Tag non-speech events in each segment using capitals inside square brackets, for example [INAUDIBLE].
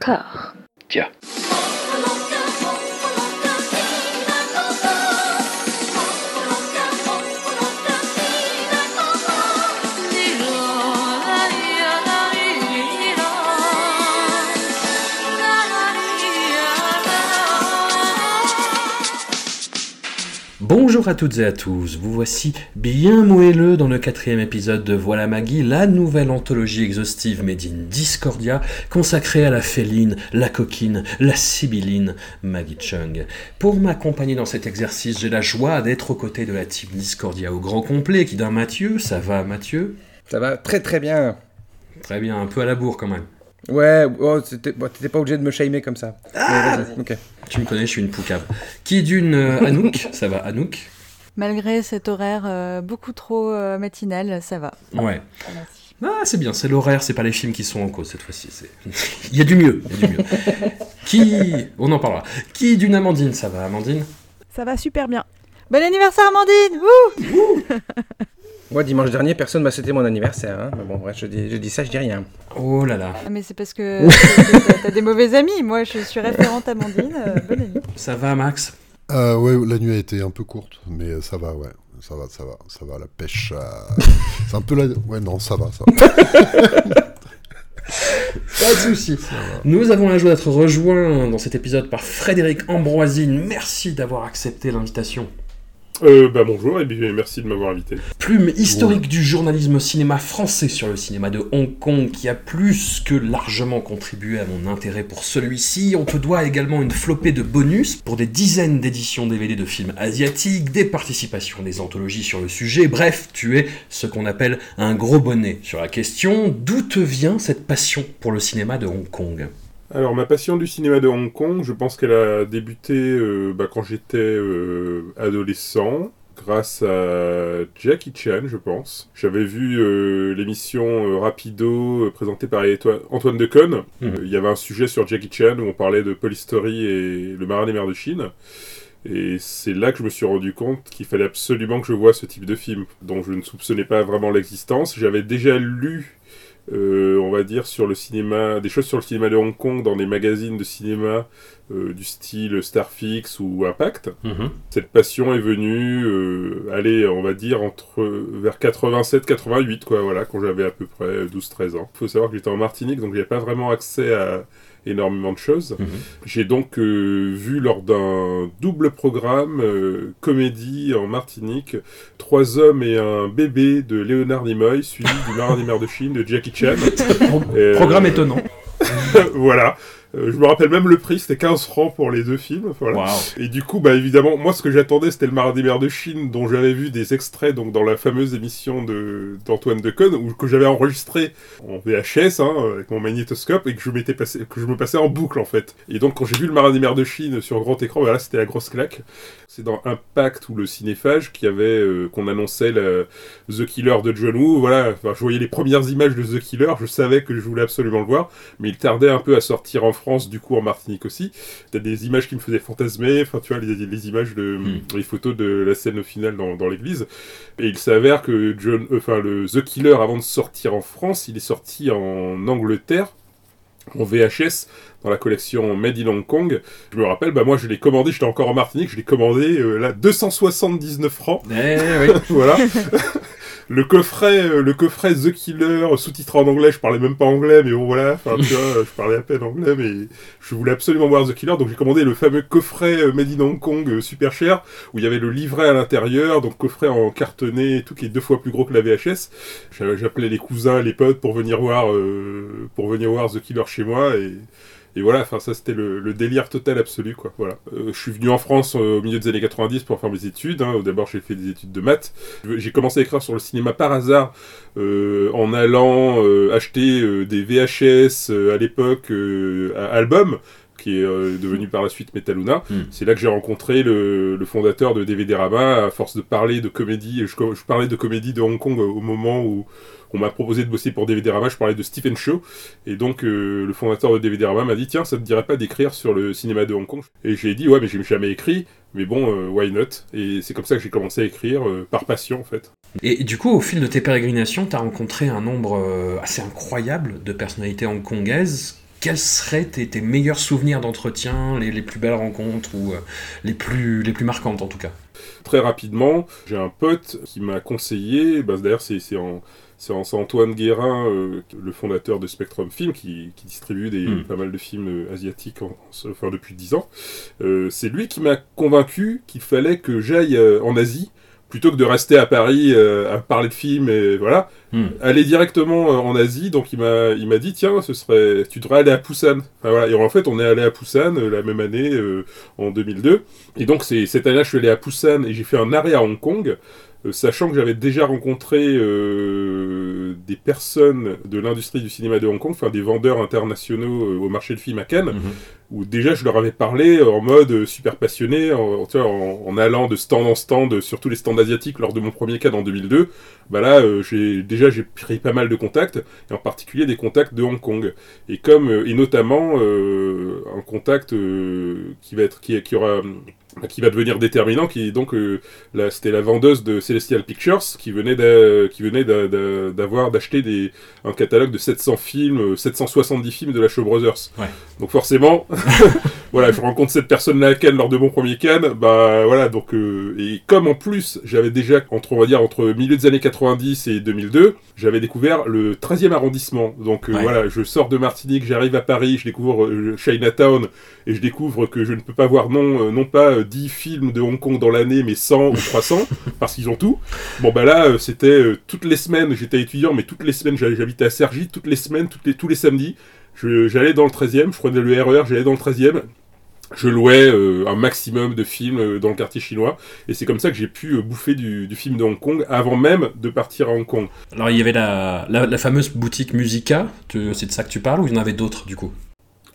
corps. Tiens. Bonjour à toutes et à tous, vous voici bien moelleux dans le quatrième épisode de Voilà Maggie, la nouvelle anthologie exhaustive made in Discordia, consacrée à la féline, la coquine, la sibylline Maggie Chung. Pour m'accompagner dans cet exercice, j'ai la joie d'être aux côtés de la team Discordia au grand complet, qui d'un Mathieu, ça va Mathieu? Ça va très très bien. Très bien, un peu à la bourre quand même. Ouais, oh, bon, t'étais pas obligé de me shamer comme ça. Ah Mais vas-y, ok. Tu me connais, je suis une poucave. Qui d'une euh, Anouk, ça va Anouk? Malgré cet horaire euh, beaucoup trop euh, matinal, ça va. Ouais. Merci. Ah, c'est bien, c'est l'horaire, c'est pas les films qui sont en cause cette fois-ci. c'est- [LAUGHS] il y a du mieux, il y a du mieux. Qui. On en parlera. Qui d'une Amandine, ça va, Amandine? Ça va super bien. Bon anniversaire Amandine Wouh [LAUGHS] Moi, dimanche dernier, personne m'a souhaité mon anniversaire. Hein. Mais bon, bref, je dis, je dis ça, je dis rien. Oh là là. Ah, Mais c'est parce que [LAUGHS] t'as- des mauvais amis. Moi, je suis référente Amandine. euh, bonne amie. Ça va, Max? Euh, ouais, la nuit a été un peu courte, mais ça va, ouais. Ça va, ça va, ça va, la pêche. euh, [LAUGHS] C'est un peu la. Ouais, non, ça va, ça va. [LAUGHS] Pas de soucis. Nous avons la joie d'être rejoints dans cet épisode par Frédéric Ambroisine. Merci d'avoir accepté l'invitation. Euh, bah bonjour et bien, merci de m'avoir invité. Plume historique du journalisme cinéma français sur le cinéma de Hong Kong qui a plus que largement contribué à mon intérêt pour celui-ci. On te doit également une flopée de bonus pour des dizaines d'éditions DVD de films asiatiques, des participations des anthologies sur le sujet. Bref, tu es ce qu'on appelle un gros bonnet sur la question d'où te vient cette passion pour le cinéma de Hong Kong? Alors ma passion du cinéma de Hong Kong, je pense qu'elle a débuté euh, bah, quand j'étais euh, adolescent. Grâce à Jackie Chan, je pense. J'avais vu euh, l'émission euh, Rapido euh, présentée par Antoine Decaune. Mhm. Il y avait un sujet sur Jackie Chan où on parlait de Polystory et le marin des mers de Chine. Et c'est là que je me suis rendu compte qu'il fallait absolument que je voie ce type de film, dont je ne soupçonnais pas vraiment l'existence. J'avais déjà lu, on va dire, sur le cinéma, des choses sur le cinéma de Hong Kong dans des magazines de cinéma euh, du style Starfix ou Impact. Mhm. Cette passion est venue, euh, aller, on va dire, entre vers 87-88, quoi, voilà, quand j'avais à peu près 12-13 ans. Il faut savoir que j'étais en Martinique, donc j'avais pas vraiment accès à énormément de choses. Mhm. J'ai donc euh, vu lors d'un double programme euh, comédie en Martinique Trois hommes et un bébé de Léonard Nimoy suivi du Marin des mers de Chine de Jackie Chan. [LAUGHS] Pro- Euh, Programme étonnant. [LAUGHS] voilà. Euh, je me rappelle même le prix, c'était 15 francs pour les deux films. Voilà. Et du coup, bah évidemment, moi ce que j'attendais, c'était le Marin des mers de Chine, dont j'avais vu des extraits donc dans la fameuse émission de d'Antoine Decaune, ou que j'avais enregistré en VHS hein, avec mon magnétoscope et que je m'étais passé, que je me passais en boucle en fait. Et donc quand j'ai vu le Marin des mers de Chine sur grand écran, voilà, c'était la grosse claque. C'est dans Impact ou le Cinéphage qui avait euh, qu'on annonçait le The Killer de John Woo. Voilà, enfin, je voyais les premières images de The Killer, je savais que je voulais absolument le voir, mais il tardait un peu à sortir en France, du coup en Martinique aussi. T'as des images qui me faisaient fantasmer, enfin tu vois, les, les images de Mm. les photos de la scène au final dans, dans l'église. Et il s'avère que John, euh, enfin le The Killer avant de sortir en France, il est sorti en Angleterre en VHS dans la collection Made in Hong Kong. Je me rappelle, bah moi je l'ai commandé, j'étais encore en Martinique, je l'ai commandé euh, là 279 francs. Eh oui. [LAUGHS] voilà. [LAUGHS] le coffret, euh, le coffret The Killer, sous-titré en anglais, je parlais même pas anglais, mais bon voilà, enfin tu je parlais à peine anglais, mais je voulais absolument voir The Killer, donc j'ai commandé le fameux coffret euh, Made in Hong Kong euh, super cher, où il y avait le livret à l'intérieur, donc coffret en cartonné et tout, qui est deux fois plus gros que la VHS. J'a- J'appelais les cousins, les potes pour venir voir, pour venir voir The Killer chez moi et et voilà, enfin ça c'était le, le délire total absolu quoi. Voilà. Euh, je suis venu en France euh, au milieu des années 90 pour faire mes études. Hein. D'abord j'ai fait des études de maths. J'ai commencé à écrire sur le cinéma par hasard euh, en allant acheter des VHS à l'époque à album qui est euh, devenu par la suite Metaluna. Mm. C'est là que j'ai rencontré le, le fondateur de DVD Rama, à force de parler de comédie. Je, je parlais de comédie de Hong Kong au moment où on m'a proposé de bosser pour DVD Rama, je parlais de Stephen Chow. Et donc, euh, le fondateur de DVD Rama m'a dit Tiens, ça te dirait pas d'écrire sur le cinéma de Hong Kong? Et j'ai dit Ouais, mais j'ai jamais écrit, mais bon, euh, why not? Et c'est comme ça que j'ai commencé à écrire, euh, par passion en fait. Et du coup, au fil de tes pérégrinations, tu as rencontré un nombre assez incroyable de personnalités hongkongaises quels seraient tes, tes meilleurs souvenirs d'entretien, les, les plus belles rencontres ou les, plus, les plus marquantes en tout cas? Très rapidement, j'ai un pote qui m'a conseillé, bah, d'ailleurs c'est en- c'est Antoine Guérin, euh, le fondateur de Spectrum Film, qui, qui distribue des, Mm. pas mal de films euh, asiatiques en- en- enfin, depuis 10 ans. Euh, c'est lui qui m'a convaincu qu'il fallait que j'aille en Asie, plutôt que de rester à Paris euh, à parler de films, et voilà, Hmm. aller directement en Asie. Donc il m'a il m'a dit, tiens, ce serait, tu devrais aller à Busan. Enfin, voilà. Et en fait, on est allé à Busan euh, la même année, euh, en 2002. Et donc c'est cette année-là, je suis allé à Busan et j'ai fait un arrêt à Hong Kong. Euh, sachant que j'avais déjà rencontré euh, des personnes de l'industrie du cinéma de Hong Kong, enfin des vendeurs internationaux euh, au marché de film à Cannes, Mhm. où déjà je leur avais parlé en mode super passionné, en, allant de stand en stand sur tous les stands asiatiques lors de mon premier Cannes en 2002. Bah là, euh, j'ai déjà j'ai pris pas mal de contacts, et en particulier des contacts de Hong Kong, et comme et notamment un contact qui va être qui, qui aura qui va devenir déterminant, qui donc euh, c'était la vendeuse de Celestial Pictures qui venait qui venait d'a- d'a- d'avoir d'acheter des un catalogue de 700 films, euh, 770 films de la Shaw Brothers. Ouais. Donc forcément, [LAUGHS] voilà, je rencontre cette personne-là à Cannes lors de mon premier Cannes, bah voilà, donc euh, et comme en plus j'avais déjà entre on va dire entre milieu des années 90 et 2002, j'avais découvert le 13e arrondissement. Donc euh, Ouais. voilà, je sors de Martinique, j'arrive à Paris, je découvre euh, Chinatown et je découvre que je ne peux pas voir non euh, non pas euh, 10 films de Hong Kong dans l'année mais 100 ou 300 [LAUGHS] parce qu'ils ont tout. Bon bah là c'était toutes les semaines, j'étais étudiant mais toutes les semaines j'habitais à Cergy, toutes les semaines, toutes les tous les samedis, j'allais dans le 13e, je prenais le RER, j'allais dans le 13e. Je louais euh, un maximum de films euh, dans le quartier chinois. Et c'est comme ça que j'ai pu euh, bouffer du, du film de Hong Kong avant même de partir à Hong Kong. Alors il y avait la, la, la fameuse boutique Musica, c'est de ça que tu parles ou il y en avait d'autres du coup?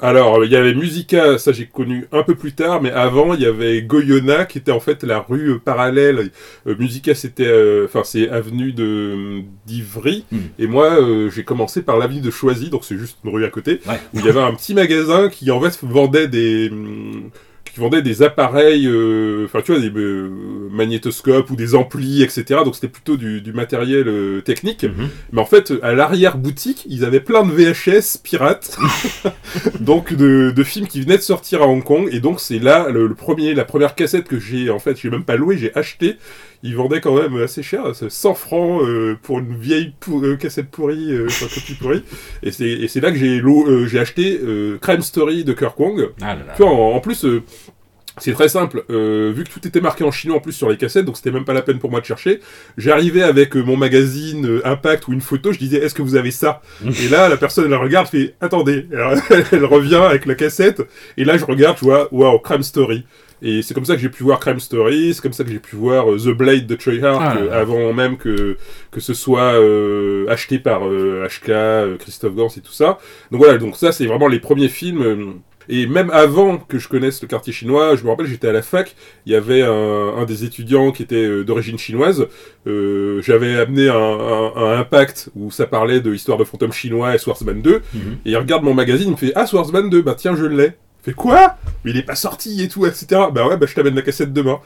Alors, il y avait Musica, ça j'ai connu un peu plus tard, mais avant, il y avait Goyona, qui était en fait la rue euh, parallèle. Euh, Musica, c'était, euh, enfin, c'est avenue de d'Ivry, Mm. et moi, euh, j'ai commencé par l'avenue de Choisy, donc c'est juste une rue à côté, Ouais. où il y avait un petit magasin qui en fait vendait des hum, qui vendait des appareils, euh, enfin tu vois, des euh, magnétoscopes ou des amplis, etc. Donc c'était plutôt du, du matériel euh, technique. Mhm. Mais en fait, à l'arrière-boutique, ils avaient plein de VHS pirates, [LAUGHS] donc de, de films qui venaient de sortir à Hong Kong. Et donc c'est là le, le premier, la première cassette que j'ai, en fait, j'ai même pas loué, j'ai acheté. Ils vendaient quand même assez cher, c'est 100 francs euh, pour une vieille euh, cassette pourrie, euh, enfin copie pourrie. Et c'est là que j'ai acheté Crime Story de Kirk Wong. Ah là là. Tu vois, en, en plus, c'est très simple. euh, vu que tout était marqué en chinois en plus sur les cassettes, donc c'était même pas la peine pour moi de chercher. J'arrivais avec euh, mon magazine euh, Impact ou une photo, je disais est-ce que vous avez ça [LAUGHS] Et là, la personne elle regarde, fait attendez. Alors, [LAUGHS] elle revient avec la cassette, et là je regarde, je vois waouh Crime Story. Et c'est comme ça que j'ai pu voir Crime Story, c'est comme ça que j'ai pu voir euh, The Blade de Troy Hart, Ah euh, avant même que, que ce soit euh, acheté par HK, Christophe Gans et tout ça. Donc voilà, donc ça c'est vraiment les premiers films. Et même avant que je connaisse le quartier chinois, je me rappelle, j'étais à la fac, il y avait un, un des étudiants qui était euh, d'origine chinoise. Euh, J'avais amené un, un- un Impact où ça parlait de l'histoire de fantômes chinois et Swordsman 2. Mhm. Et il regarde mon magazine, il me fait Ah, Swordsman 2, bah tiens, je l'ai. Il fait quoi? Mais il est pas sorti et tout, etc. Bah ouais, bah je t'amène la cassette demain.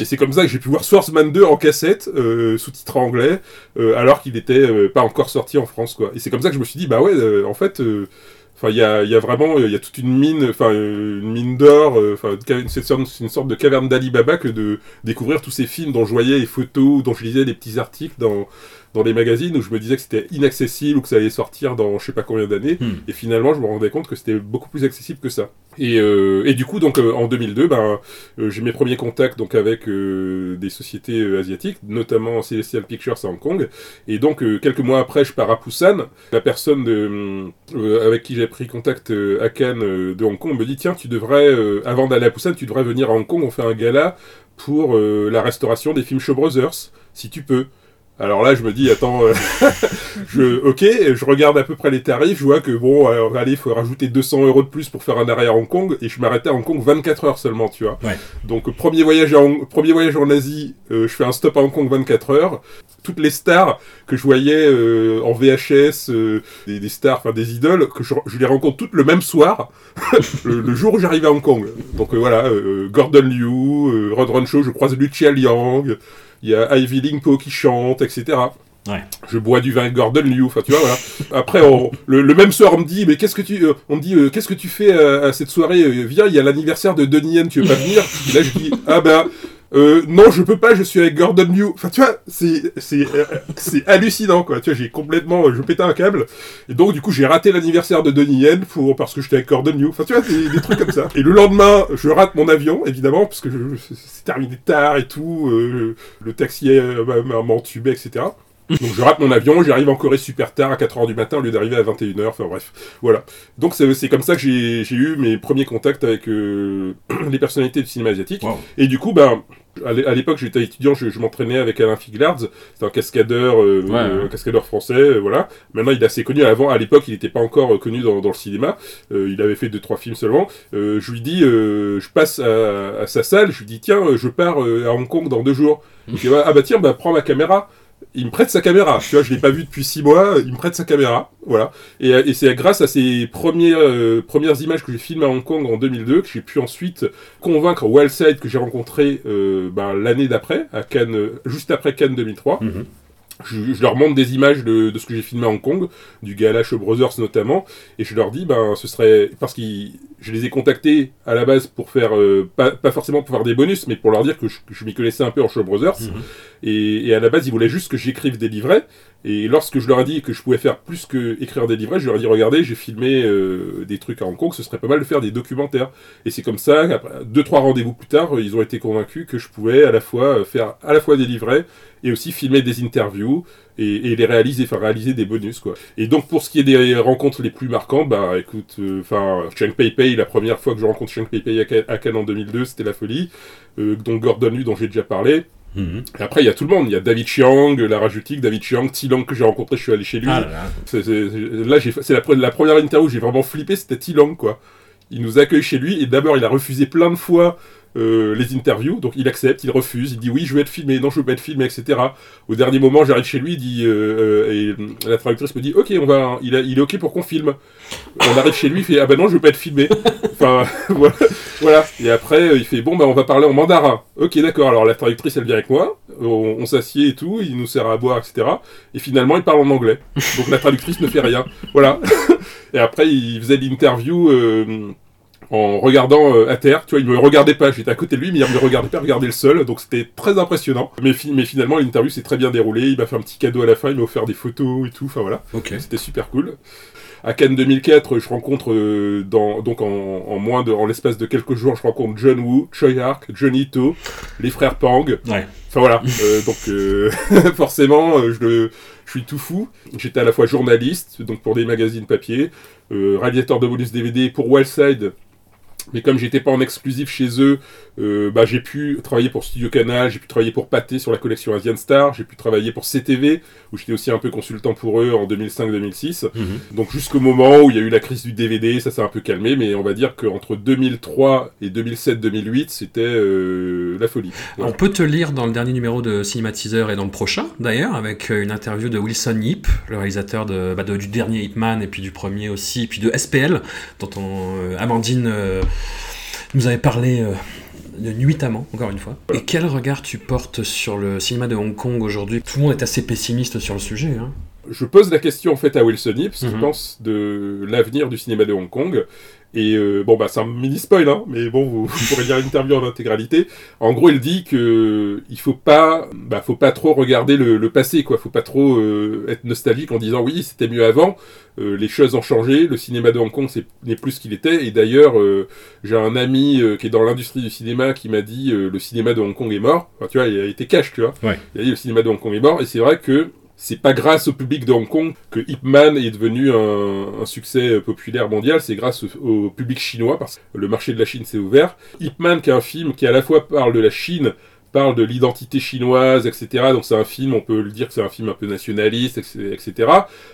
Et c'est comme ça que j'ai pu voir Swordsman 2 en cassette, euh, sous-titre anglais, euh, alors qu'il était euh, pas encore sorti en France, quoi. Et c'est comme ça que je me suis dit, bah ouais, euh, en fait, euh, enfin, il y a, y a vraiment, il y a toute une mine, enfin, une mine d'or, euh, enfin, c'est une sorte de caverne d'Ali Baba que de découvrir tous ces films dont je voyais les photos, dont je lisais des petits articles dans, dans les magazines où je me disais que c'était inaccessible ou que ça allait sortir dans je sais pas combien d'années. Hmm. Et finalement, je me rendais compte que c'était beaucoup plus accessible que ça. Et, euh, et du coup, donc euh, en 2002, ben, euh, j'ai mes premiers contacts donc avec des sociétés asiatiques, notamment Celestial Pictures à Hong Kong. Et donc quelques mois après, je pars à Busan. La personne de, avec qui j'ai pris contact à Cannes de Hong Kong me dit tiens, tu devrais avant d'aller à Busan, tu devrais venir à Hong Kong. On fait un gala pour la restauration des films Shaw Brothers, si tu peux. Alors là, je me dis, attends, euh, [LAUGHS] je, ok, je regarde à peu près les tarifs, je vois que bon, euh, allez, il faut rajouter 200 euros de plus pour faire un arrêt à Hong Kong, et je m'arrêtais à Hong Kong 24 heures seulement, tu vois. Ouais. Donc, premier voyage, à Hong- premier voyage en Asie, euh, je fais un stop à Hong Kong 24 heures. Toutes les stars que je voyais euh, en VHS, euh, des, des stars, enfin des idoles, que je, je les rencontre toutes le même soir, [LAUGHS] le, le jour où j'arrive à Hong Kong. Donc euh, voilà, euh, Gordon Liu, euh, Rod Ron Shaw, je croise Lucia Liang, il y a Ivy Ling Po qui chante, etc. Ouais. Je bois du vin Gordon Liu, enfin tu vois voilà. Après on- le, le même soir on me dit mais qu'est-ce que tu euh, on me dit euh, qu'est-ce que tu fais à, à cette soirée Euh, Viens, il y a l'anniversaire de Donnie Yen, tu veux pas venir? Et là je dis ah ben euh, non, je peux pas, je suis avec Gordon Liu. Enfin, tu vois, c'est c'est euh, c'est hallucinant, quoi. Tu vois, j'ai complètement, je pétais un câble. Et donc, du coup, j'ai raté l'anniversaire de Donnie Yen pour parce que j'étais avec Gordon Liu. Enfin, tu vois, des, des trucs comme ça. Et le lendemain, je rate mon avion, évidemment, parce que je- c'est terminé tard et tout. euh, le taxi euh, m'a m'a entubé, etc. Donc je rate mon avion, j'arrive en Corée super tard à 4h du matin au lieu d'arriver à 21h, enfin bref, voilà. Donc c'est comme ça que j'ai eu mes premiers contacts avec euh, [CLEARS THROAT] les personnalités du cinéma asiatique. Wow. Et du coup, ben, à l'é- à l'époque, j'étais étudiant, je, je m'entraînais avec Alain Figlards, c'est un cascadeur, euh, Ouais, euh, ouais. un cascadeur français, euh, voilà. Maintenant, il est assez connu. Avant, à l'époque, il n'était pas encore connu dans, dans le cinéma. Il avait fait deux trois films seulement. Je lui dis, je passe à, à sa salle, je lui dis, tiens, je pars à Hong Kong dans deux jours. Il dit, ah bah tiens, bah prends ma caméra. Il me prête sa caméra. Tu vois, je l'ai pas vu depuis six mois. Il me prête sa caméra, voilà. Et, euh, c'est grâce à ces premières euh, premières images que j'ai filmées à Hong Kong en 2002 que j'ai pu ensuite convaincre Wildside que j'ai rencontré euh, ben, l'année d'après à Cannes, juste après Cannes 2003. Mhm. Je, je leur montre des images de, de ce que j'ai filmé à Hong Kong, du gala Show Brothers notamment, et je leur dis, ben, ce serait parce que je les ai contactés à la base pour faire, euh, pas, pas forcément pour faire des bonus, mais pour leur dire que je, je m'y connaissais un peu en Show Brothers, Mhm. et, et à la base, ils voulaient juste que j'écrive des livrets. Et lorsque je leur ai dit que je pouvais faire plus que écrire des livrets, je leur ai dit regardez, j'ai filmé euh, des trucs à Hong Kong, ce serait pas mal de faire des documentaires. Et c'est comme ça, deux trois rendez-vous plus tard, euh, ils ont été convaincus que je pouvais à la fois euh, faire à la fois des livrets et aussi filmer des interviews et, les réaliser, faire réaliser des bonus quoi. Et donc pour ce qui est des rencontres les plus marquantes, bah écoute, enfin Cheng Pei Pei, la première fois que je rencontre Cheng Pei Pei à Cannes en 2002, c'était la folie. Euh, donc Gordon Liu dont j'ai déjà parlé. Et après, il y a tout le monde. Il y a David Chiang, la Rajutik, David Chiang, Tilang que j'ai rencontré, je suis allé chez lui. Ah là là. C'est- c'est- là, j'ai- c'est la, la première interview où j'ai vraiment flippé, c'était Tilang, quoi. Il nous accueille chez lui, et d'abord, il a refusé plein de fois euh, les interviews, donc il accepte, il refuse, il dit oui, je veux être filmé, non, je veux pas être filmé, etc. Au dernier moment, j'arrive chez lui, il dit, euh, euh, et la traductrice me dit, ok, on va, il, a- il est ok pour qu'on filme. On arrive chez lui, il fait, ah ben non, je veux pas être filmé. [LAUGHS] enfin, [LAUGHS] voilà, voilà. Et après, il fait, bon, ben on va parler en mandarin. Ok, d'accord, alors la traductrice, elle vient avec moi, on, on s'assied et tout, il nous sert à boire, etc. Et finalement, il parle en anglais. [LAUGHS] Donc la traductrice ne fait rien. Voilà. Et après, il faisait l'interview euh, en regardant euh, à terre. Tu vois, il me regardait pas. J'étais à côté de lui, mais il me regardait pas, regardait le sol. Donc c'était très impressionnant. Mais, fi- mais finalement, l'interview s'est très bien déroulée. Il m'a fait un petit cadeau à la fin. Il m'a offert des photos et tout. Enfin voilà. Ok. C'était super cool. À Cannes 2004, je rencontre euh, dans, donc en, en moins de, en l'espace de quelques jours, je rencontre John Woo, Choi Hark, Johnny Ito, les frères Pang. Ouais. Enfin voilà. Euh, donc [LAUGHS] forcément, je, le- je suis tout fou. J'étais à la fois journaliste, donc pour des magazines papier, euh, réalisateur de bonus DVD pour Wildside. Mais comme j'étais pas en exclusif chez eux, euh, bah, j'ai pu travailler pour Studio Canal, j'ai pu travailler pour Pathé sur la collection Asian Star, j'ai pu travailler pour CTV, où j'étais aussi un peu consultant pour eux en 2005-2006. Mhm. Donc jusqu'au moment où il y a eu la crise du DVD, ça s'est un peu calmé, mais on va dire qu'entre 2003 et 2007-2008, c'était euh, la folie. On peut te lire dans le dernier numéro de Cinématiseur et dans le prochain, d'ailleurs, avec euh, une interview de Wilson Yip, le réalisateur de, bah, de- du dernier Hitman et puis du premier aussi, et puis de SPL, dont on, euh, Amandine nous avait parlé euh, de nuitamment, encore une fois. Et quel regard tu portes sur le cinéma de Hong Kong aujourd'hui? Tout le monde est assez pessimiste sur le sujet. Hein. Je pose la question en fait à Wilson Yip, ce qu'il Mhm. pense de l'avenir du cinéma de Hong Kong. Et euh, bon, bah, c'est un mini spoil, hein, mais bon, vous, [LAUGHS] vous pourrez lire l'interview en intégralité. En gros, il dit que il faut pas, bah, faut pas trop regarder le, le passé, quoi. Faut pas trop euh, être nostalgique en disant oui, c'était mieux avant. Euh, les choses ont changé. Le cinéma de Hong Kong c'est- n'est plus ce qu'il était. Et d'ailleurs, euh, j'ai un ami euh, qui est dans l'industrie du cinéma qui m'a dit euh, le cinéma de Hong Kong est mort. Enfin, tu vois, il a été cash, tu vois. Ouais. Il a dit le cinéma de Hong Kong est mort. Et c'est vrai que c'est pas grâce au public de Hong Kong que Ip Man est devenu un, succès populaire mondial, c'est grâce au, au public chinois, parce que le marché de la Chine s'est ouvert. Ip Man, qui est un film qui à la fois parle de la Chine, parle de l'identité chinoise, etc. Donc c'est un film, on peut le dire que c'est un film un peu nationaliste, etc.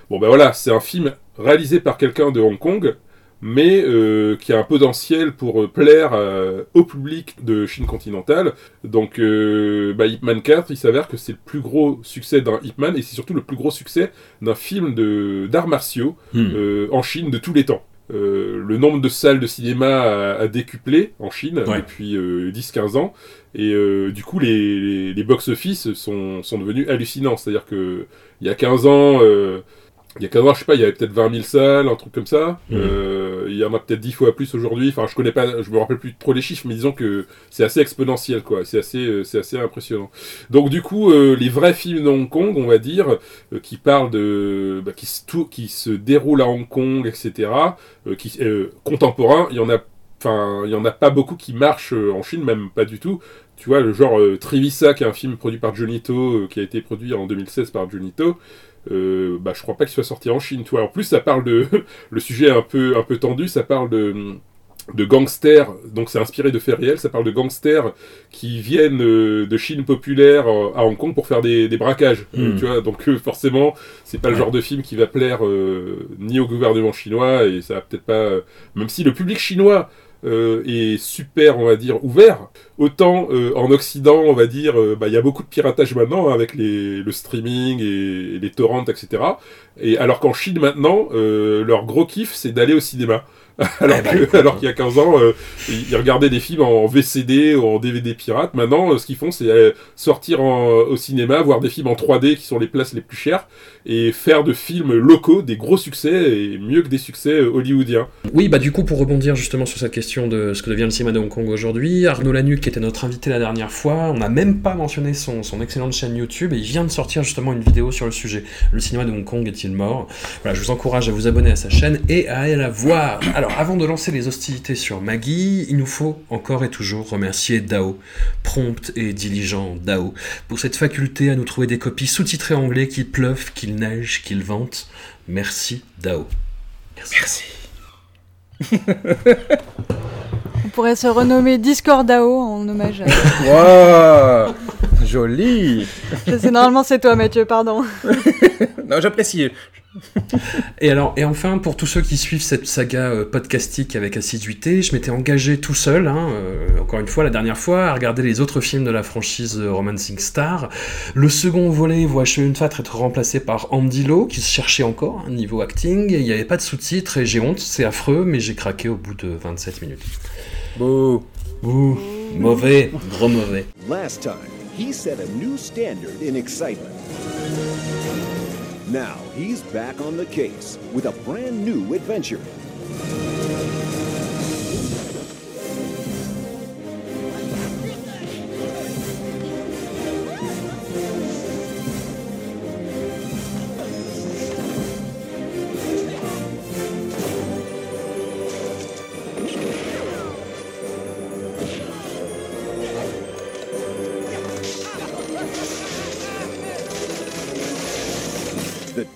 Bon ben voilà, c'est un film réalisé par quelqu'un de Hong Kong, mais euh, qui a un potentiel pour euh, plaire euh, au public de Chine continentale. Donc, euh, bah, Ip Man 4, il s'avère que c'est le plus gros succès d'un Ip Man, et c'est surtout le plus gros succès d'un film de- d'arts martiaux Hmm. euh, en Chine de tous les temps. euh, le nombre de salles de cinéma a, a décuplé en Chine Ouais. depuis euh, 10-15 ans. Et euh, du coup, les, les, les box-office sont, sont devenus hallucinants. C'est-à-dire que il y a 15 ans, euh, il y a 15 ans, je sais pas, il y avait peut-être 20 000 salles, un truc comme ça. Mhm. Euh, il y en a peut-être 10 fois plus aujourd'hui. Enfin, je connais pas, je me rappelle plus trop les chiffres, mais disons que c'est assez exponentiel, quoi. C'est assez, euh, c'est assez impressionnant. Donc, du coup, euh, les vrais films de Hong Kong, on va dire, euh, qui parlent de, bah, qui, se, tout, qui se déroulent à Hong Kong, etc., euh, qui, euh, contemporains, il y en a, enfin, il y en a pas beaucoup qui marchent en Chine, même pas du tout. Tu vois, le genre euh, Trivisa, qui est un film produit par Johnny To, euh, qui a été produit en 2016 par Johnny To, euh, bah, je crois pas qu'il soit sorti en Chine, tu vois. En plus, ça parle de, [LAUGHS] le sujet est un peu, un peu tendu, ça parle de, de gangsters, donc c'est inspiré de faits réels, ça parle de gangsters qui viennent euh, de Chine populaire euh, à Hong Kong pour faire des, des braquages, Mm. tu vois. Donc forcément, c'est pas le genre de film qui va plaire euh, ni au gouvernement chinois et ça va peut-être pas, même si le public chinois euh, est super, on va dire, ouvert. Autant euh, en Occident, on va dire, euh, bah, il y a beaucoup de piratage maintenant hein, avec les, le streaming et, et les torrents, etc. Et alors qu'en Chine maintenant, euh, leur gros kiff, c'est d'aller au cinéma. [LAUGHS] alors Eh ben, alors qu'il y a 15 ans, euh, ils ils regardaient des films en VCD ou en DVD pirate. Maintenant, euh, ce qu'ils font, c'est euh, sortir en- au cinéma, voir des films en 3D qui sont les places les plus chères, et faire de films locaux des gros succès, et mieux que des succès euh, hollywoodiens. Oui, bah du coup, pour rebondir justement sur cette question de ce que devient le cinéma de Hong Kong aujourd'hui, Arnaud Lanuc, qui était notre invité la dernière fois, on n'a même pas mentionné son, son excellente chaîne YouTube, et il vient de sortir justement une vidéo sur le sujet. Le cinéma de Hong Kong est-il mort? Voilà, je vous encourage à vous abonner à sa chaîne et à aller la voir. Alors, avant de lancer les hostilités sur Maggie, il nous faut encore et toujours remercier Dao, prompt et diligent Dao, pour cette faculté à nous trouver des copies sous-titrées anglais qu'il pleuve, qu'il neige, qu'il vente. Merci Dao. Merci. [LAUGHS] On pourrait se renommer Discordao en hommage à. [LAUGHS] Wow Joli Je sais, normalement c'est toi Mathieu, pardon. [LAUGHS] Non, j'apprécie. Et alors, et enfin, pour tous ceux qui suivent cette saga euh, podcastique avec assiduité, je m'étais engagé tout seul, hein, euh, encore une fois, la dernière fois, à regarder les autres films de la franchise euh, Romancing Star. Le second volet voit Fat être remplacé par Andy Lau, qui se cherchait encore un niveau acting, et il n'y avait pas de sous-titres, et j'ai honte, c'est affreux, mais j'ai craqué au bout de 27 minutes. Beau. Ouh, mauvais, gros mauvais. Last time, he set a new standard in excitement. Now he's back on the case with a brand new adventure.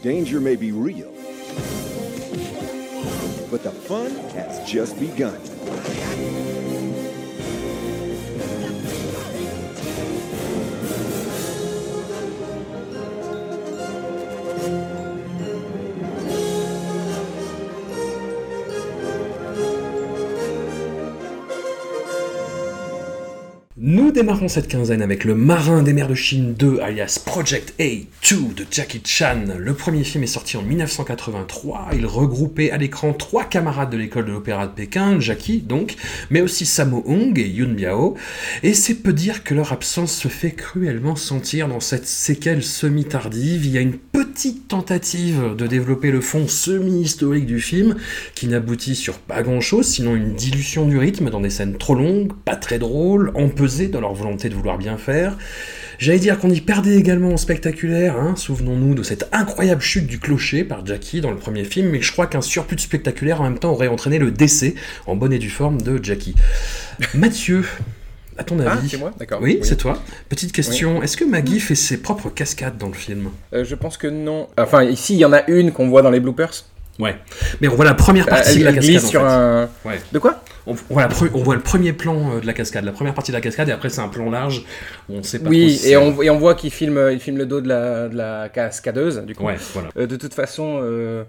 Danger may be real, but the fun has just begun. Démarrons cette quinzaine avec Le Marin des mers de Chine 2, alias Project A2 de Jackie Chan. Le premier film est sorti en 1983. Il regroupait à l'écran trois camarades de l'école de l'opéra de Pékin, Jackie donc, mais aussi Sammo Hung et Yun Biao. Et c'est peu dire que leur absence se fait cruellement sentir dans cette séquelle semi-tardive. Petite tentative de développer le fond semi-historique du film qui n'aboutit sur pas grand-chose, sinon une dilution du rythme dans des scènes trop longues, pas très drôles, empesées dans leur volonté de vouloir bien faire. J'allais dire qu'on y perdait également en spectaculaire, hein, souvenons-nous de cette incroyable chute du clocher par Jackie dans le premier film, mais je crois qu'un surplus de spectaculaire en même temps aurait entraîné le décès en bonne et due forme de Jackie. Mathieu, à ton Ah, avis c'est moi D'accord. Oui, c'est toi. Petite question, est-ce que Mm. Maggie fait ses propres cascades dans le film? Euh, je pense que non. Enfin, ici, il y en a une qu'on voit dans les bloopers. Ouais. Mais on voit la première Euh, partie de la cascade. glisse en sur fait. un. Ouais. De quoi? On, voit la pre- on voit le premier plan euh, de la cascade, la première partie de la cascade, et après c'est un plan large où on sait pas Oui, et on, et on voit qu'il filme, il filme le dos de la, de la cascadeuse, du coup. Ouais, voilà. Euh, de toute façon, euh,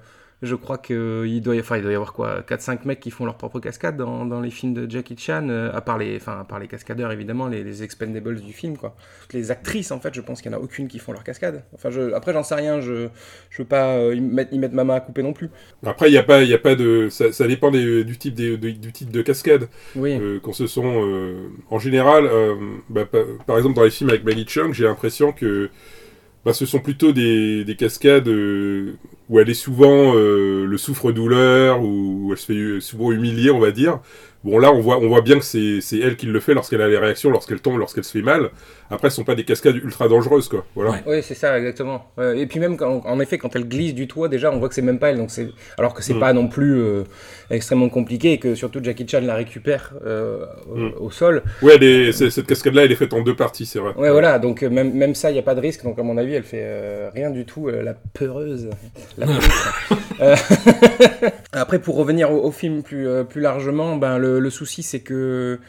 Je crois qu'il doit, y... enfin, il doit y avoir quoi 4-5 mecs qui font leur propre cascade dans, dans les films de Jackie Chan, euh, à, part les, enfin, à part les cascadeurs évidemment, les, les expendables du film. Quoi. Les actrices, en fait, je pense qu'il n'y en a aucune qui font leur cascade. Enfin, je... Après, j'en sais rien, je ne veux pas y, mettre, y, mettre, ma main à couper non plus. Après, il n'y a, pas, y a pas de. Ça, ça dépend des, du, type des, de, du type de cascade. Oui. Euh, quand ce sont. Euh, en général, bah, par, par exemple, dans les films avec Maggie Chung, j'ai l'impression que bah, ce sont plutôt des, des cascades euh, où elle est souvent euh, le souffre-douleur, où elle se fait souvent humilier, on va dire. Bon, là, on voit, on voit bien que c'est elle qui le fait lorsqu'elle a les réactions, lorsqu'elle tombe, lorsqu'elle se fait mal. Après, ce sont pas des cascades ultra dangereuses, quoi. Voilà. Ouais. Oui, c'est ça, exactement. Euh, et puis même, quand, en effet, quand elle glisse du toit, déjà, on voit que c'est même pas elle. Donc c'est, alors que c'est Mm. pas non plus euh, extrêmement compliqué et que surtout Jackie Chan la récupère euh, au, Mm. au sol. Ouais, elle est- c'est- cette cascade-là, elle est faite en deux parties, c'est vrai. Ouais, voilà. Donc euh, même, même ça, il n'y a pas de risque. Donc à mon avis, elle fait euh, rien du tout. euh, la peureuse. La [LAUGHS] peureuse. Euh, [LAUGHS] Après, pour revenir au, au film plus, euh, plus largement, ben, le, le souci, c'est que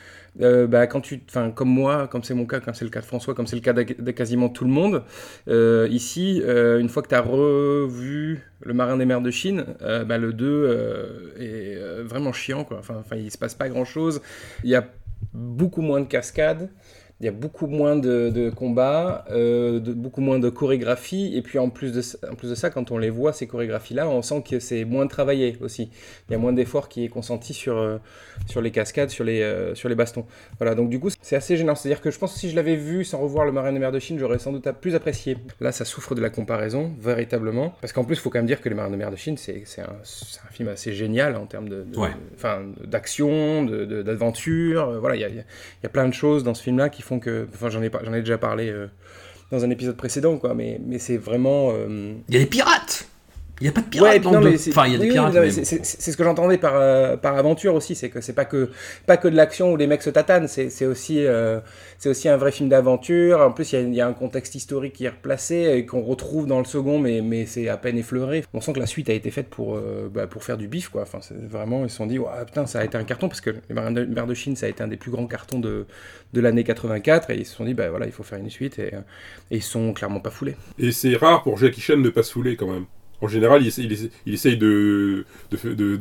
euh, bah, quand tu, enfin, comme moi, comme c'est mon cas, comme c'est le cas de François, comme c'est le cas de, quasiment tout le monde, euh, ici, euh, une fois que tu as revu Le Marin des Mers de Chine, euh, bah, le 2 euh, est vraiment chiant. Quoi. Enfin, il se passe pas grand-chose. Il y a beaucoup moins de cascades. Il y a beaucoup moins de, de combats, euh, de, beaucoup moins de chorégraphie, et puis en plus, de, ça- en plus de ça, quand on les voit, ces chorégraphies-là, on sent que c'est moins travaillé aussi. Il y a moins d'efforts qui est consenti sur, euh, sur les cascades, sur les, euh, sur les bastons. Voilà, donc du coup, c'est assez gênant. C'est-à-dire que je pense que si je l'avais vu sans revoir Le Marin des Mers de Chine, j'aurais sans doute plus apprécié. Là, ça souffre de la comparaison, véritablement. Parce qu'en plus, il faut quand même dire que Les Marins des Mers de Chine, c'est un, un film assez génial en termes de, de- Ouais. enfin, d'action, de- de- d'aventure. Euh, voilà, il y a, y a plein de choses dans ce film-là qui j'en ai déjà parlé euh, dans un épisode précédent, quoi, mais, mais c'est vraiment. euh, Il y a des pirates Il n'y a pas de pirates Ouais, dans non, le Enfin, il y a des oui, oui, pirates, mais c'est- bon. c'est c'est ce que j'entendais par, euh, par aventure aussi, c'est que c'est pas que, pas que de l'action où les mecs se tatanent, c'est c'est aussi, euh, c'est aussi un vrai film d'aventure. En plus, il y a- il y, a un contexte historique qui est replacé et qu'on retrouve dans le second, mais, mais c'est à peine effleuré. On sent que la suite a été faite pour, euh, bah, pour faire du bif, quoi. Enfin, vraiment, ils se sont dit, ouais, putain, ça a été un carton, parce que Les Marins de, Chine, ça a été un des plus grands cartons de, de l'année 84, et ils se sont dit, bah voilà, il faut faire une suite, et, et ils sont clairement pas foulés. Et c'est rare pour Jackie Chan de pas se fouler quand même. En général, il essaie, de,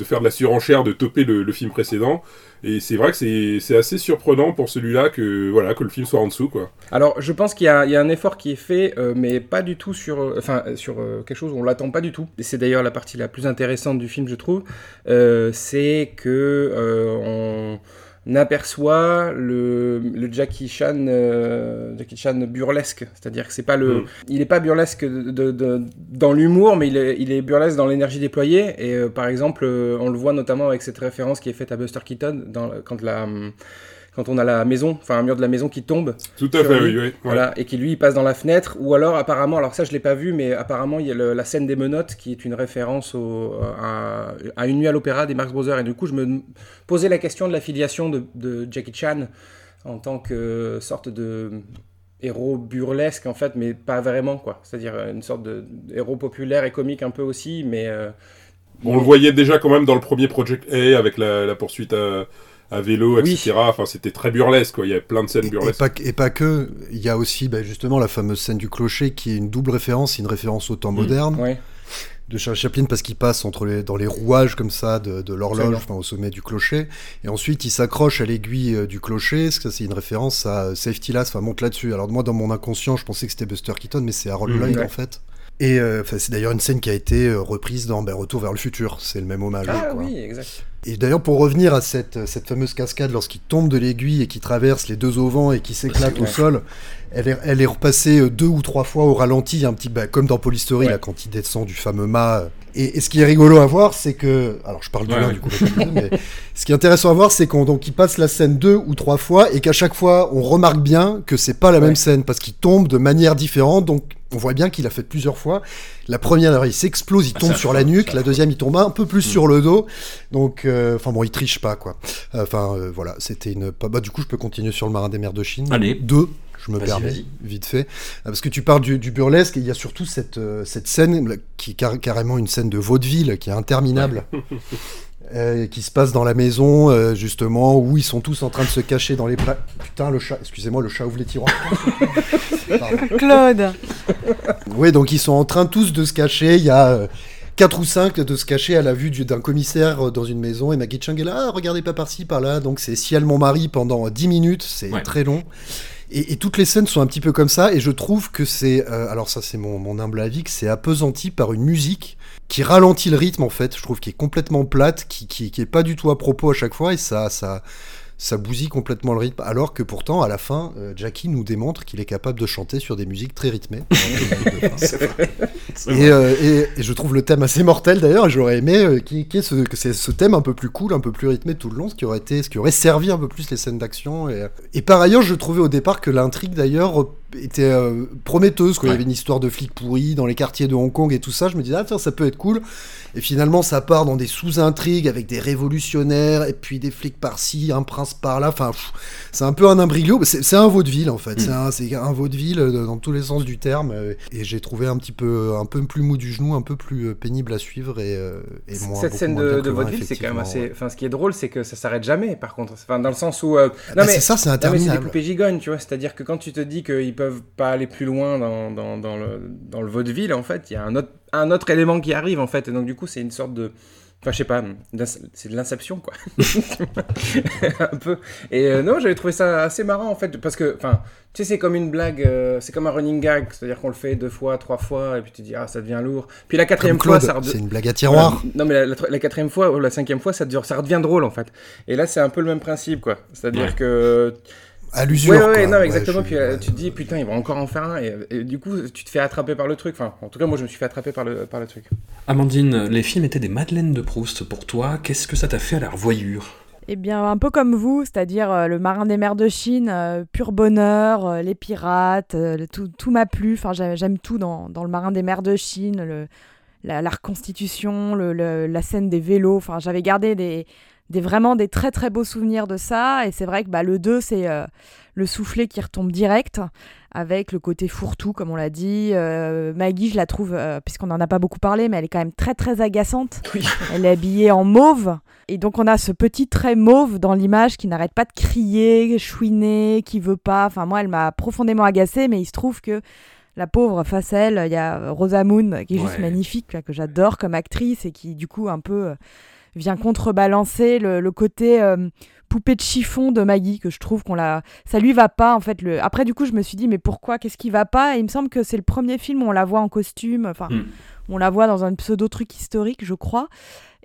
faire de la surenchère, de topper le, film précédent. Et c'est vrai que c'est assez surprenant pour celui-là que, voilà, que le film soit en dessous. Quoi. Alors, je pense qu'il y, a un effort qui est fait, euh, mais pas du tout sur, sur euh, quelque chose où on l'attend pas du tout. Et c'est d'ailleurs la partie la plus intéressante du film, je trouve. Euh, c'est que on aperçoit le, le Jackie Chan, euh, Jackie Chan burlesque. C'est-à-dire que c'est pas le, Mm. il est pas burlesque de, de- de- dans l'humour, mais il est, il est burlesque dans l'énergie déployée. Et euh, par exemple, euh, on le voit notamment avec cette référence qui est faite à Buster Keaton dans, quand la quand on a la maison, enfin un mur de la maison qui tombe, Tout à fait, lui, oui. oui, ouais. voilà, et qui lui il passe dans la fenêtre, ou alors apparemment, alors ça je l'ai pas vu, mais apparemment il y a le- la scène des menottes qui est une référence au, à, à une nuit à l'opéra des Marx Brothers, et du coup je me posais la question de la filiation de, de Jackie Chan en tant que sorte de héros burlesque en fait, mais pas vraiment quoi, c'est-à-dire une sorte de héros populaire et comique un peu aussi, mais euh, On le voyait déjà quand même dans le premier Project A avec la, la poursuite à, à vélo, Oui. etc. Enfin, c'était très burlesque, quoi. Il y avait plein de scènes Et burlesques. pas, et pas que, il y a aussi bah, justement la fameuse scène du clocher qui est une double référence, une référence au temps Mm. moderne ouais. de Charles Chaplin parce qu'il passe entre les, dans les rouages comme ça de, de l'horloge, enfin, au sommet du clocher, et ensuite il s'accroche à l'aiguille euh, du clocher, ça c'est une référence à euh, Safety Last, enfin monte là-dessus. Alors moi dans mon inconscient je pensais que c'était Buster Keaton, mais c'est Harold Mhm. Lloyd Ouais. en fait. Et euh, c'est d'ailleurs une scène qui a été reprise dans ben, Retour vers le futur, c'est le même hommage. Ah quoi. oui, exact. Et d'ailleurs, pour revenir à cette, cette fameuse cascade, lorsqu'il tombe de l'aiguille et qu'il traverse les deux auvents et qui s'éclate au sol, elle est, elle est repassée euh, deux ou trois fois au ralenti, un petit bah, comme dans Polystory, Ouais. là, quand il descend du fameux mât. Et, et ce qui est rigolo à voir, c'est que. Alors, je parle du Ouais, l'un, ouais. du coup, mais ce qui est intéressant à voir, c'est qu'on donc il passe la scène deux ou trois fois et qu'à chaque fois, on remarque bien que c'est pas la même scène parce qu'il tombe de manière différente. Donc, on voit bien qu'il a fait plusieurs fois. La première, alors, il s'explose, il Ah, tombe sur la nuque. La deuxième, il tombe un peu plus sur le dos. Donc, euh, enfin bon, il triche pas, quoi. Enfin, euh, voilà, c'était une. Bah, du coup, je peux continuer sur le marin des mers de Chine. Allez. Deux, je me permets, vite fait. Ah, Parce que tu parles du, du burlesque, et il y a surtout cette, euh, cette scène qui est car- carrément une scène de vaudeville qui est interminable. [LAUGHS] euh, qui se passe dans la maison, euh, justement, où ils sont tous en train de se cacher dans les plats. Putain, le chat, excusez-moi, le chat ouvre les tiroirs. [LAUGHS] Claude Oui, donc ils sont en train tous de se cacher. Il y a euh, quatre ou cinq de se cacher à la vue d'un commissaire dans une maison et Maggie Chung est là, ah, regardez pas par-ci, par-là. Donc c'est Ciel mon mari pendant 10 minutes, c'est très long. Et, toutes les scènes sont un petit peu comme ça, et je trouve que c'est, euh, alors ça c'est mon, mon, humble avis, que c'est appesanti par une musique qui ralentit le rythme en fait. Je trouve qu'il est complètement plate, qui, qui, qui est pas du tout à propos à chaque fois, et ça, ça, ça bousille complètement le rythme. Alors que pourtant, à la fin, euh, Jackie nous démontre qu'il est capable de chanter sur des musiques très rythmées. [LAUGHS] Euh, et, je trouve le thème assez mortel d'ailleurs. J'aurais aimé euh, ce, que c'est ce thème un peu plus cool, un peu plus rythmé tout le long, ce qui aurait été, ce qui aurait servi un peu plus les scènes d'action. Et, et par ailleurs, je trouvais au départ que l'intrigue d'ailleurs était prometteuse. Quand il y avait une histoire de flics pourris dans les quartiers de Hong Kong et tout ça, je me disais ah ça peut être cool. Et finalement, ça part dans des sous-intrigues avec des révolutionnaires et puis des flics par-ci, un prince par-là. Enfin, c'est un peu un imbriglio. C'est un vaudeville en fait. Mm. C'est un, vaudeville euh, dans tous les sens du terme. Euh, et j'ai trouvé un petit peu, un peu plus mou du genou, un peu plus euh, pénible à suivre et, et moins. Cette scène de, vaudeville, c'est quand même assez. Enfin, ce qui est drôle, c'est que ça s'arrête jamais. Par contre, enfin, dans le sens où. Ah, non bah, mais c'est ça, c'est interminable. C'est des poupées gigognes, tu vois. C'est-à-dire que quand tu te dis qu'ils peuvent pas aller plus loin dans, dans, dans le, dans le vaudeville, en fait, il y a un autre un autre élément qui arrive en fait. Et donc du coup, c'est une sorte de Enfin, je sais pas, c'est de l'inception, quoi. [LAUGHS] un peu. Et euh, non, j'avais trouvé ça assez marrant, en fait, parce que, enfin, tu sais, c'est comme une blague, euh, c'est comme un running gag, c'est-à-dire qu'on le fait deux fois, trois fois, et puis tu dis, ah, ça devient lourd. Puis la quatrième fois, ça C'est une blague à tiroir. non, mais la, quatrième fois, ou la cinquième fois, ça, ça redevient drôle, en fait. Et là, c'est un peu le même principe, quoi. C'est-à-dire que à l'usure. Ouais, non, exactement. puis euh, tu te dis, putain, ils vont encore en faire un. Et, du coup, tu te fais attraper par le truc. Enfin, en tout cas, moi, je me suis fait attraper par le, par le truc. Amandine, les films étaient des Madeleines de Proust pour toi. Qu'est-ce que ça t'a fait à la revoyure? Eh bien, un peu comme vous, c'est-à-dire euh, le marin des mers de Chine, euh, pur bonheur, les pirates, tout, tout m'a plu. Enfin, j'aime tout dans, dans, le marin des mers de Chine, le, la, la reconstitution, le, la scène des vélos. Enfin, j'avais gardé des, des, vraiment des très très beaux souvenirs de ça. Et c'est vrai que bah, le 2, c'est euh, le soufflet qui retombe direct, avec le côté fourre-tout, comme on l'a dit. Euh, Maggie, je la trouve, euh, puisqu'on n'en a pas beaucoup parlé, mais elle est quand même très très agaçante. [LAUGHS] Elle est habillée en mauve. Et donc on a ce petit trait mauve dans l'image qui n'arrête pas de crier, chouiner, qui veut pas. Enfin, moi, elle m'a profondément agacée, mais il se trouve que la pauvre face à elle, il y a Rosamund qui est juste magnifique, que j'adore comme actrice et qui du coup un peu vient contrebalancer le, côté euh, poupée de chiffon de Maggie que je trouve qu'on la ça lui va pas en fait le après du coup je me suis dit mais pourquoi qu'est-ce qui va pas? Et il me semble que c'est le premier film où on la voit en costume enfin hmm. on la voit dans un pseudo truc historique je crois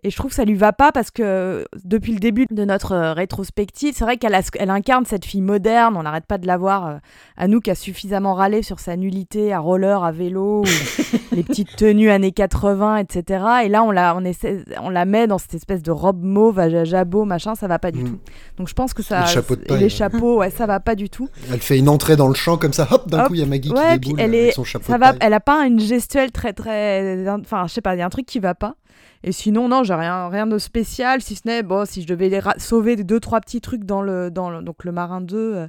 et je trouve que ça lui va pas parce que depuis le début de notre euh, rétrospective, c'est vrai qu'elle elle incarne cette fille moderne. On n'arrête pas de la voir euh, à nous qui a suffisamment râlé sur sa nullité à roller, à vélo, [LAUGHS] les petites tenues années 80, etc. Et là, on la, on, essaie, on la met dans cette espèce de robe mauve à jabot, machin, ça va pas du mm. tout. Donc je pense que ça. Les chapeaux de paille. Les chapeaux, ouais, ça va pas du tout. Elle fait une entrée dans le champ comme ça, hop, d'un coup il y a Maggie qui déboule elle est, avec son chapeau ça va, Elle a pas une gestuelle très très. Enfin, je sais pas, il y a un truc qui va pas. Et sinon, non, j'ai rien, rien de spécial, si ce n'est, bon, si je devais les sauver deux, trois petits trucs dans le, dans donc le Marin 2, euh,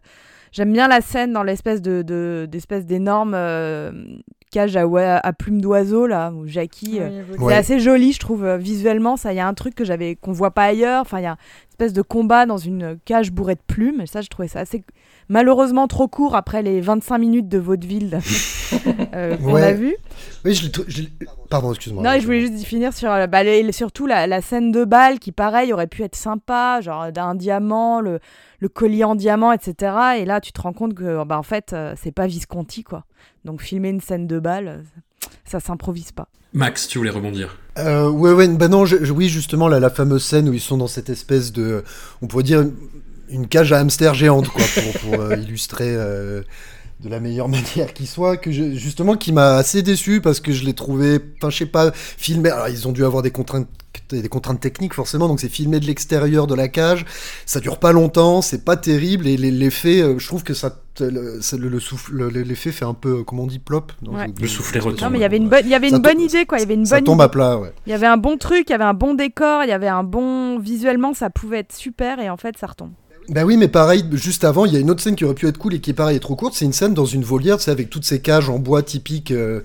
j'aime bien la scène dans l'espèce de, d'espèce d'énorme euh, cage à, à plumes d'oiseau, là, où Jackie, euh, c'est assez joli, je trouve, visuellement, ça, il y a un truc que j'avais, qu'on voit pas ailleurs, enfin, il y a une espèce de combat dans une cage bourrée de plumes, et ça, je trouvais ça assez, malheureusement trop court après les 25 minutes de vaudeville euh, [LAUGHS] qu'on a vu. Oui, je l'ai. Pardon, excuse-moi. Non, je voulais juste finir sur euh, bah, surtout la, scène de balle qui, pareil, aurait pu être sympa, genre d'un diamant, le, le, collier en diamant, etc. Et là, tu te rends compte que, bah, en fait, euh, c'est pas Visconti, quoi. Donc, filmer une scène de balle, ça s'improvise pas. Max, tu voulais rebondir euh, Ouais, ouais, bah non, oui, justement, la fameuse scène où ils sont dans cette espèce de. On pourrait dire une cage à hamster géante, quoi, pour, pour [LAUGHS] illustrer de la meilleure [LAUGHS] manière qui soit, que justement qui m'a assez déçu parce que je l'ai trouvé, enfin je sais pas, filmé. Alors ils ont dû avoir des contraintes des contraintes techniques forcément, donc c'est filmé de l'extérieur de la cage, ça dure pas longtemps, c'est pas terrible et l'effet, euh, je trouve que ça, le, le, souffle, l'effet fait un peu, comment on dit, plop? Le soufflet retombe. Non mais il y avait une bonne, il y avait une bonne idée quoi, il y avait une ça tombe à plat, ouais. Il y avait un bon truc, il y avait un bon décor, il y avait un bon visuellement, ça pouvait être super et en fait ça retombe. Bah oui, mais pareil, juste avant, il y a une autre scène qui aurait pu être cool et qui est pareil est trop courte. C'est une scène dans une volière, c'est avec toutes ces cages en bois typiques. Euh,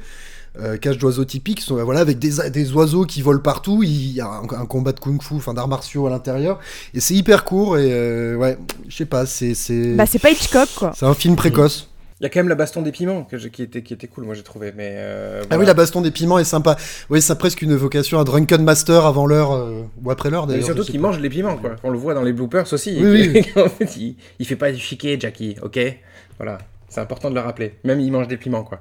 euh, cages d'oiseaux typiques, sont, voilà, avec des, des, oiseaux qui volent partout. Il y a un, combat de kung-fu, enfin d'arts martiaux à l'intérieur, et c'est hyper court. Et euh, ouais, je sais pas, c'est c'est. Bah c'est pas Hitchcock quoi. C'est un film précoce. Il y a quand même la baston des piments que qui, était, qui était cool, moi j'ai trouvé. Mais euh, Ah oui, la baston des piments est sympa. Oui, ça a presque une évocation à Drunken Master avant l'heure, euh, ou après l'heure Mais d'ailleurs. surtout qu'il mange les piments, quoi. On le voit dans les bloopers aussi. Oui, oui. [LAUGHS] en fait, il, il fait pas du chiquet, Jackie, ok? Voilà, c'est important de le rappeler. Même il mange des piments, quoi.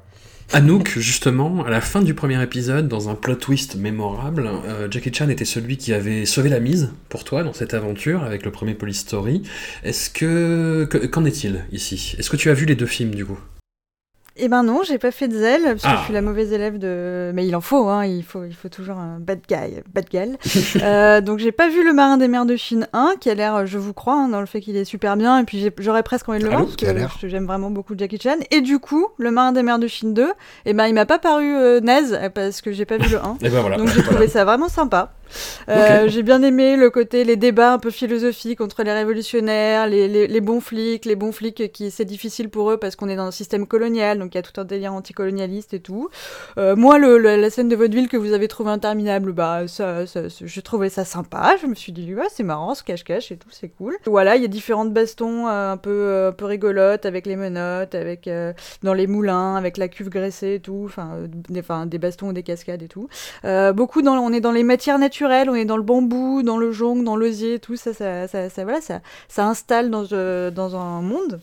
Anouk, justement, à la fin du premier épisode, dans un plot twist mémorable, euh, Jackie Chan était celui qui avait sauvé la mise pour toi dans cette aventure avec le premier Police Story. Est-ce que. que- Qu'en est-il ici? Est-ce que tu as vu les deux films du coup? Eh ben non, j'ai pas fait de zèle, parce que Ah. je suis la mauvaise élève de... Mais il en faut, hein, il faut, il faut toujours un bad guy, bad gal. [LAUGHS] Euh, donc j'ai pas vu Le Marin des Mers de Chine 1, qui a l'air, je vous crois, hein, dans le fait qu'il est super bien, et puis j'aurais presque envie de le Allô, voir, parce que j'aime vraiment beaucoup Jackie Chan. Et du coup, Le Marin des Mers de Chine 2, eh ben il m'a pas paru euh, naze, parce que j'ai pas vu le 1. [LAUGHS] Et ben voilà. Donc j'ai trouvé ça vraiment sympa. Euh, J'ai bien aimé le côté, les débats un peu philosophiques entre les révolutionnaires, les, les, les bons flics, les bons flics qui c'est difficile pour eux parce qu'on est dans un système colonial, donc il y a tout un délire anticolonialiste et tout. Euh, moi, le, le- la scène de vaudeville que vous avez trouvé interminable, bah ça, ça, ça- j'ai trouvé ça sympa. Je me suis dit c'est marrant, ce cache-cache et tout, c'est cool. Voilà, il y a différentes bastons euh, un peu un peu rigolotes avec les menottes, avec dans les moulins, avec la cuve graissée et tout, enfin des, des bastons ou des cascades et tout. Beaucoup dans, on est dans les matières naturelles, on est dans le bambou, dans le jonc, dans l'osier, tout ça, ça, ça, ça- voilà, ça, ça installe dans, euh, dans un monde.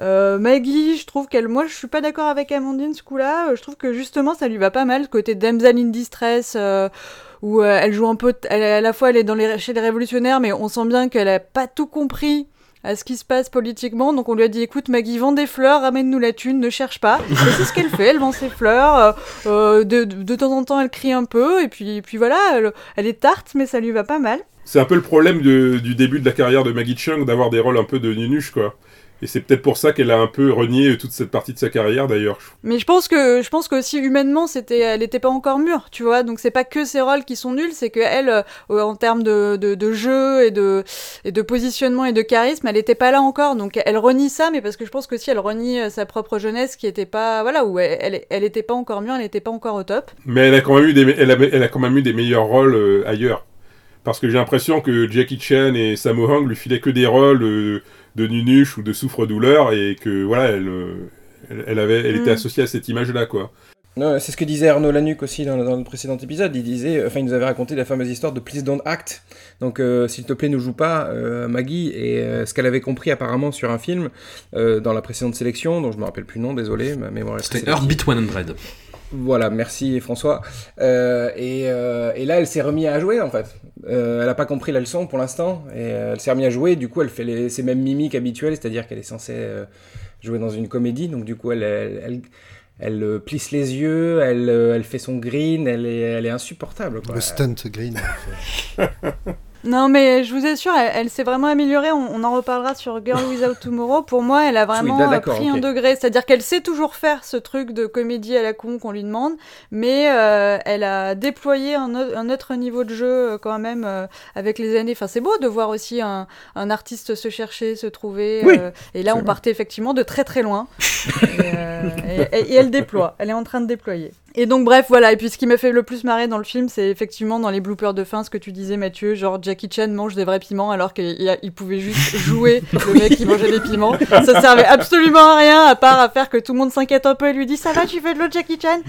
Euh, Maggie, je trouve qu'elle, moi, je suis pas d'accord avec Amandine ce coup-là. Euh, Je trouve que justement, ça lui va pas mal, côté damsel in distress. où elle joue un peu, elle, à la fois elle est dans les, chez les révolutionnaires, mais on sent bien qu'elle a pas tout compris à ce qui se passe politiquement. Donc on lui a dit écoute Maggie, vends des fleurs, ramène-nous la thune, ne cherche pas. Et c'est ce qu'elle fait, elle vend ses fleurs. euh, euh, de, de, temps en temps elle crie un peu, et puis, puis voilà, elle, est tarte, mais ça lui va pas mal. C'est un peu le problème du début de la carrière de Maggie Chung d'avoir des rôles un peu de nunuche, quoi. Et c'est peut-être pour ça qu'elle a un peu renié toute cette partie de sa carrière, d'ailleurs. Mais je pense que je pense que aussi humainement c'était elle était pas encore mûre, tu vois. Donc c'est pas que ses rôles qui sont nuls, c'est que elle euh, en termes de, de, de jeu et de et de positionnement et de charisme, elle était pas là encore. Donc elle renie ça, mais parce que je pense que si elle renie euh, sa propre jeunesse qui était pas voilà où elle elle, elle était pas encore mûre, elle était pas encore au top. Mais elle a quand même eu des, elle a, elle a quand même eu des meilleurs rôles euh, ailleurs. Parce que j'ai l'impression que Jackie Chan et Sammo Hung lui filaient que des rôles euh, de nunuche ou de souffre-douleur et que voilà, elle, euh, elle, elle avait, elle était associée à cette image-là, quoi. Non, c'est ce que disait Arnaud Lanuc aussi dans, le- dans le précédent épisode. Il disait, enfin, il nous avait raconté la fameuse histoire de Please Don't Act. Donc, euh, s'il te plaît, ne joue pas, euh, Maggie. Et euh, ce qu'elle avait compris apparemment sur un film euh, dans la précédente sélection, dont je me rappelle plus le nom, désolé, ma mémoire est C'était. Heartbeat 100. Voilà, merci François. Euh, et, euh, et là, elle s'est remise à jouer en fait. Euh, elle n'a pas compris la leçon pour l'instant, et euh, elle s'est remise à jouer. Du coup, elle fait les, ses mêmes mimiques habituelles, c'est-à-dire qu'elle est censée euh, jouer dans une comédie. Donc, du coup, elle, elle, elle, elle, euh, plisse les yeux, elle, euh, elle fait son green, elle est, elle est insupportable. Quoi. Le stunt green. [LAUGHS] Non, mais je vous assure, elle, elle s'est vraiment améliorée. On, on en reparlera sur Girl Without Tomorrow. Pour moi, elle a vraiment Oui, d'accord, pris un degré. C'est-à-dire qu'elle sait toujours faire ce truc de comédie à la con qu'on lui demande, mais euh, elle a déployé un, au- un autre niveau de jeu euh, quand même euh, avec les années. Enfin, c'est beau de voir aussi un, un artiste se chercher, se trouver. Oui, euh, et là, on vrai. partait effectivement de très très loin. euh, et- et- et elle déploie. Elle est en train de déployer. Et donc bref, voilà. Et puis ce qui m'a fait le plus marrer dans le film, c'est effectivement dans les bloopers de fin, ce que tu disais Mathieu, genre Jackie Chan mange des vrais piments alors qu'il pouvait juste [LAUGHS] jouer le mec qui mangeait des piments. Ça servait absolument à rien à part à faire que tout le monde s'inquiète un peu et lui dit ça va, tu fais de l'autre Jackie Chan.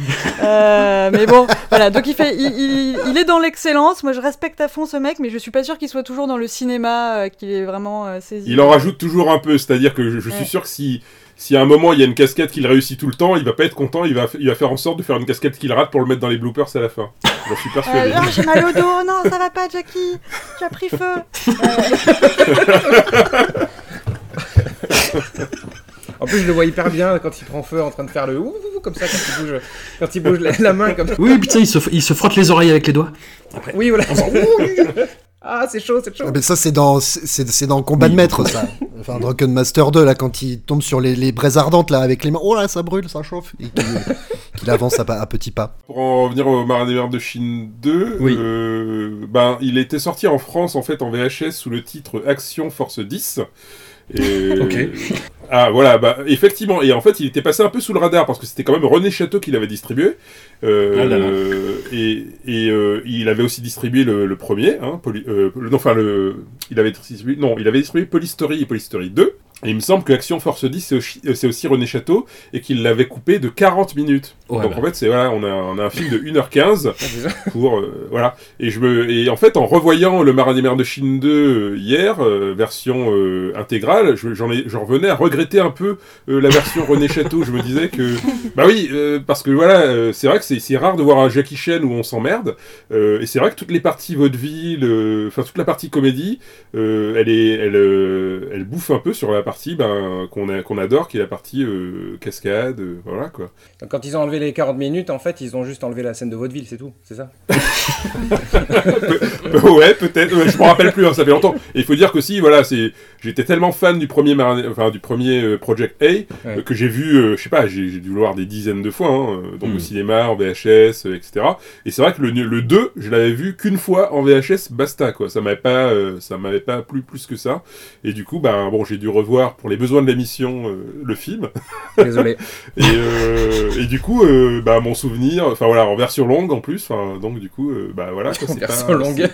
Euh, mais bon, voilà. Donc il fait, il, il- il est dans l'excellence. Moi, je respecte à fond ce mec, mais je suis pas sûr qu'il soit toujours dans le cinéma, euh, qu'il est vraiment euh, saisi. Il en rajoute toujours un peu, c'est-à-dire que je, je suis Ouais. sûr que si, si à un moment il y a une casquette qu'il réussit tout le temps, il va pas être content, il va, il va faire en sorte de faire une casquette qu'il rate pour le mettre dans les bloopers à la fin. J'en suis Euh, persuadé. non, j'ai mal au dos, non, ça va pas, Jackie, tu as pris feu. En plus, je le vois hyper bien quand il prend feu en train de faire le ouh, ouh, comme ça, quand il bouge, quand il bouge la, la main comme ça. Oui, putain, il se, il se frotte les oreilles avec les doigts. Oui, voilà. [LAUGHS] ah, c'est chaud, c'est chaud. Ah, mais ça, c'est dans, c'est, c'est dans Combat de Maître, ça. [LAUGHS] Enfin, Drunken Master 2, là, quand il tombe sur les, les braises ardentes, là, avec les mains. Oh là, ça brûle, ça chauffe. Et qu'il, [LAUGHS] qu'il avance à, pas- à petits pas. Pour en revenir au Marin des Mers de Chine 2, Oui. euh, ben, il était sorti en France en fait en VHS sous le titre Action Force 10. Et... Ok. [LAUGHS] Ah voilà, bah effectivement, et en fait il était passé un peu sous le radar parce que c'était quand même René Château qui l'avait distribué. Euh, Ah là là. Et, et euh, il avait aussi distribué le, le premier, hein, Poly- euh, le- non, enfin le, il avait distribué, non, il avait distribué Polystory et Polystory 2. Et il me semble que Action Force 10, c'est aussi, euh, c'est aussi René Château, et qu'il l'avait coupé de 40 minutes. Ouais, Donc bah. en fait, c'est voilà, on a, on a un film de 1h15 [LAUGHS] Ah, pour euh, voilà. Et je me et en fait, en revoyant le Marin des mers de Chine 2 euh, hier, euh, version euh, intégrale, je- j'en ai, j'en revenais à regretter un peu la version René Château. Je me disais que [LAUGHS] bah oui, parce que voilà, c'est vrai que c'est rare de voir un Jackie Chan où on s'emmerde. Et c'est vrai que toutes les parties vaudeville, enfin toute la partie comédie, elle est, elle, elle bouffe un peu sur la partie ben, qu'on adore, qui est la partie euh, cascade, euh, voilà quoi. Donc, quand ils ont enlevé les 40 minutes, en fait, ils ont juste enlevé la scène de vaudeville, c'est tout, c'est ça [LAUGHS] ouais, peut-être. ouais, je me rappelle plus. hein, ça fait longtemps. Et il faut dire que si, voilà, c'est. J'étais tellement fan du premier, Marin- enfin du premier euh, Project A euh, que j'ai vu, je sais pas, j'ai dû le voir des dizaines de fois, hein, donc Mm. au cinéma, en VHS, etc. Et c'est vrai que le, le 2, je l'avais vu qu'une fois en VHS, basta quoi. Ça m'avait pas, ça m'avait pas plu plus que ça. Et du coup, ben bon, j'ai dû revoir pour les besoins de l'émission euh, le film. Désolé. [LAUGHS] Et, euh, et du coup, euh, bah, mon souvenir, enfin voilà, en version longue en plus, donc du coup, euh, bah voilà. quoi, c'est Version pas- longue.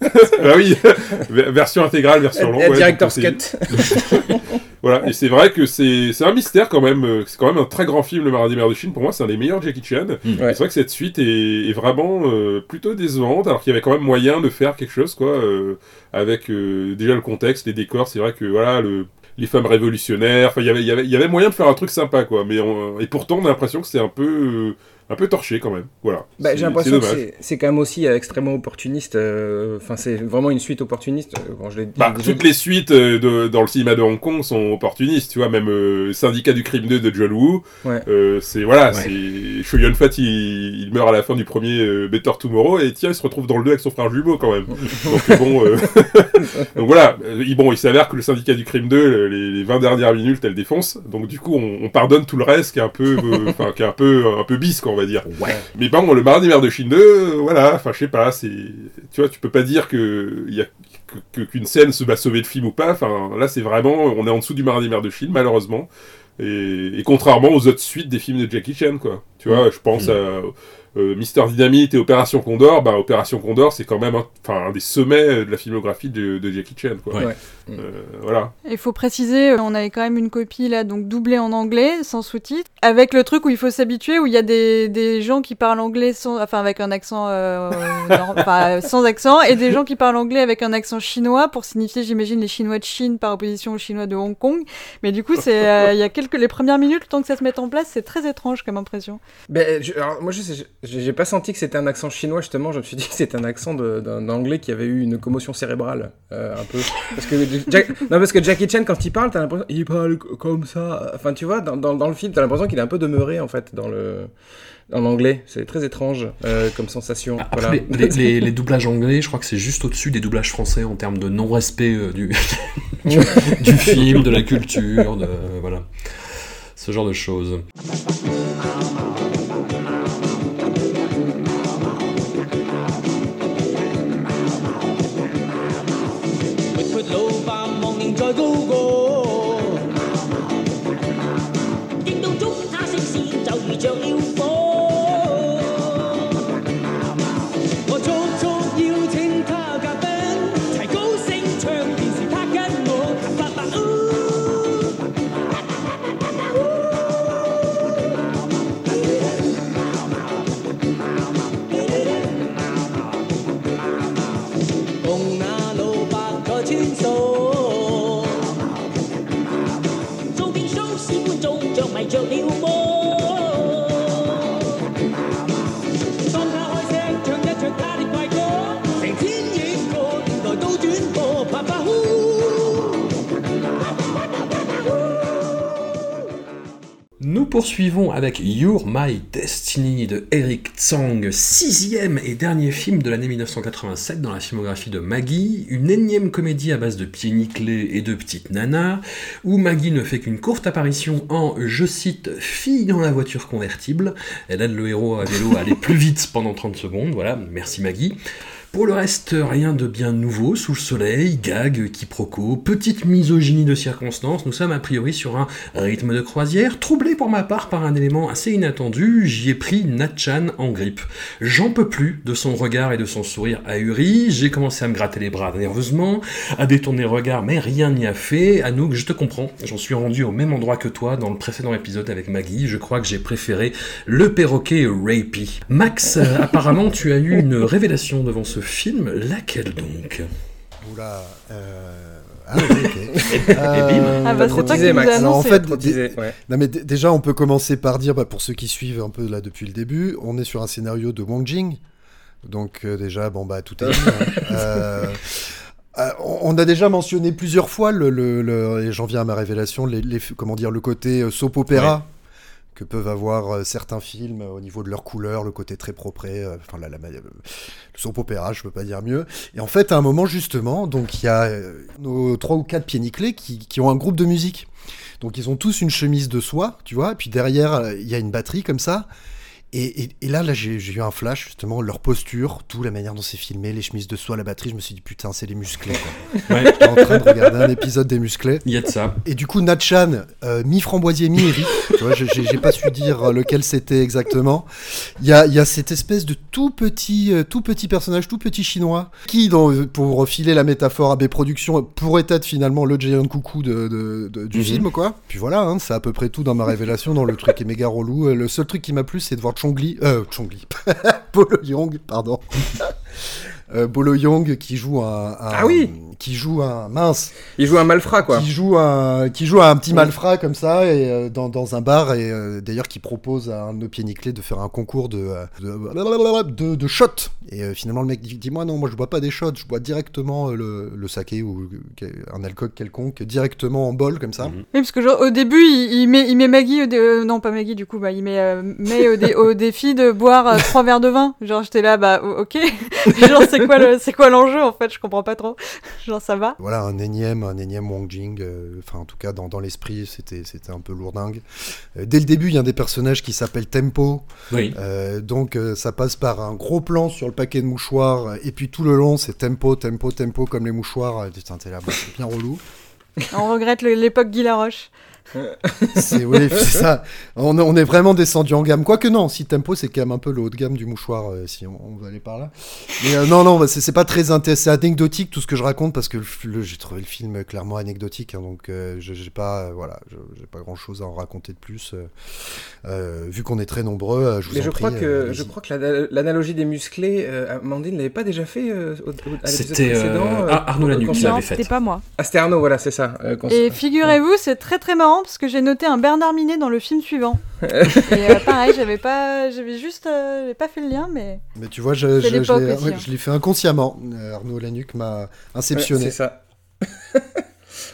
c'est- [LAUGHS] bah oui, Ver- version intégrale, version longue. Ouais, Director's Cut. [LAUGHS] Voilà, et c'est vrai que c'est c'est un mystère quand même. C'est quand même un très grand film, Le Marin des mers de Chine. Pour moi, c'est un des meilleurs Jackie Chan. Ouais. C'est vrai que cette suite est, est vraiment euh, plutôt décevante, alors qu'il y avait quand même moyen de faire quelque chose, quoi, euh, avec euh, déjà le contexte, les décors. C'est vrai que voilà, le, les femmes révolutionnaires. Enfin, il y avait- il y avait- il y avait moyen de faire un truc sympa, quoi. Mais on- et pourtant, on a l'impression que c'est un peu euh, un peu torché quand même. Voilà. Bah, j'ai l'impression que c'est quand même aussi euh, extrêmement opportuniste. euh, Enfin, c'est vraiment une suite opportuniste. euh, Bon, je l'ai dit. Bah, déjà toutes les suites euh, de, dans le cinéma de Hong Kong sont opportunistes, tu vois, même euh, Syndicat du crime 2 de John Woo, Ouais. euh, c'est voilà, Ouais. c'est Yun Fat, il, il meurt à la fin du premier euh, Better Tomorrow et tiens, il se retrouve dans le 2 avec son frère jumeau quand même. [LAUGHS] Donc euh, bon, euh, [LAUGHS] donc voilà, Euh, il- bon, il s'avère que le Syndicat du crime 2, le- les, les 20 dernières minutes, elle défonce, donc du coup, on, on pardonne tout le reste qui est un peu, euh, [LAUGHS] enfin, qui est un peu, un peu bis, on va dire. Ouais. Mais bon, le Marin des mers de Chine 2, euh, voilà, enfin, je sais pas, c'est, tu vois, tu peux pas dire que il y a qu'une scène se va sauver le film ou pas. Enfin, là, c'est vraiment, on est en dessous du Marin des mers de Chine, malheureusement. Et, et contrairement aux autres suites des films de Jackie Chan, quoi. Tu vois, je pense Mm. à euh, Mister Dynamite et Opération Condor. Bah, Opération Condor, c'est quand même un, enfin, un des sommets de la filmographie de, de Jackie Chan, quoi. Ouais. Ouais. Euh, voilà. Il faut préciser, euh, on avait quand même une copie là, donc doublée en anglais, sans sous-titres, avec le truc où il faut s'habituer, où il y a des, des gens qui parlent anglais sans, enfin avec un accent, euh, [LAUGHS] enfin, sans accent, et des gens qui parlent anglais avec un accent chinois pour signifier, j'imagine, les Chinois de Chine par opposition aux Chinois de Hong Kong. Mais du coup, c'est, [LAUGHS] euh, il y a quelques, les premières minutes, le temps que ça se mette en place, c'est très étrange comme impression. Ben, je- alors, moi, je sais, j'ai pas senti que c'était un accent chinois, justement. Je me suis dit que c'était un accent d'un anglais qui avait eu une commotion cérébrale, euh, un peu. Parce que, Jack- non, parce que Jackie Chan, quand il parle, t'as l'impression. Il parle co- comme ça. Enfin, tu vois, dans, dans, dans le film, t'as l'impression qu'il est un peu demeuré, en fait, dans le. En anglais, c'est très étrange euh, comme sensation. Après, voilà. les, les- les- les doublages anglais, je crois que c'est juste au-dessus des doublages français en termes de non-respect euh, du, [LAUGHS] du, du film, de la culture, de, voilà. Ce genre de choses. Poursuivons avec You're My Destiny de Eric Tsang, sixième et dernier film de l'année 1987 dans la filmographie de Maggie, une énième comédie à base de pieds nickelés et de petites nanas, où Maggie ne fait qu'une courte apparition en, je cite, fille dans la voiture convertible. Elle aide le héros à vélo à aller plus vite pendant 30 secondes, voilà, merci Maggie. Pour le reste, rien de bien nouveau sous le soleil, gag, quiproquo, petite misogynie de circonstances, nous sommes a priori sur un rythme de croisière, troublé pour ma part par un élément assez inattendu, j'y ai pris Natchan en grippe. J'en peux plus de son regard et de son sourire ahuri, j'ai commencé à me gratter les bras nerveusement, à détourner le regard, mais rien n'y a fait. Anouk, je te comprends, j'en suis rendu au même endroit que toi dans le précédent épisode avec Maggie, je crois que j'ai préféré le perroquet rapey. Max, apparemment tu as eu une révélation devant ce laquelle donc? Oula. Euh... Ah, oui, ok. [LAUGHS] Et bim. Euh, Ah bah, Trop c'est toi qui teasé, nous Max. Alors, en fait, Trop teasé, ouais. Non mais déjà on peut commencer par dire, bah, pour ceux qui suivent un peu là depuis le début, on est sur un scénario de Wang Jing. Donc euh, déjà, bon bah tout est dit. hein. [LAUGHS] Euh, euh, on a déjà mentionné plusieurs fois, le, le- le- et j'en viens à ma révélation, les, les- comment dire, le côté soap opéra que peuvent avoir euh, certains films euh, au niveau de leur couleur, le côté très propre, euh, enfin la, le soap opéra, je peux pas dire mieux. Et en fait, à un moment justement, donc il y a nos trois ou quatre pieds nickelés qui, qui ont un groupe de musique. Donc ils ont tous une chemise de soie, tu vois, et puis derrière il y a une batterie comme ça. Et, et- et là, là j'ai eu un flash justement, leur posture, tout la manière dont c'est filmé, les chemises de soie, la batterie. Je me suis dit putain, c'est les musclés. Quoi. [LAUGHS] Ouais, J'étais en train de regarder un épisode des musclés. il y a de ça. Et du coup, Natchan, euh, mi-framboisier, mi-Eric. tu vois, j'ai pas su dire euh, lequel c'était exactement. Il y a, il y a cette espèce de tout petit, euh, tout petit personnage, tout petit chinois, qui, dans, euh, pour filer la métaphore AB Productions, pourrait être finalement le Giant Coucou de, de- de- du Mhm. film, quoi. Puis voilà, hein, c'est à peu près tout dans ma révélation, dans le truc est méga relou. Le seul truc qui m'a plu, c'est de voir Chongli, euh, Chongli, [LAUGHS] Bolo Young, pardon. [LAUGHS] Euh, Bolo Young qui joue un, un- Ah oui qui joue un mince Il joue un malfrat, quoi. qui joue un qui joue un petit Oui. malfrat comme ça et euh, dans, dans un bar et euh, d'ailleurs qui propose à un de nos pieds nickelés de faire un concours de de, de, de shots et euh, finalement le mec dit, dit moi non moi je bois pas des shots je bois directement le, le saké ou un alcool quelconque directement en bol comme ça Mhm. Oui, parce que genre, au début, il, il met, il met Maggie, euh, non pas Maggie du coup, bah, il met, euh, met au, dé- au défi de boire euh, trois verres de vin. Genre j'étais là, bah ok. [LAUGHS] genre c'est quoi le, c'est quoi l'enjeu en fait? Je comprends pas trop. [LAUGHS] Genre ça va? voilà un énième un énième Wang Jing euh, enfin en tout cas dans, dans l'esprit c'était c'était un peu lourdingue Euh, dès le début il y a un des personnages qui s'appelle Tempo Oui. Euh, donc euh, ça passe par un gros plan sur le paquet de mouchoirs et puis tout le long c'est tempo, tempo, tempo comme les mouchoirs. Putain, t'es là, bon, c'est bien relou. On regrette l'époque Guy Laroche. C'est oui, [LAUGHS] c'est ça. On, est- on est vraiment descendu en gamme. Quoique non, si tempo c'est quand même un peu le haut de gamme du mouchoir euh, si on, on va aller par là. Mais euh, non, non, bah, c'est pas très intéressant. C'est anecdotique tout ce que je raconte parce que j'ai trouvé le film clairement anecdotique. hein, donc euh, je- j'ai pas, euh, voilà, j'ai pas grand chose à en raconter de plus. euh, euh, vu qu'on est très nombreux, euh, je vous Mais en je prie. crois que, euh, je crois que la- l'analogie des musclés, euh, Amandine l'avait pas déjà fait euh, au, au- à l'épisode C'était, euh, précédent. ah, Arnaud Lanuc l'avait c'était faite. pas moi. Ah, c'était Arnaud, voilà, c'est ça. euh, Et figurez-vous, c'est très très marrant parce que j'ai noté un Bernard Minet dans le film suivant. [LAUGHS] Et euh, pareil, j'avais pas, j'avais juste, euh, j'avais pas fait le lien, mais Mais tu vois, je, C'est je, je l'époque l'ai aussi, ouais, hein. je l'ai fait inconsciemment. Euh, Arnaud Lanuc m'a Ouais, inceptionné. c'est ça. [LAUGHS]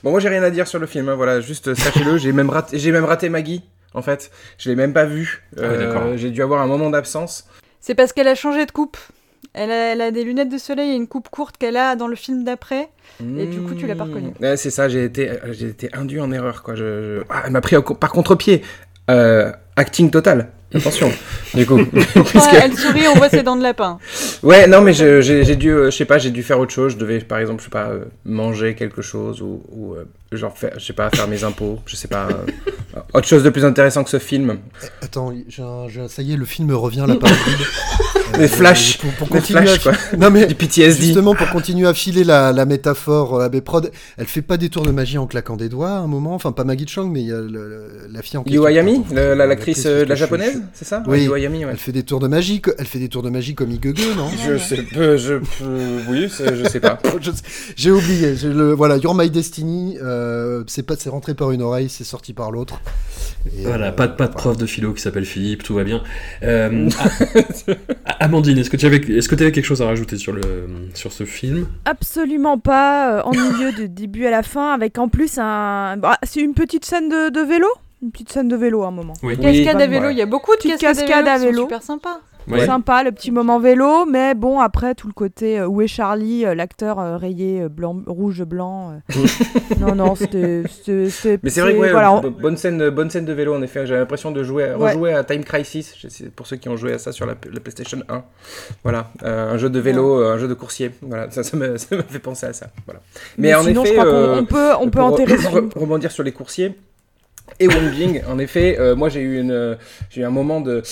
bon, moi j'ai rien à dire sur le film, hein, voilà, juste euh, sachez-le, j'ai même, raté, j'ai même raté Maggie, en fait. Je l'ai même pas vu. Ah d'accord. j'ai dû avoir un moment d'absence. c'est parce qu'elle a changé de coupe. Elle a, elle a des lunettes de soleil et une coupe courte qu'elle a dans le film d'après. Et du coup, tu l'as pas reconnu. Mmh. Ouais, c'est ça, j'ai été, euh, j'ai été induit en erreur, quoi. Je, je- Ah, elle m'a pris par contre-pied. Euh, acting total. Attention, [LAUGHS] du coup. [LAUGHS] Elle sourit, on voit ses dents de lapin. [LAUGHS] Ouais, non, mais j'ai dû, euh, je sais pas, j'ai dû faire autre chose. Je devais, par exemple, je sais pas, euh, manger quelque chose ou, ou, genre, faire, je sais pas, faire mes impôts. Je sais pas, euh, autre chose de plus intéressant que ce film. Attends, j'ai un- j'ai un- ça y est, le film revient là par. Des flashs. Pour, pour flashs, à quoi. Non mais [LAUGHS] Du PTSD. justement pour continuer à filer la, la métaphore euh, AB Prod, elle fait pas des tours de magie en claquant des doigts à un moment. Enfin pas Maggie Chang, mais il y a le- le- la fille en question. Yu Ayami, la- l'actrice euh, de la japonaise, c'est ça Oui. Yu Ayami, ouais. Elle fait des tours de magie. Elle fait des tours de magie comme Igege, non Je sais peu, je, euh, oui, je sais pas. Je [LAUGHS] sais- J'ai oublié. J'ai le voilà, You're My Destiny. euh, c'est pas, c'est rentré par une oreille, c'est sorti par l'autre. Voilà, euh, pas, de- pas de voilà. prof de philo qui s'appelle Philippe, tout va bien. Euh, [LAUGHS] Amandine, est-ce que tu avais, est-ce que tu avais quelque chose à rajouter sur, le, sur ce film? Absolument pas, euh, ennuyeux de début à la fin, avec en plus un. Bah, c'est une petite scène de, de vélo? Une petite scène de vélo à un moment. Oui. Cascade à vélo, ouais. il y a beaucoup de cascades cascade à vélo. qui sont vélo. super sympas. Ouais. Sympa, le petit moment vélo, mais bon, après, tout le côté euh, où est Charlie, euh, l'acteur euh, rayé blanc, rouge, blanc. [LAUGHS] non, non, c'était. Mais c'est vrai que ouais, voilà, on- bo- bonne, scène, bonne scène de vélo en effet. J'ai l'impression de jouer, Ouais. rejouer à Time Crisis. Pour ceux qui ont joué à ça sur la, la PlayStation 1. Voilà, un jeu de vélo, un jeu de coursier. Voilà, ça, ça me, [LAUGHS] ça me fait penser à ça. Voilà. Mais, en sinon, effet, je crois euh, on peut, on peut enterrer [LAUGHS] re- rebondir sur les coursiers. Et Wong Jing, en effet, euh, moi j'ai eu une, euh, j'ai eu un moment de,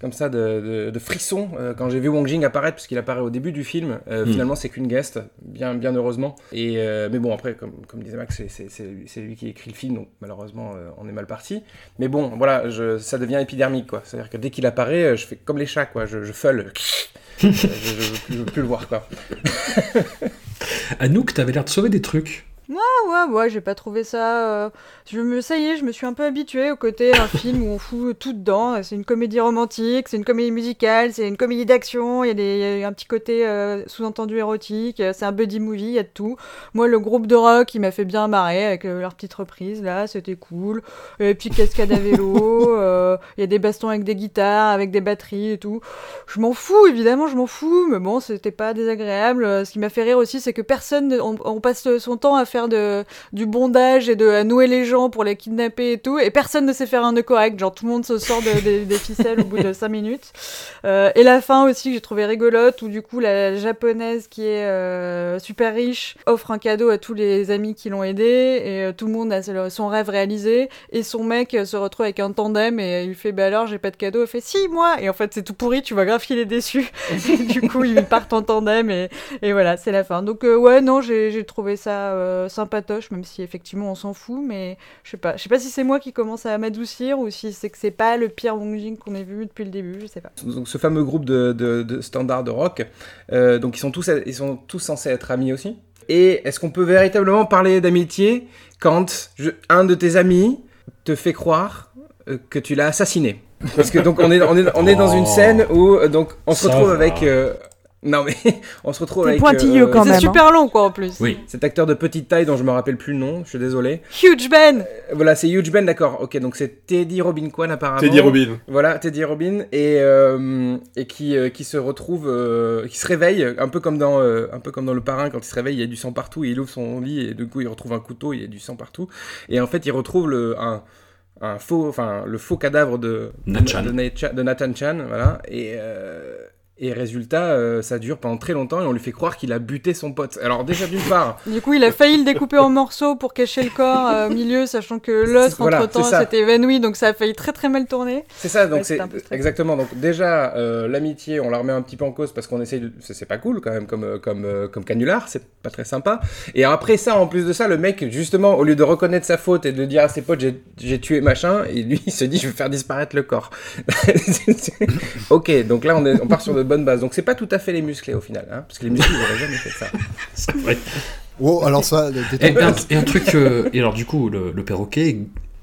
comme ça, de, de, de frisson euh, quand j'ai vu Wong Jing apparaître, parce qu'il apparaît au début du film. Euh, Hmm. Finalement, c'est qu'une guest, bien, bien heureusement. Et mais bon, après, comme, comme disait Max, c'est- lui, qui écrit le film, donc malheureusement, on est mal parti. Mais bon, voilà, je, ça devient épidermique, quoi. C'est-à-dire que dès qu'il apparaît, je fais comme les chats, quoi. Je, je feule. Je, je, veux plus, je veux plus le voir, quoi. [LAUGHS] Anouk, t'avais l'air de sauver des trucs. Ah ouais, ouais, j'ai pas trouvé ça. euh, Je me, ça y est, je me suis un peu habituée au côté un [LAUGHS] film où on fout tout dedans. C'est une comédie romantique, c'est une comédie musicale, c'est une comédie d'action. Il y a des, il y a un petit côté euh, sous-entendu érotique. euh, C'est un buddy movie, il y a de tout. Moi, le groupe de rock, il m'a fait bien marrer avec euh, leur petite reprise là, c'était cool. Et puis cascade à vélo. [LAUGHS] euh, Il y a des bastons avec des guitares, avec des batteries et tout. Je m'en fous, évidemment, je m'en fous, mais bon, c'était pas désagréable. Euh, Ce qui m'a fait rire aussi, c'est que personne, ne- on, on passe son temps à faire de, du bondage et de à nouer les gens pour les kidnapper et tout, et personne ne sait faire un correct. Genre, tout le monde se sort de- des- ficelles au bout de 5 minutes. Euh, et la fin aussi, que j'ai trouvé rigolote, où du coup, la japonaise qui est euh, super riche offre un cadeau à tous les amis qui l'ont aidé, et euh, tout le monde a son- rêve réalisé, et son mec se retrouve avec un tandem, et il fait, bah alors, j'ai pas de cadeau, elle fait, si, moi! Et en fait, c'est tout pourri, tu vois grave qu'il est déçu. [LAUGHS] Du coup, ils partent en tandem, et, et voilà, c'est la fin. Donc, ouais, non, j'ai trouvé ça sympatoche, même si effectivement on s'en fout, mais je sais pas. Je sais pas si c'est moi qui commence à m'adoucir, ou si c'est que c'est pas le pire Wong Jing qu'on ait vu depuis le début, je sais pas. donc ce fameux groupe de, de, de standards de rock, euh, donc ils sont tous ils sont tous censés être amis aussi. Et est-ce qu'on peut véritablement parler d'amitié quand je- un de tes amis te fait croire euh, que tu l'as assassiné? Parce que donc on est on est on est dans une Oh. scène où euh, donc on se retrouve va. avec euh, non mais [LAUGHS] on se retrouve avec pointilleux quand C'est même, super long, quoi, en plus. Oui. cet acteur de petite taille dont je me rappelle plus le nom, je suis désolé. Huge Ben Euh, Voilà, c'est Huge Ben, d'accord. Ok, donc c'est Teddy Robin Kwan apparemment. Teddy Robin. Voilà, Teddy Robin et euh, et qui euh, qui se retrouve, euh, qui se réveille un peu comme dans euh, un peu comme dans le parrain quand il se réveille, il y a du sang partout, et il ouvre son lit et du coup il retrouve un couteau, il y a du sang partout et en fait il retrouve le un un faux, enfin le faux cadavre de Nathan. de, Nathan- de Nathan Chan, voilà et euh, et résultat, euh, ça dure pendant très longtemps et on lui fait croire qu'il a buté son pote. Alors déjà d'une part, [LAUGHS] Du coup, il a failli le découper en morceaux pour cacher le corps euh, au milieu, sachant que l'autre, Voilà, entre-temps, s'était évanoui, donc ça a failli très très mal tourner. C'est ça, donc Ouais, c'est exactement. Donc déjà, euh, l'amitié, on la remet un petit peu en cause parce qu'on essaye. De... C'est pas cool quand même comme comme comme canular, c'est pas très sympa. Et après ça, en plus de ça, le mec, justement, au lieu de reconnaître sa faute et de dire à ses potes j'ai j'ai tué machin, et lui il se dit je vais faire disparaître le corps. [LAUGHS] ok, donc là on, est, on part sur de bonnes bases. Donc c'est pas tout à fait les musclés au final, hein, parce que les musclés ils auraient jamais fait ça. [LAUGHS] C'est vrai. Oh, alors ça, Et un, et un truc. euh, et alors, du coup, le, le perroquet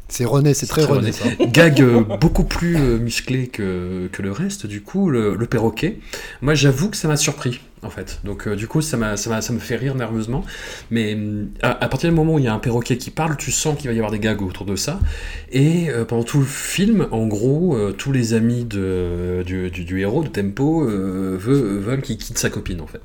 c'est René, c'est très Très René ça. gag euh, beaucoup plus euh, musclé que, que le reste, du coup, le, le perroquet. Moi, j'avoue que ça m'a surpris, en fait. Donc, euh, du coup, ça, me fait rire nerveusement. Mais hum, à, à partir du moment où il y a un perroquet qui parle, tu sens qu'il va y avoir des gags autour de ça. Et euh, pendant tout le film, en gros, euh, tous les amis de, du, du, du héros, de Tempo, veulent, veulent qu'il quitte sa copine, en fait.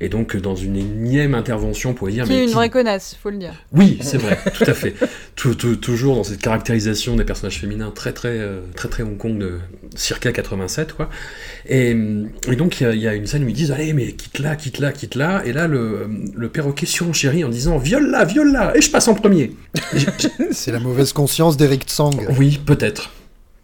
Et donc, dans une énième intervention, pour dire... Qui est mais une qui- vraie connasse, faut le dire. oui, c'est vrai, tout à fait. [LAUGHS] Tout- tout- toujours dans cette caractérisation des personnages féminins très très très très Hong Kong de circa 87 quoi. Et, et donc il y a- il y, a une scène où ils disent allez mais quitte là, quitte là, quitte là. Et là le, le perroquet surenchérit en disant viole la, viole la, et je passe en premier. Et [LAUGHS] C'est la mauvaise conscience d'Eric Tsang. oui, peut-être,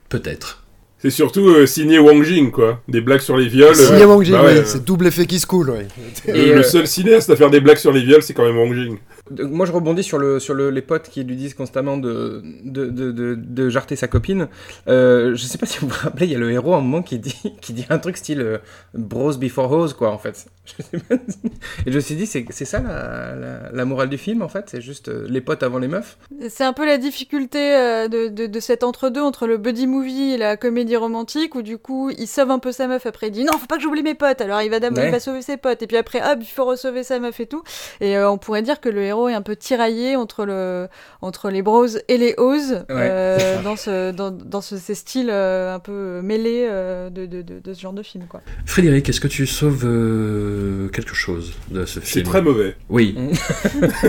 peut-être. C'est surtout euh, signé Wang Jing, quoi. Des blagues sur les viols. Signé euh, Wang Jing, bah ouais, euh, c'est double effet qui se coule. Ouais. Et, le euh, seul cinéaste à faire des blagues sur les viols, c'est quand même Wang Jing. Moi, je rebondis sur, le, sur le, les potes qui lui disent constamment de, de, de, de, de jarter sa copine. Euh, je sais pas si vous vous rappelez, il y a le héros à un moment qui dit, qui dit un truc style euh, bros before hose, quoi, en fait. [LAUGHS] Je sais pas si- Et je me suis dit, c'est ça la, la, la morale du film, en fait? C'est juste euh, les potes avant les meufs? C'est un peu la difficulté euh, de, cet entre-deux entre le buddy movie et la comédie romantique où du coup il sauve un peu sa meuf après il dit non faut pas que j'oublie mes potes alors il va d'abord Ouais. sauver ses potes et puis après hop il faut sauver sa meuf et tout et on pourrait dire que le héros héros est un peu tiraillé entre le entre les bros et les oses euh, dans ce dans, dans ce, ces styles euh, un peu mêlés euh, de, de, de, de ce genre de film quoi. Frédéric, est-ce que tu sauves euh, quelque chose de ce C'est film? très mauvais. Oui,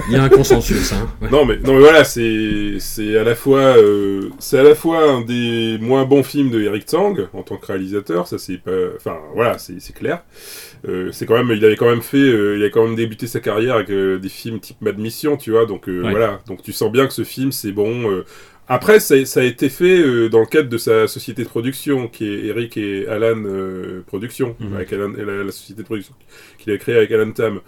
il y a un consensus. Hein. Ouais. Non mais non mais voilà, c'est c'est à la fois euh, c'est à la fois un des moins bons films de Eric Tsang en tant que réalisateur, ça c'est pas enfin voilà, c'est c'est clair. Euh, c'est quand même il avait quand même fait euh, il a quand même débuté sa carrière avec euh, des films type Mad Mission, tu vois. Donc euh, Ouais. voilà, donc tu sens bien que ce film c'est bon euh, après, ça, ça a été fait euh, dans le cadre de sa société de production, qui est Eric et Alan euh, Production, Mhm. avec Alan, la, la société de production qu'il a créée avec Alan Tam.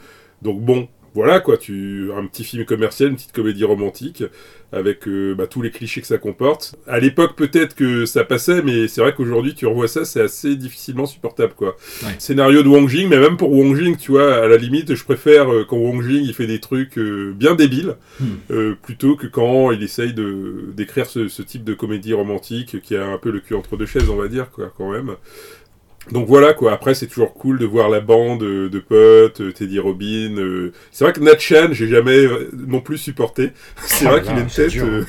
Donc bon, voilà quoi, tu un petit film commercial, une petite comédie romantique, avec euh, bah, tous les clichés que ça comporte. À l'époque, peut-être que ça passait, mais c'est vrai qu'aujourd'hui, tu revois ça, c'est assez difficilement supportable quoi. Ouais. Scénario de Wong Jing, mais même pour Wong Jing, tu vois, à la limite, je préfère euh, quand Wong Jing il fait des trucs euh, bien débiles Hmm. plutôt que quand il essaye de d'écrire ce, ce type de comédie romantique qui a un peu le cul entre deux chaises, on va dire quoi, quand même. Donc voilà quoi. Après c'est toujours cool de voir la bande euh, de potes, euh, Teddy Robin. euh. C'est vrai que Nat Chan j'ai jamais non plus supporté. [LAUGHS] c'est Oh vrai qu'il a une c'est tête. dur. [LAUGHS]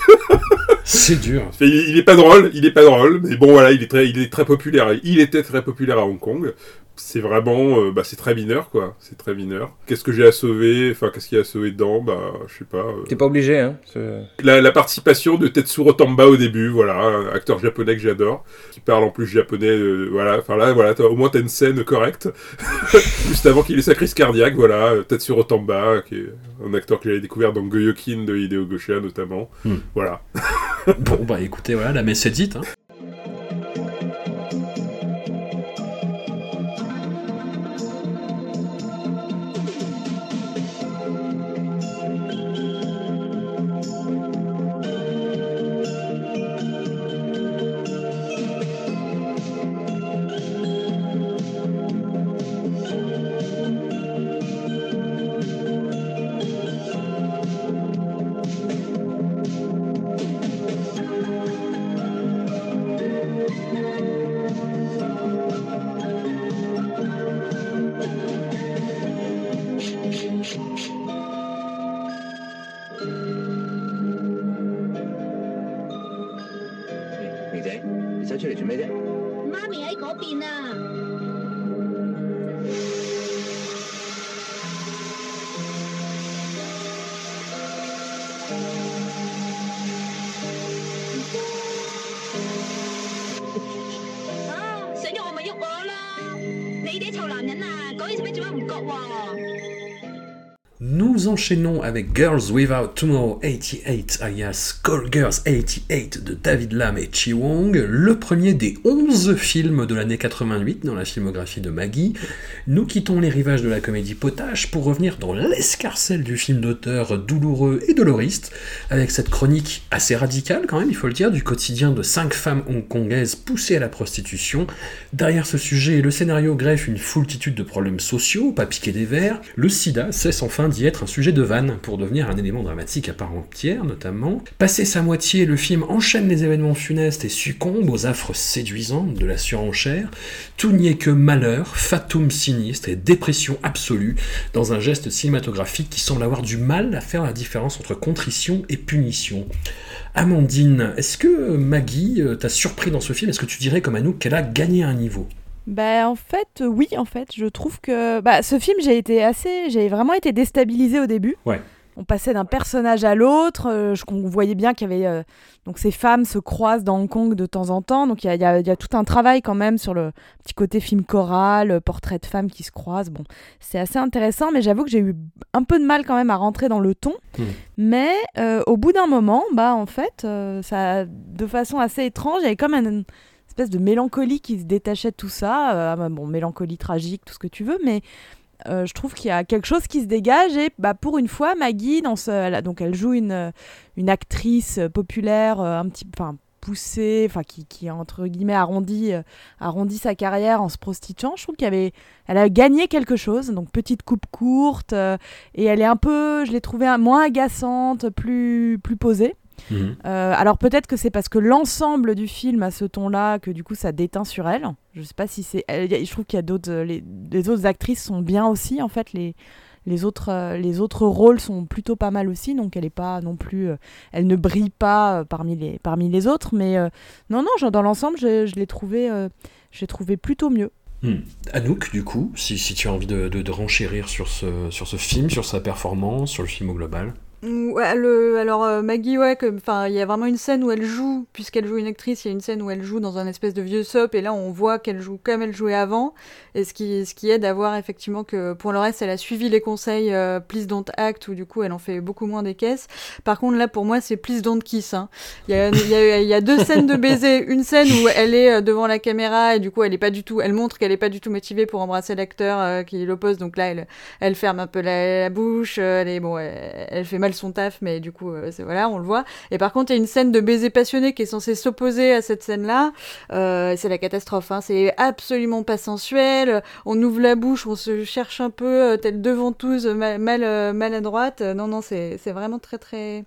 C'est dur. [LAUGHS] Il est pas drôle, il est pas drôle, mais bon voilà, il est très, il est très populaire. Il était très populaire à Hong Kong. C'est vraiment, euh, bah c'est très mineur quoi. C'est très mineur. Qu'est-ce que j'ai à sauver? Enfin, qu'est-ce qu'il y a à sauver dedans? Bah, je sais pas. euh, T'es pas obligé, hein. la, la participation de Tetsuro Tamba au début, voilà, un acteur japonais que j'adore, qui parle en plus japonais, euh, voilà, enfin là, voilà, au moins t'as une scène correcte, [LAUGHS] juste avant qu'il ait sa crise cardiaque, voilà, Tetsuro Tamba, qui est un acteur que j'avais découvert dans Goyokin de Hideo Gosha notamment, Hmm. voilà. [LAUGHS] Bon, bah écoutez, voilà, la messe est dite. Hein. Enchaînons avec Girls Without Tomorrow 88, alias Call Girls 88 de David Lam et Chi Wong, le premier des 11 films de l'année 88 dans la filmographie de Maggie. Nous quittons les rivages de la comédie potache pour revenir dans l'escarcelle du film d'auteur douloureux et doloriste, avec cette chronique assez radicale quand même, il faut le dire, du quotidien de cinq femmes hongkongaises poussées à la prostitution. Derrière ce sujet, le scénario greffe une foultitude de problèmes sociaux, pas piquer des verres. Le sida cesse enfin d'y être un sujet de vanne pour devenir un élément dramatique à part entière, notamment. Passé sa moitié, le film enchaîne les événements funestes et succombe aux affres séduisantes de la surenchère. Tout n'y est que malheur, fatum sinistre et dépression absolue dans un geste cinématographique qui semble avoir du mal à faire la différence entre contrition et punition. Amandine, est-ce que Maggie euh, t'a surpris dans ce film? Est-ce que tu dirais comme à nous qu'elle a gagné un niveau? Bah en fait euh, oui en fait je trouve que bah, ce film j'ai été assez j'ai vraiment été déstabilisée au début. Ouais. On passait d'un personnage à l'autre, euh, je on voyait bien qu'il y avait euh, donc ces femmes se croisent dans Hong Kong de temps en temps donc il y y y a tout un travail quand même sur le petit côté film choral, portrait de femmes qui se croisent. Bon c'est assez intéressant mais j'avoue que j'ai eu un peu de mal quand même à rentrer dans le ton. Hmm. Mais euh, au bout d'un moment bah en fait ça de façon assez étrange il y avait comme un espèce de mélancolie qui se détachait de tout ça. Euh, ah bon, mélancolie tragique, tout ce que tu veux, mais euh, je trouve qu'il y a quelque chose qui se dégage. Et bah, pour une fois, Maggie, dans ce, elle, donc elle joue une, euh, une actrice populaire, un petit, enfin poussée, enfin qui, entre guillemets arrondit, arrondit sa carrière en se prostituant. Je trouve qu'elle avait, elle a gagné quelque chose. Donc petite coupe courte et elle est un peu, je l'ai trouvée moins agaçante, plus, plus posée. Mhm. Euh, alors peut-être que c'est parce que l'ensemble du film a ce ton-là que du coup ça déteint sur elle. Je sais pas si c'est. Je trouve qu'il y a d'autres. euh, Les, les autres actrices sont bien aussi en fait. Les, les autres, euh, les autres rôles sont plutôt pas mal aussi, donc elle est pas non plus, elle ne brille pas parmi les, parmi les autres, mais euh, non, non, genre, dans l'ensemble, je, je l'ai trouvé, euh, j'ai trouvé plutôt mieux. Hmm. Anouk, du coup, si, si tu as envie de, de- de renchérir sur ce, sur ce film, sur sa performance, sur le film au global. Alors euh, Maggie, ouais, enfin, il y a vraiment une scène où elle joue, puisqu'elle joue une actrice, il y a une scène où elle joue dans un espèce de vieux soap, et là on voit qu'elle joue comme elle jouait avant, et ce qui, ce qui aide à voir effectivement que pour le reste, elle a suivi les conseils euh, Please Don't Act, où du coup elle en fait beaucoup moins des caisses. Par contre, là pour moi, c'est Please Don't Kiss. hein. Il y, a, deux scènes de baiser, une scène où elle est euh, devant la caméra, et du coup elle est pas du tout, elle montre qu'elle est pas du tout motivée pour embrasser l'acteur euh, qui l'oppose, donc là elle, ferme un peu la, bouche, elle est bon, elle fait mal son taf, mais du coup, euh, voilà, on le voit. Et par contre, il y a une scène de baiser passionné qui est censée s'opposer à cette scène-là. Euh, c'est la catastrophe. Hein. C'est absolument pas sensuel. On ouvre la bouche, on se cherche un peu, euh, telle deux ventouses mal, mal, euh, maladroite. Non, non, c'est vraiment très, très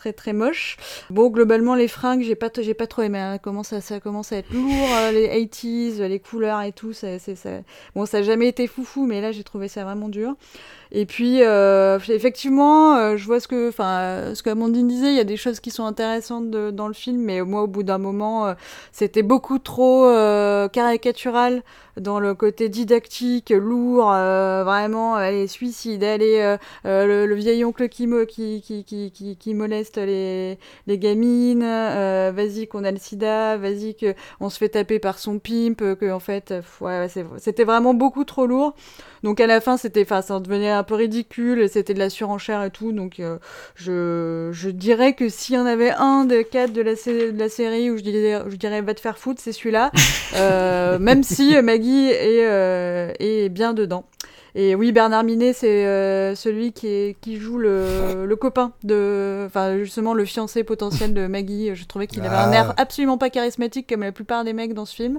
très très moche. Bon, globalement, les fringues, j'ai pas, pas trop aimé. hein. Ça, commence à être lourd, les 80s, les couleurs et tout. Ça, ça... Bon, ça a jamais été foufou, mais là, j'ai trouvé ça vraiment dur. Et puis, euh, effectivement, euh, je vois ce que, enfin, euh, ce qu'Amandine disait, il y a des choses qui sont intéressantes dans le film, mais moi, au bout d'un moment, euh, c'était beaucoup trop euh, caricatural dans le côté didactique, lourd, euh, vraiment, allez, suicide, allez, euh, euh, le, le vieil oncle qui, qui, qui, qui, qui, moleste les, les gamines, euh, vas-y qu'on a le sida, vas-y que on se fait taper par son pimp, euh, que en fait, euh, ouais, c'était vraiment beaucoup trop lourd. Donc à la fin, c'était, enfin, ça devenait un peu ridicule, c'était de la surenchère et tout. Donc euh, je, je dirais que s'il y en avait un des quatre de la, de la série où je dirais, je dirais va te faire foutre, c'est celui-là. Euh, même si Maggie est, euh, est bien dedans. Et oui, Bernard Minet, c'est euh, celui qui, est, qui joue le, le copain de. Enfin, justement, le fiancé potentiel de Maggie. Je trouvais qu'il avait un Ah. air absolument pas charismatique comme la plupart des mecs dans ce film.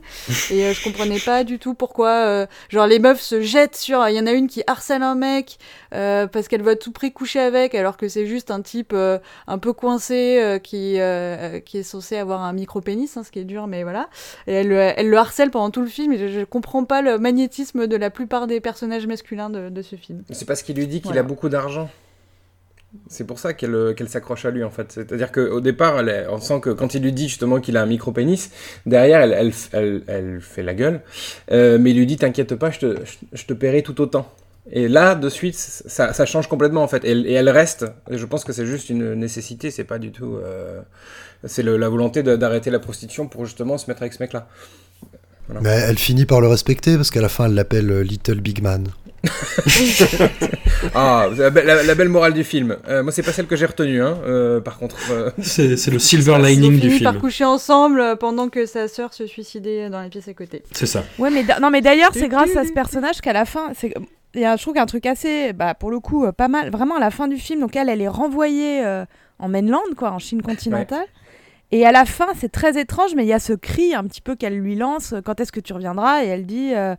Et euh, je comprenais pas du tout pourquoi. euh, genre, les meufs se jettent sur. Il y en a une qui harcèle un mec euh, parce qu'elle veut à tout prix coucher avec, alors que c'est juste un type euh, un peu coincé euh, qui, euh, qui est censé avoir un micro-pénis, hein, ce qui est dur, mais voilà. Et elle, le- elle le harcèle pendant tout le film. Et je, je comprends pas le magnétisme de la plupart des personnages masculins de, de ce film. C'est parce qu'il lui dit qu'il Voilà. a beaucoup d'argent. C'est pour ça qu'elle euh, qu'elle s'accroche à lui en fait. C'est-à-dire qu'au départ, elle est- on sent que quand il lui dit justement qu'il a un micro-pénis, derrière elle, elle, elle, elle fait la gueule, Euh, mais il lui dit T'inquiète pas, je te, je, je te paierai tout autant. Et là, de suite, ça, ça change complètement en fait. Et, et elle reste. Et je pense que c'est juste une nécessité, c'est pas du tout. euh, c'est la volonté d'arrêter la prostitution pour justement se mettre avec ce mec-là. Voilà. Mais elle finit par le respecter parce qu'à la fin, elle l'appelle Little Big Man. [LAUGHS] Ah, la, be- la- la belle morale du film. Euh, moi, c'est pas celle que j'ai retenue, hein. euh, par contre. euh, [LAUGHS] C'est le silver Ils lining du film. par coucher ensemble euh, pendant que sa sœur se suicidait dans la pièce à côté. C'est ça. Ouais, mais non, mais d'ailleurs, c'est grâce à ce personnage qu'à la fin, c'est il y a, je trouve qu'un truc assez, bah, pour le coup, pas mal, vraiment à la fin du film, donc elle, elle est renvoyée euh, en mainland, quoi, en Chine continentale. Et à la fin, c'est très étrange, mais il y a ce cri un petit peu qu'elle lui lance, euh, quand est-ce que tu reviendras? Et elle dit, euh,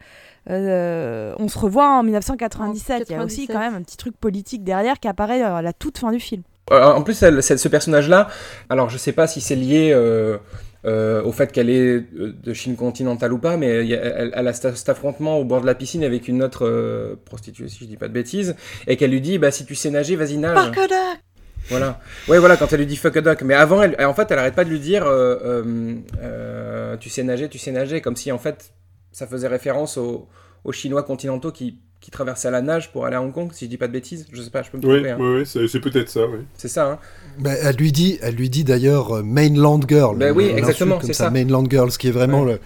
euh, on se revoit en 1997. Il y a aussi 97. quand même un petit truc politique derrière qui apparaît à la toute fin du film. Euh, en plus, elle- ce personnage-là, alors je sais pas si c'est lié euh, euh, au fait qu'elle est de Chine continentale ou pas, mais elle, elle a cet, cet affrontement au bord de la piscine avec une autre euh, prostituée, si je dis pas de bêtises, et qu'elle lui dit bah si tu sais nager, vas-y nage. Parkoda Voilà. Ouais, voilà, quand elle lui dit fuck a duck. Mais avant, elle, en fait, elle arrête pas de lui dire euh, euh, euh, tu sais nager, tu sais nager, comme si en fait ça faisait référence aux, aux Chinois continentaux qui, qui traversaient à la nage pour aller à Hong Kong, si je dis pas de bêtises. Je sais pas, je peux me Oui, tromper. hein. oui, oui, c'est peut-être ça, oui. C'est ça, hein. Mais elle lui dit, elle lui dit d'ailleurs euh, mainland girl. Ben oui, exactement, c'est ça. mainland girl, ce qui est vraiment le-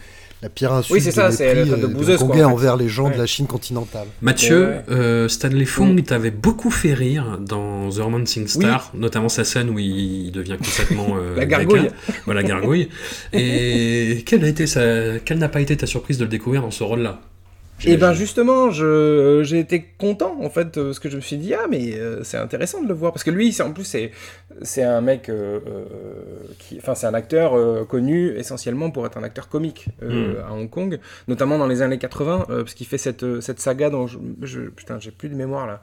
la pire insulte Oui, c'est ça, de c'est mépris, le truc de bouseuse, quoi, Hongkongais en fait. envers les gens Ouais. de la Chine continentale. Mathieu, Ouais. euh, Stanley Fung Mm. t'avait beaucoup fait rire dans The Romancing Star, notamment sa scène où il devient complètement [LAUGHS] euh, La gargouille. Voilà, gargouille. Et quelle a été sa... quelle n'a pas été ta surprise de le découvrir dans ce rôle-là? Et ben justement, je j'ai été content en fait parce que je me suis dit ah mais euh, c'est intéressant de le voir. Parce que lui c'est en plus c'est c'est un mec euh, euh, qui enfin c'est un acteur euh, connu essentiellement pour être un acteur comique euh, à Hong Kong, notamment dans les années 80 euh, parce qu'il fait cette cette saga dont je, je putain j'ai plus de mémoire là.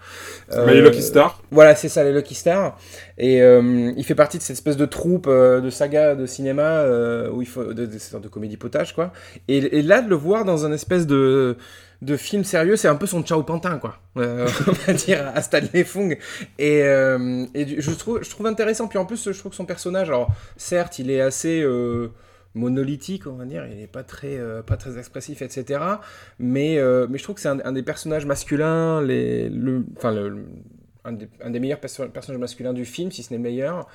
Mais les Lucky Stars. Voilà c'est ça les Lucky Stars. Et euh, il fait partie de cette espèce de troupe euh, de saga de cinéma euh, où il faut de, de, de, de comédie potage quoi. Et, et là de le voir dans un espèce de de film sérieux, c'est un peu son Ciao Pantin, quoi. Euh, [LAUGHS] on va dire à Stanley Fung. Et, euh, et je, trouve, je trouve intéressant. Puis en plus, je trouve que son personnage, alors certes, il est assez euh, monolithique, on va dire. Il n'est pas très, pas très expressif, etc. Mais, mais je trouve que c'est un, un des personnages masculins, les, le, enfin le, un des, un des meilleurs perso- personnages masculins du film, si ce n'est le meilleur.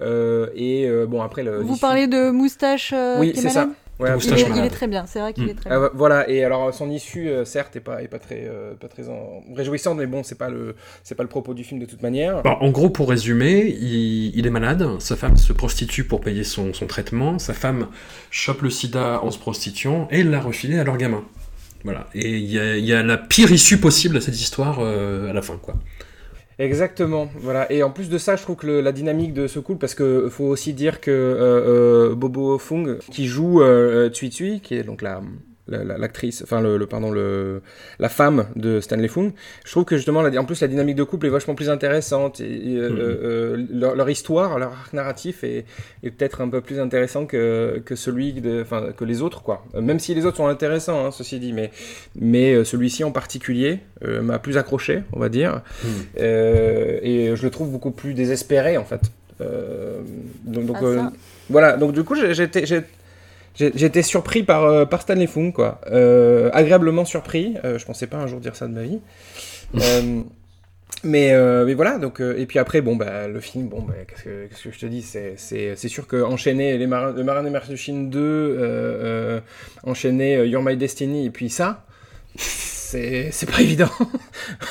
Et bon, après le. Vous parlez de Moustache Oui, c'est ça. Ouais, il, est, il malade. est très bien, c'est vrai qu'il Mm. est très Ah, bien. vo- voilà, et alors son issue, euh, certes, est pas, est pas très, euh, pas très en- réjouissante, mais bon, c'est pas le, c'est pas le propos du film de toute manière. Bon, en gros, pour résumer, il, il est malade, sa femme se prostitue pour payer son, son traitement, sa femme chope le sida en se prostituant et l'a refilé à leur gamin. Voilà. Et il y y a la pire issue possible à cette histoire euh, à la fin, quoi. Exactement, voilà. Et en plus de ça, je trouve que la dynamique de ce couple, parce que faut aussi dire que euh, euh, Bobo Fung, qui joue euh, Tsui Tsui, qui est donc la- l'actrice, enfin le, le- pardon le la femme de Stanley Fung, je trouve que justement la- en plus la dynamique de couple est vachement plus intéressante et, et, euh, euh, leur, leur histoire, leur arc narratif est, est peut-être un peu plus intéressant que, que celui de, enfin que les autres quoi. Euh, Même si les autres sont intéressants, hein, ceci dit, mais mais euh, celui-ci en particulier euh, m'a plus accroché, on va dire. Euh, et je le trouve beaucoup plus désespéré en fait. Euh, donc donc, Ah, euh, voilà, donc du coup j'étais j'étais surpris par, euh, par Stanley Fung, quoi. Euh, agréablement surpris. Euh, je pensais pas un jour dire ça de ma vie. [LAUGHS] Mais, mais voilà, donc, et puis après, bon, bah, le film, bon, bah, qu'est-ce que, qu'est-ce que je te dis C'est, sûr qu'enchaîner les marins, le Marin des mers de Chine 2, euh, euh, enchaîner You're My Destiny, et puis ça, c'est, c'est pas évident.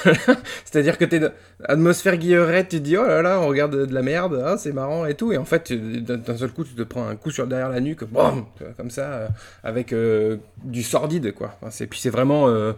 [LAUGHS] C'est-à-dire que t'es atmosphère guillerette, tu te dis, oh là là, on regarde de la merde, ah, c'est marrant et tout, et en fait, d'un seul coup, tu te prends un coup sur derrière la nuque, boum, comme ça, euh, avec euh, du sordide, quoi. Enfin, c'est, puis c'est vraiment. euh,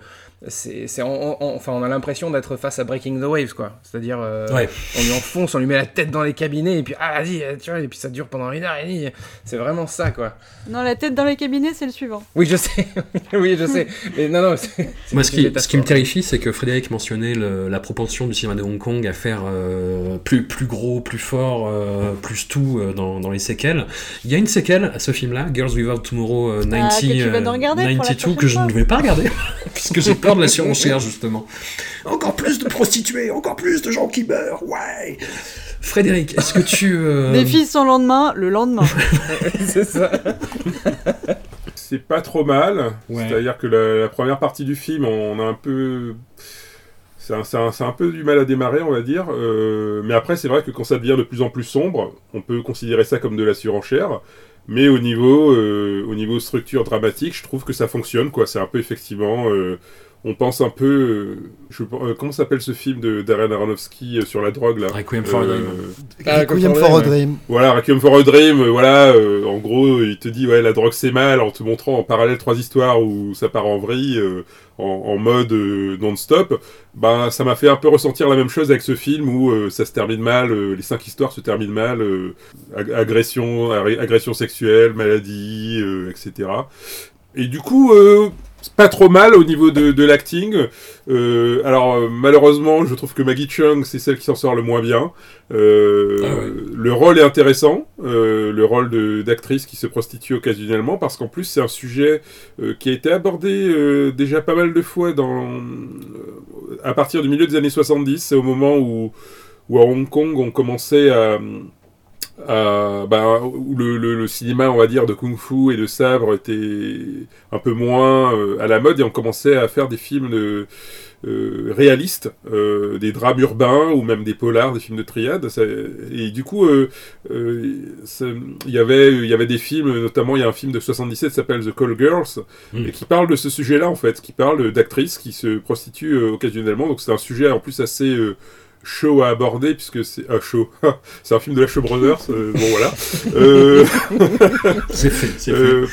c'est, c'est en- en- en- enfin, on a l'impression d'être face à Breaking the Waves, quoi. C'est-à-dire, euh, Ouais. on lui enfonce, on lui met la tête dans les cabinets, et puis, ah, vas-y, euh, tu vois, et puis ça dure pendant une heure et demie. C'est vraiment ça, quoi. Non, la tête dans les cabinets, c'est le suivant. Oui, je sais. [LAUGHS] oui, je sais. Mais non, non, c'est. c'est Moi, ce qui, métaphore. ce qui me terrifie, c'est que Frédéric mentionnait le- la propension du cinéma de Hong Kong à faire euh, plus, plus gros, plus fort, euh, plus tout euh, dans, dans les séquelles. Il y a une séquelle à ce film-là, Girls Without Tomorrow euh, 90, Ah, que tu vas euh, nous regarder pour la 92, prochaine que je ne vais pas regarder, [LAUGHS] puisque j'ai peur de la surenchère, justement. Encore plus de prostituées, encore plus de gens qui meurent, ouais Frédéric, est-ce que tu... euh, [LAUGHS] Les filles sans lendemain, le lendemain. [LAUGHS] c'est ça. C'est pas trop mal. Ouais. C'est-à-dire que la, la première partie du film, on a un peu. C'est un, peu du mal à démarrer, on va dire. Euh, mais après, c'est vrai que quand ça devient de plus en plus sombre, on peut considérer ça comme de la surenchère. Mais au niveau, euh, au niveau structure dramatique, je trouve que ça fonctionne. C'est un peu effectivement. On pense un peu. euh, je, euh, comment s'appelle ce film de Darren Aronofsky euh, sur la drogue là? Requiem for a Euh, Dream. Ah, Requiem for a. Dream. voilà, Requiem for a Dream, voilà, euh, en gros, il te dit, ouais, la drogue c'est mal, en te montrant en parallèle trois histoires où ça part en vrille, euh, en, en mode euh, non-stop. Ben, ça m'a fait un peu ressentir la même chose avec ce film où euh, ça se termine mal, euh, les cinq histoires se terminent mal, euh, ag- agression, ag- agression sexuelle, maladie, euh, etc. Et du coup, euh, pas trop mal au niveau de, de l'acting. Euh, alors euh, malheureusement, je trouve que Maggie Chung, c'est celle qui s'en sort le moins bien. Euh, Ah ouais. Le rôle est intéressant, euh, le rôle d'actrice qui se prostitue occasionnellement, parce qu'en plus c'est un sujet qui a été abordé déjà pas mal de fois dans, à partir du milieu des années 70. C'est au moment où, où à Hong Kong on commençait à à- bah, où le, le- le cinéma, on va dire, de kung-fu et de sabre était un peu moins euh, à la mode et on commençait à faire des films de, euh, réalistes, euh, des drames urbains ou même des polars, des films de triade. Ça- et du coup, euh, euh, il y avait y avait des films, notamment il y a un film de 77 qui s'appelle The Call Girls Mm. et qui parle de ce sujet-là en fait, qui parle d'actrices qui se prostituent euh, occasionnellement. Donc c'est un sujet en plus assez euh, chaud à aborder puisque c'est ah, chaud. [LAUGHS] c'est un film de la Show Brothers. euh, bon voilà. Euh, [LAUGHS] C'est fait, c'est fait. euh,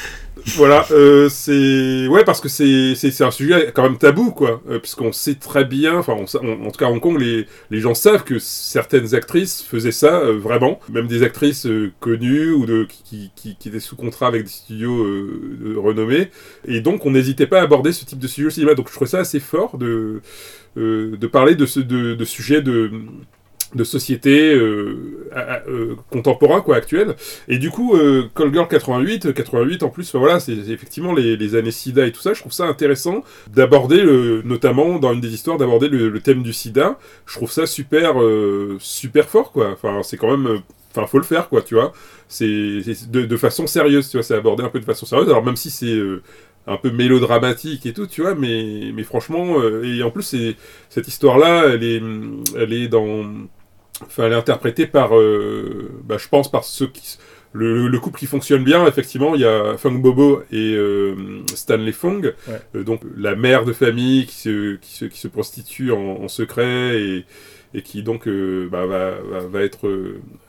voilà, euh, c'est ouais parce que c'est c'est c'est un sujet quand même tabou quoi, puisqu'on sait très bien, enfin en tout cas à Hong Kong les les gens savent que certaines actrices faisaient ça vraiment, même des actrices connues ou de qui, qui qui étaient sous contrat avec des studios renommés, et donc on n'hésitait pas à aborder ce type de sujet au cinéma. Donc je trouvais ça assez fort de de parler de ce de, de sujet de de société euh, euh, contemporain quoi actuel et du coup euh, Call Girl 88 euh, 88 en plus voilà c'est effectivement les, les années sida et tout ça je trouve ça intéressant d'aborder notamment dans une des histoires d'aborder le, thème du sida. Je trouve ça super euh, super fort quoi. Enfin c'est quand même euh, enfin faut le faire quoi tu vois. C'est de, de façon sérieuse tu vois c'est abordé un peu de façon sérieuse. Alors même si c'est euh, un peu mélodramatique et tout, tu vois, mais, mais franchement, euh, et en plus, c'est, cette histoire-là, elle est, elle est dans, enfin, elle est interprétée par, euh, bah, je pense, par ceux qui, le, le couple qui fonctionne bien, effectivement, il y a Fung Bobo et euh, Stanley Ouais. euh, donc la mère de famille qui se, qui se, qui se prostitue en, en secret et, et qui donc bah, va, va, va être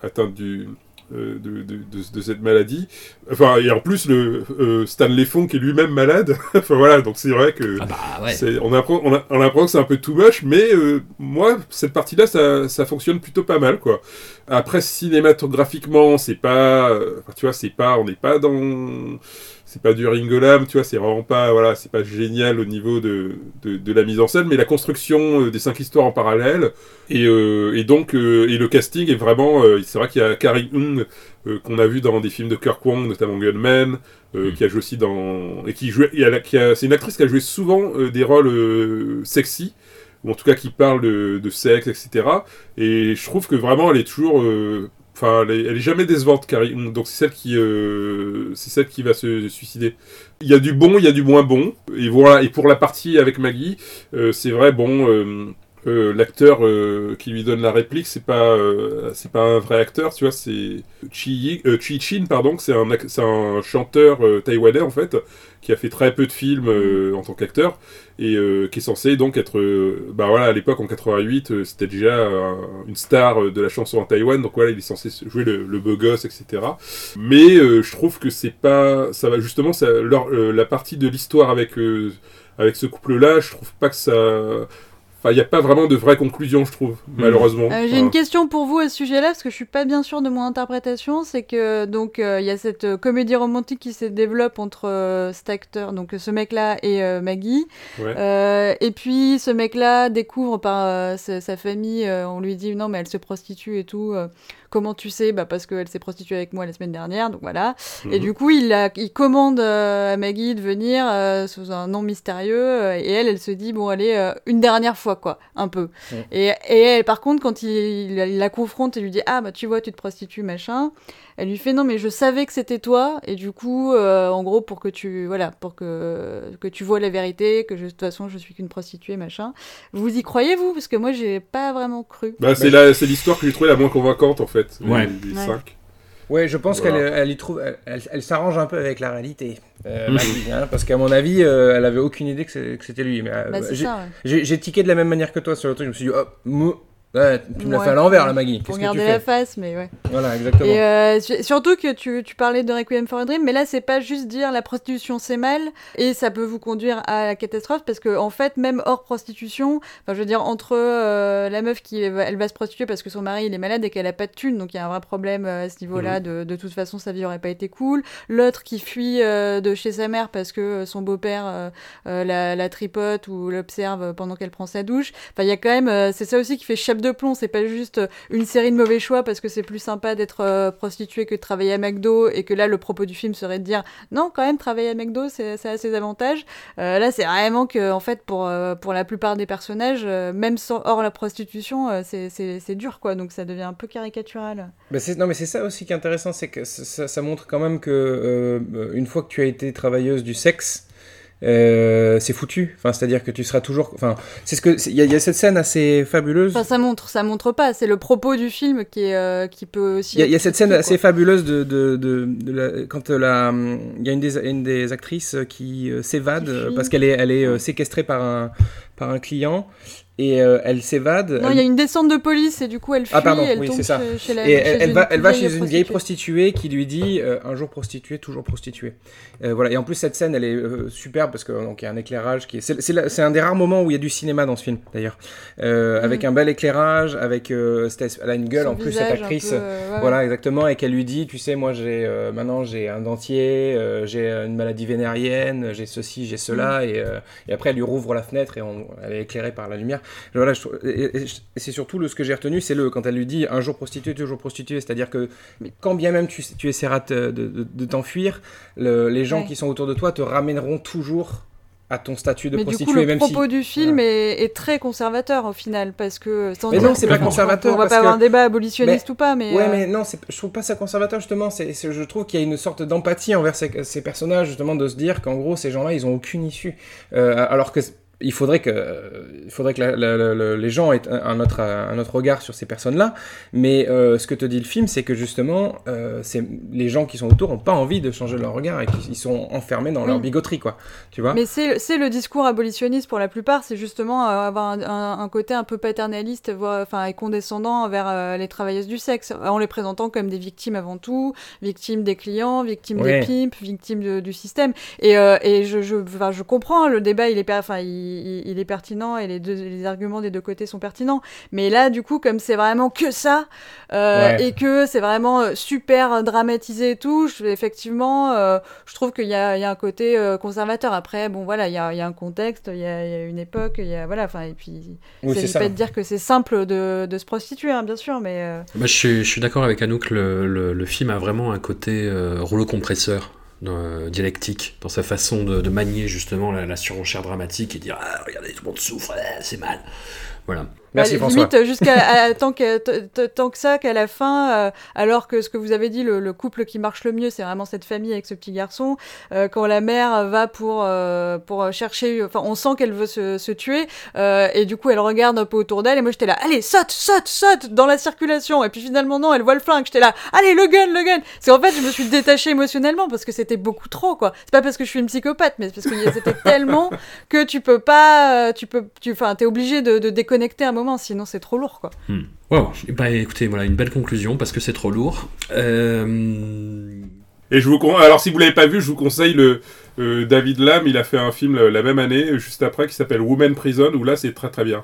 atteinte du, de, de, de, de cette maladie. Enfin, et en plus, le euh, Stanley est lui-même malade. [LAUGHS] enfin voilà, donc c'est vrai que Ah bah ouais. on, apprend, on, a, on apprend que c'est un peu too much, mais euh, moi, cette partie-là, ça, ça fonctionne plutôt pas mal, quoi. Après, cinématographiquement, c'est pas, euh, tu vois, c'est pas, on n'est pas dans, c'est pas du Ringolam, tu vois, c'est vraiment pas, voilà, c'est pas génial au niveau de, de, de la mise en scène, mais la construction euh, des cinq histoires en parallèle, et, euh, et donc, euh, et le casting est vraiment, euh, c'est vrai qu'il y a Carrie Hung, qu'on a vu dans des films de Kirk Wong, notamment Gunman, Mm. qui a joué aussi dans, et qui jouait, c'est une actrice qui a joué souvent des rôles sexy, ou en tout cas qui parlent de, de sexe, etc. Et je trouve que vraiment, elle est toujours, euh, enfin, elle, est- jamais décevante, Carrie. Donc c'est celle qui, euh, c'est celle qui va se suicider. Il y a du bon, il y a du moins bon. Et voilà. Et pour la partie avec Maggie, euh, c'est vrai, bon. L'acteur euh, qui lui donne la réplique, c'est pas, euh, c'est pas un vrai acteur, tu vois, c'est Chi, euh, Chi Chin, pardon, c'est un, c'est un chanteur taïwanais en fait, qui a fait très peu de films en tant qu'acteur et qui est censé donc être, bah voilà, à l'époque en 88, euh, c'était déjà une star de la chanson en Taïwan, donc voilà, il est censé jouer le, le beau gosse, etc. Mais je trouve que c'est pas, ça va justement, la partie de l'histoire avec avec ce couple-là, je trouve pas que ça Enfin, il n'y a pas vraiment de vraie conclusion, je trouve, malheureusement. Euh, J'ai une question pour vous à ce sujet-là, parce que je suis pas bien sûre de mon interprétation. C'est que donc euh, il y a cette euh, comédie romantique qui se développe entre euh, cet acteur, donc ce mec-là et euh, Maggie. Ouais. Euh, et puis ce mec-là découvre par euh, sa, sa famille, euh, on lui dit non mais elle se prostitue et tout. Comment tu sais Bah parce qu'elle s'est prostituée avec moi la semaine dernière, donc voilà. Et Mhm. du coup il, a, il commande euh, à Maggie de venir euh, sous un nom mystérieux, euh, et elle, elle se dit bon allez euh, une dernière fois quoi, un peu. Et, et elle, par contre, quand il, il la confronte et lui dit Ah, bah tu vois, tu te prostitues, machin, elle lui fait Non, mais je savais que c'était toi, et du coup, euh, en gros, pour que tu voilà, pour que, que tu vois la vérité, que je- de toute façon, je suis qu'une prostituée, machin. Vous y croyez, vous? Parce que moi, j'ai pas vraiment cru. Bah, c'est la- c'est l'histoire que j'ai trouvée la moins convaincante, en fait, Ouais. cinq. Ouais, je pense Voilà. qu'elle elle y trouve, elle, elle- elle s'arrange un peu avec la réalité, euh. [LAUGHS] Maggie, hein, parce qu'à mon avis, euh, elle avait aucune idée que c'était lui. Mais euh, Bah, c'est j'ai- ça, ouais. tiqué de la même manière que toi sur le truc. Je me suis dit, oh, ouais, tu me l'as Ouais, fait à l'envers, la Maggie. Pour Qu'est-ce que tu garder la face, mais ouais. Voilà, exactement. Et euh, su- surtout que tu, tu parlais de Requiem for a Dream, mais là c'est pas juste dire la prostitution c'est mal et ça peut vous conduire à la catastrophe parce que en fait même hors prostitution, enfin je veux dire entre euh, la meuf qui va- elle va se prostituer parce que son mari il est malade et qu'elle a pas de thune donc il y a un vrai problème euh, à ce niveau-là de, de toute façon sa vie aurait pas été cool. L'autre qui fuit euh, de chez sa mère parce que son beau-père la, la tripote ou l'observe pendant qu'elle prend sa douche. Enfin il y a quand même c'est ça aussi qui fait chape plomb, c'est pas juste euh, une série de mauvais choix parce que c'est plus sympa d'être euh, prostituée que de travailler à McDo et que là le propos du film serait de dire non quand même travailler à McDo c'est ça a ses avantages. Euh, là c'est vraiment que en fait pour pour la plupart des personnages même sans hors la prostitution c'est c'est dur quoi. Donc ça devient un peu caricatural. Bah, c'est- non, mais c'est ça aussi qui est intéressant, c'est que ça, montre quand même que une fois que tu as été travailleuse du sexe, euh, c'est foutu. Enfin, c'est-à-dire que tu seras toujours. Enfin, c'est ce que il y, a- il y a cette scène assez fabuleuse. enfin ça montre ça montre pas c'est le propos du film qui est euh, qui peut aussi Il y, a- y cette scène assez fabuleuse de, de, de, de la- quand euh, la, il y a une des, une des actrices qui s'évade parce qu'elle est, elle est séquestrée par un, par un client et euh, elle s'évade. non elle- il y a une descente de police et du coup elle fuit Ah, pardon, elle oui, tombe c'est ça. chez, chez la Et elle, elle va, elle va chez une vieille prostituée. qui lui dit euh, un jour prostituée, toujours prostituée. Euh, voilà. Et en plus cette scène, elle est superbe parce que donc il y a un éclairage qui est, c'est, c'est, la- c'est un des rares moments où il y a du cinéma dans ce film d'ailleurs, avec un bel éclairage, avec elle a une gueule Son en plus cette actrice. peu, ouais, Voilà, exactement, et qu'elle lui dit, tu sais, moi j'ai maintenant j'ai un dentier, j'ai une maladie vénérienne, j'ai ceci, j'ai cela, Mm. et, et après elle lui rouvre la fenêtre et on, elle est éclairée par la lumière. Voilà, je trouve- et, et- et c'est surtout le, ce que j'ai retenu, c'est le quand elle lui dit un jour prostituée, toujours prostituée, c'est-à-dire que mais quand bien même tu, tu essaieras de, de- de- de t'enfuir, le- les gens Ouais. qui sont autour de toi te ramèneront toujours à ton statut de Mais du prostituée, coup, le propos si. du film est, est très conservateur au final, parce que. sans Mais non, c'est pas conservateur, On va parce pas avoir un débat abolitionniste ou pas, mais. Ouais, euh, mais non, je trouve pas ça conservateur justement. C'est, c'est- je trouve qu'il y a une sorte d'empathie envers ces, ces personnages justement de se dire qu'en gros ces gens-là ils ont aucune issue, Euh, alors que il faudrait que, il faudrait que la- la- la- les gens aient un, autre, un autre regard sur ces personnes-là. Mais euh, ce que te dit le film, c'est que justement, euh, les gens qui sont autour n'ont pas envie de changer leur regard et qu'ils ils sont enfermés dans leur bigoterie, quoi. Tu vois? Mais c'est le discours abolitionniste pour la plupart, c'est justement euh, avoir un, un- un côté un peu paternaliste, enfin, et condescendant envers euh, les travailleuses du sexe, en les présentant comme des victimes avant tout, victimes des clients, victimes Ouais. des pimps, victimes de- du système. Et, et je, je, je comprends, le débat il est, enfin, il, il- il est pertinent et les, deux, les arguments des deux côtés sont pertinents. Mais là, du coup, comme c'est vraiment que ça, euh, Ouais. et que c'est vraiment euh, super dramatisé et tout, je- effectivement, euh, je trouve qu'il y a, il y a un côté euh, conservateur. Après, bon, voilà, il y a, il y a un contexte, il y a, il y a une époque, il y a, voilà, enfin, et puis, Oui, c'est pas de dire que c'est simple de, de se prostituer, hein, bien sûr, mais euh, Bah, je suis, je suis d'accord avec Anouk, le, le, le film a vraiment un côté euh, rouleau compresseur. Euh, dialectique dans sa façon de, manier justement la, la surenchère dramatique et dire ah, regardez tout le monde souffre ah, c'est mal. Voilà Merci François. Limite jusqu'à [LAUGHS] tant que tant que ça qu'à la fin, euh, alors que ce que vous avez dit, le, le couple qui marche le mieux, c'est vraiment cette famille avec ce petit garçon. euh, quand la mère va pour euh, pour chercher, enfin, on sent qu'elle veut se, se tuer euh, et du coup elle regarde un peu autour d'elle et moi j'étais là, allez saute saute saute dans la circulation et puis finalement non, elle voit le flingue, j'étais là, allez le gun le gun. C'est en fait je me suis détachée émotionnellement parce que c'était beaucoup trop quoi. C'est pas parce que je suis une psychopathe, mais c'est parce que c'était tellement que tu peux pas, euh, tu peux, tu, enfin, t'es obligé de, de déconnecter un moment, sinon c'est trop lourd, quoi. Hmm. Wow. Bah écoutez, voilà une belle conclusion parce que c'est trop lourd. Euh... Et je vous con... alors si vous l'avez pas vu, je vous conseille le euh, David Lam, il a fait un film euh, la même année juste après qui s'appelle Woman Prison où là c'est très très bien.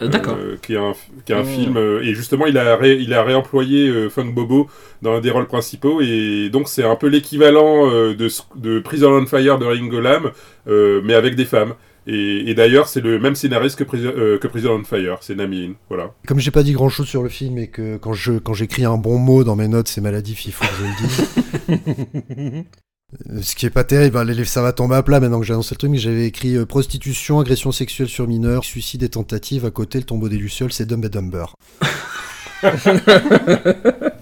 D'accord. Euh, qui est un, qui est un Mmh. film euh, et justement il a ré- il a réemployé euh, Funk Bobo dans un des rôles principaux et donc c'est un peu l'équivalent euh, de de Prison on Fire de Ringo Lam euh, mais avec des femmes. Et, et d'ailleurs, c'est le même scénariste que, Prison- euh, que Prison on Fire, c'est Nami In, voilà. Comme j'ai pas dit grand chose sur le film et que quand je quand j'écris un bon mot dans mes notes, c'est maladif, il faut que je le dise. [LAUGHS] Euh, Ce qui est pas terrible, hein, ça va tomber à plat maintenant que j'ai annoncé le truc, mais j'avais écrit euh, prostitution, agression sexuelle sur mineurs, suicide et tentative, à côté le tombeau des Lucioles, c'est Dumb and Dumber. [LAUGHS]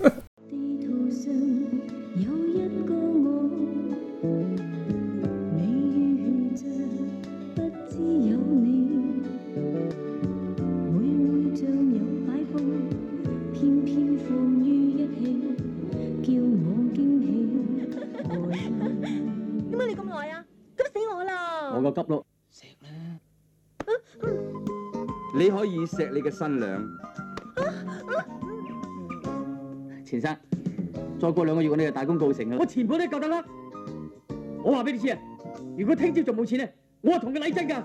點解你咁耐啊？急死我啦！我個急咯，錫啦！你可以錫你嘅新娘。錢生，再過兩個月我哋就大功告成啦！我全部都夠得啦！我話俾你知啊，如果聽朝仲冇錢咧，我係同佢禮真㗎。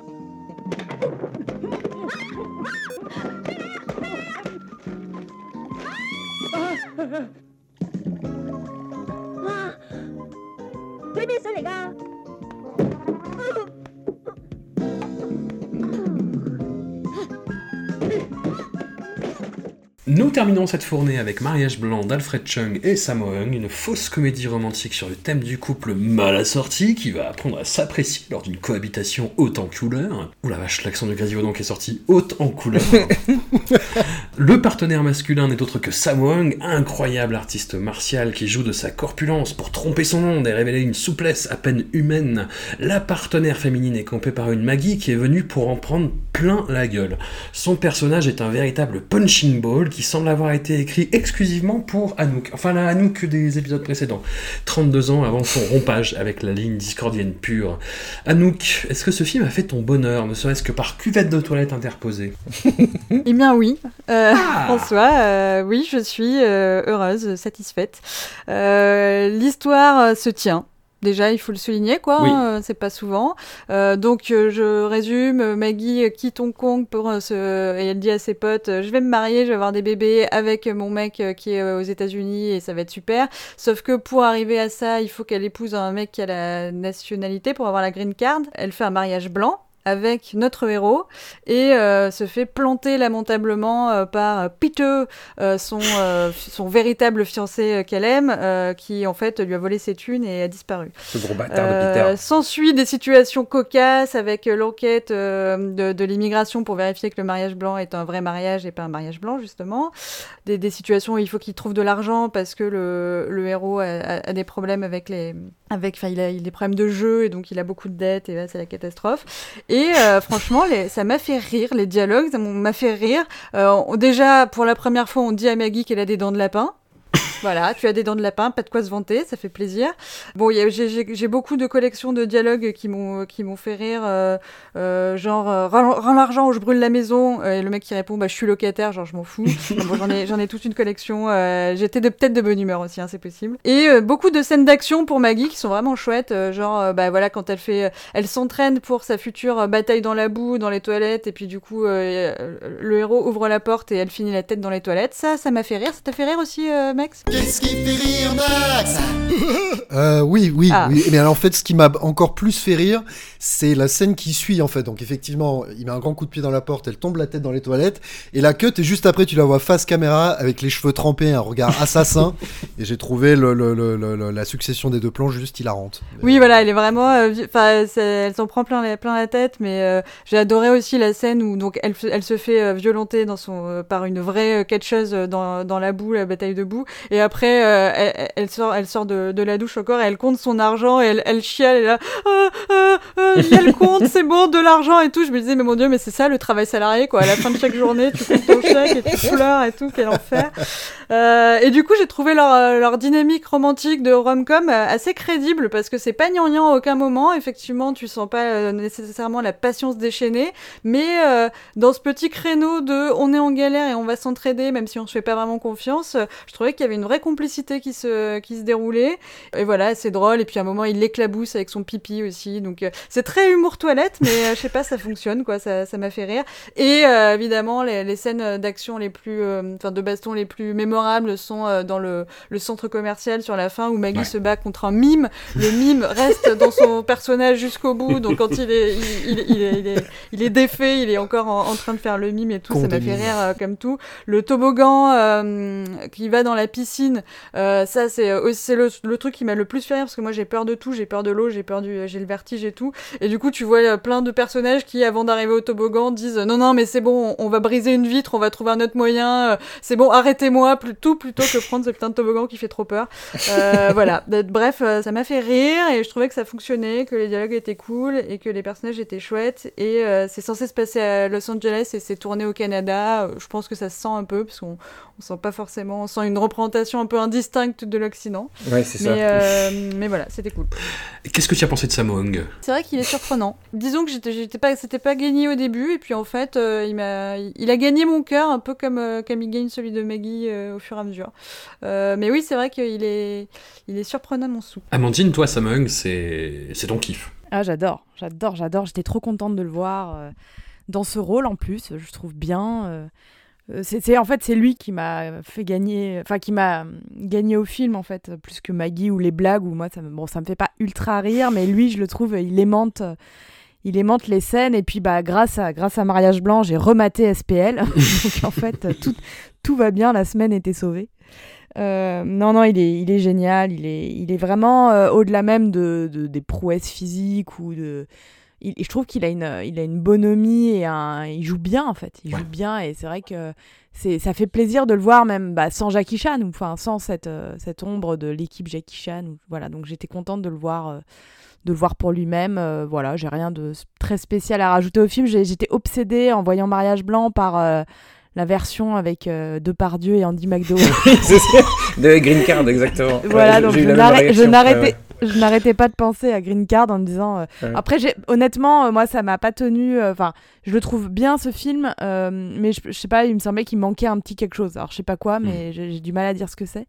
哇！[LAUGHS] 佢咩水嚟噶？Nous terminons cette fournée avec Mariage blanc d'Alfred Chung et Sammo Hung, une fausse comédie romantique sur le thème du couple mal assorti qui va apprendre à s'apprécier lors d'une cohabitation haute en couleur. Ouh la vache, l'accent de Grésilvaudon qui est sorti haute en couleur. [LAUGHS] le partenaire masculin n'est autre que Sammo Hung, incroyable artiste martial qui joue de sa corpulence pour tromper son monde et révéler une souplesse à peine humaine. La partenaire féminine est campée par une Maggie qui est venue pour en prendre plein la gueule. Son personnage est un véritable punching ball qui semble avoir été écrit exclusivement pour Anouk. Enfin, la Anouk des épisodes précédents. 32 ans avant son rompage avec la ligne discordienne pure. Anouk, est-ce que ce film a fait ton bonheur, ne serait-ce que par cuvette de toilette interposée [LAUGHS] Eh bien oui, Euh, Ah. François, euh, oui, je suis euh, heureuse, satisfaite. L'histoire se tient. Déjà, il faut le souligner, quoi. Oui. hein, c'est pas souvent. Euh, donc, euh, je résume. Maggie euh, quitte Hong Kong pour euh, se... et elle dit à ses potes euh, "Je vais me marier, je vais avoir des bébés avec mon mec euh, qui est euh, aux États-Unis et ça va être super." Sauf que pour arriver à ça, il faut qu'elle épouse un mec qui a la nationalité pour avoir la green card. Elle fait un mariage blanc avec notre héros et euh, se fait planter lamentablement euh, par Peter, euh, son, véritable fiancé qu'elle aime, qui en fait lui a volé ses thunes et a disparu. Ce gros bâtard de Peter. S'ensuit des situations cocasses avec l'enquête de, de l'immigration pour vérifier que le mariage blanc est un vrai mariage et pas un mariage blanc, justement. Des, des situations où il faut qu'il trouve de l'argent parce que le, le héros a, a- a des problèmes avec les. Avec, enfin, il a, il des problèmes de jeu et donc il a beaucoup de dettes et là, c'est la catastrophe. Et euh, [LAUGHS] franchement, les, ça m'a fait rire, les dialogues, ça m'a fait rire. Euh, on- déjà, pour la première fois, on dit à Maggie qu'elle a des dents de lapin. Voilà, tu as des dents de lapin, pas de quoi se vanter, ça fait plaisir. Bon, il y a- j'ai- beaucoup de collections de dialogues qui m'ont qui m'ont fait rire, euh, euh, genre euh, rends l'argent ou je brûle la maison, et le mec qui répond bah je suis locataire, genre je m'en fous. [LAUGHS] Bon, j'en ai j'en ai toute une collection. euh, J'étais de peut-être de bonne humeur aussi, hein, c'est possible. Et euh, beaucoup de scènes d'action pour Maggie qui sont vraiment chouettes, euh, genre bah voilà quand elle fait, elle s'entraîne pour sa future bataille dans la boue, dans les toilettes, et puis du coup euh, le héros ouvre la porte et elle finit la tête dans les toilettes. Ça, ça m'a fait rire. Ça t'a fait rire aussi, euh, Max? Qu'est-ce qui fait rire, Max? [LAUGHS] Euh, oui, oui, Ah. oui. Mais alors, en fait, ce qui m'a encore plus fait rire, c'est la scène qui suit, en fait. Donc, effectivement, il met un grand coup de pied dans la porte, elle tombe la tête dans les toilettes, et la cut, et juste après, tu la vois face caméra, avec les cheveux trempés, un regard [LAUGHS] assassin, et j'ai trouvé le, le- le- le- le- la succession des deux plans juste hilarante. Oui, voilà, elle est vraiment. euh, Enfin, elle s'en prend plein la, plein la tête, mais euh, j'ai adoré aussi la scène où donc elle, se fait violenter dans son euh, par une vraie catcheuse dans, dans la boue, la bataille de boue, et après euh, elle, sort, elle sort de, la douche encore, et elle compte son argent, et elle, elle chiale, et ah, ah, ah, compte, c'est bon, de l'argent et tout. Je me disais, mais mon dieu, mais c'est ça le travail salarié, quoi. À la fin de chaque journée, tu comptes ton chèque et tu pleures et tout, quel enfer. Euh, et du coup, j'ai trouvé leur, euh, dynamique romantique de rom-com assez crédible parce que c'est pas gnangnan à aucun moment. Effectivement, tu sens pas nécessairement la passion se déchaîner, mais dans ce petit créneau de on est en galère et on va s'entraider, même si on se fait pas vraiment confiance, je trouvais qu'il y avait une vraie complicité qui se, qui se déroulait. Et voilà, c'est drôle. Et puis à un moment, il l'éclabousse avec son pipi aussi. Donc euh, c'est très humour toilette, mais euh, je sais pas, ça fonctionne quoi. Ça, ça m'a fait rire. Et euh, évidemment, les, les scènes d'action les plus, enfin de baston les plus mémorables sont dans le, le centre commercial sur la fin où Maggie Ouais. se bat contre un mime. Le mime reste dans son personnage jusqu'au bout. Donc quand il est, il, il- il est, il est, il est défait, il est encore en, en train de faire le mime et tout. Ça m'a fait rire comme tout. Le toboggan euh, qui va dans la piscine, euh, ça c'est euh, c'est le, le truc qui m'a le plus fait rire parce que moi j'ai peur de tout, j'ai peur de l'eau, j'ai peur du, j'ai le vertige et tout. Et du coup tu vois euh, plein de personnages qui avant d'arriver au toboggan disent euh, non non mais c'est bon, on, on va briser une vitre, on va trouver un autre moyen, euh, c'est bon arrêtez-moi tout plutôt que prendre ce putain de toboggan qui fait trop peur. Euh, [LAUGHS] voilà. Bref, euh, ça m'a fait rire et je trouvais que ça fonctionnait, que les dialogues étaient cool et que les personnages étaient chouettes. Et euh, c'est censé se passer à Los Angeles et c'est tourné au Canada. Euh, Je pense que ça se sent un peu parce qu'on on sent pas forcément, on sent une représentation un peu indistincte de l'Occident. Ouais, c'est ça. Mais, euh, mais voilà, c'était cool. Qu'est-ce que tu as pensé de Sammo Hung C'est vrai qu'il est surprenant. Disons que j'étais, j'étais pas, c'était pas gagné au début, et puis en fait, euh, il m'a, il a gagné mon cœur un peu comme, euh, comme il gagne celui de Maggie euh, au fur et à mesure. Euh, mais oui, c'est vrai qu'il est, il est surprenant mon sou. Amandine, toi, Sammo Hung, c'est c'est ton kiff. Ah, j'adore, j'adore, j'adore. J'étais trop contente de le voir euh, dans ce rôle en plus. Je trouve bien. Euh, c'est, en fait, c'est lui qui m'a fait gagner, enfin qui m'a gagné au film en fait, plus que Maggie ou les blagues ou moi ça me, bon, ça me fait pas ultra rire, mais lui, je le trouve, il aimante, il aimante les scènes et puis bah grâce à grâce à Mariage Blanc, j'ai rematé SPL, [LAUGHS] donc en fait tout tout va bien, la semaine était sauvée. Euh, non, non, il est, il est génial. Il est, il est vraiment euh, au-delà même de- des prouesses physiques ou de. Il- je trouve qu'il a une, il a une bonhomie et un, il joue bien en fait. Il Ouais. joue bien et c'est vrai que c'est, ça fait plaisir de le voir même bah, sans Jackie Chan ou enfin sans cette, euh, cette ombre de l'équipe Jackie Chan. voilà, donc j'étais contente de le voir. euh, de le voir pour lui-même, Euh, voilà, j'ai rien de très spécial à rajouter au film. J'étais obsédée en voyant Mariage Blanc par euh, la version avec euh, Depardieu et Andy McDowell. [LAUGHS] De Green Card, exactement. Voilà, Ouais, donc je je n'arrêtais. Je n'arrêtais pas de penser à Green Card en me disant. euh, Ouais. Après, j'ai- honnêtement, euh, moi, ça m'a pas tenu. euh, Enfin, je le trouve bien ce film, euh, mais je, je sais pas, il me semblait qu'il manquait un petit quelque chose. Alors, je sais pas quoi, mais j'ai j'ai du mal à dire ce que c'est.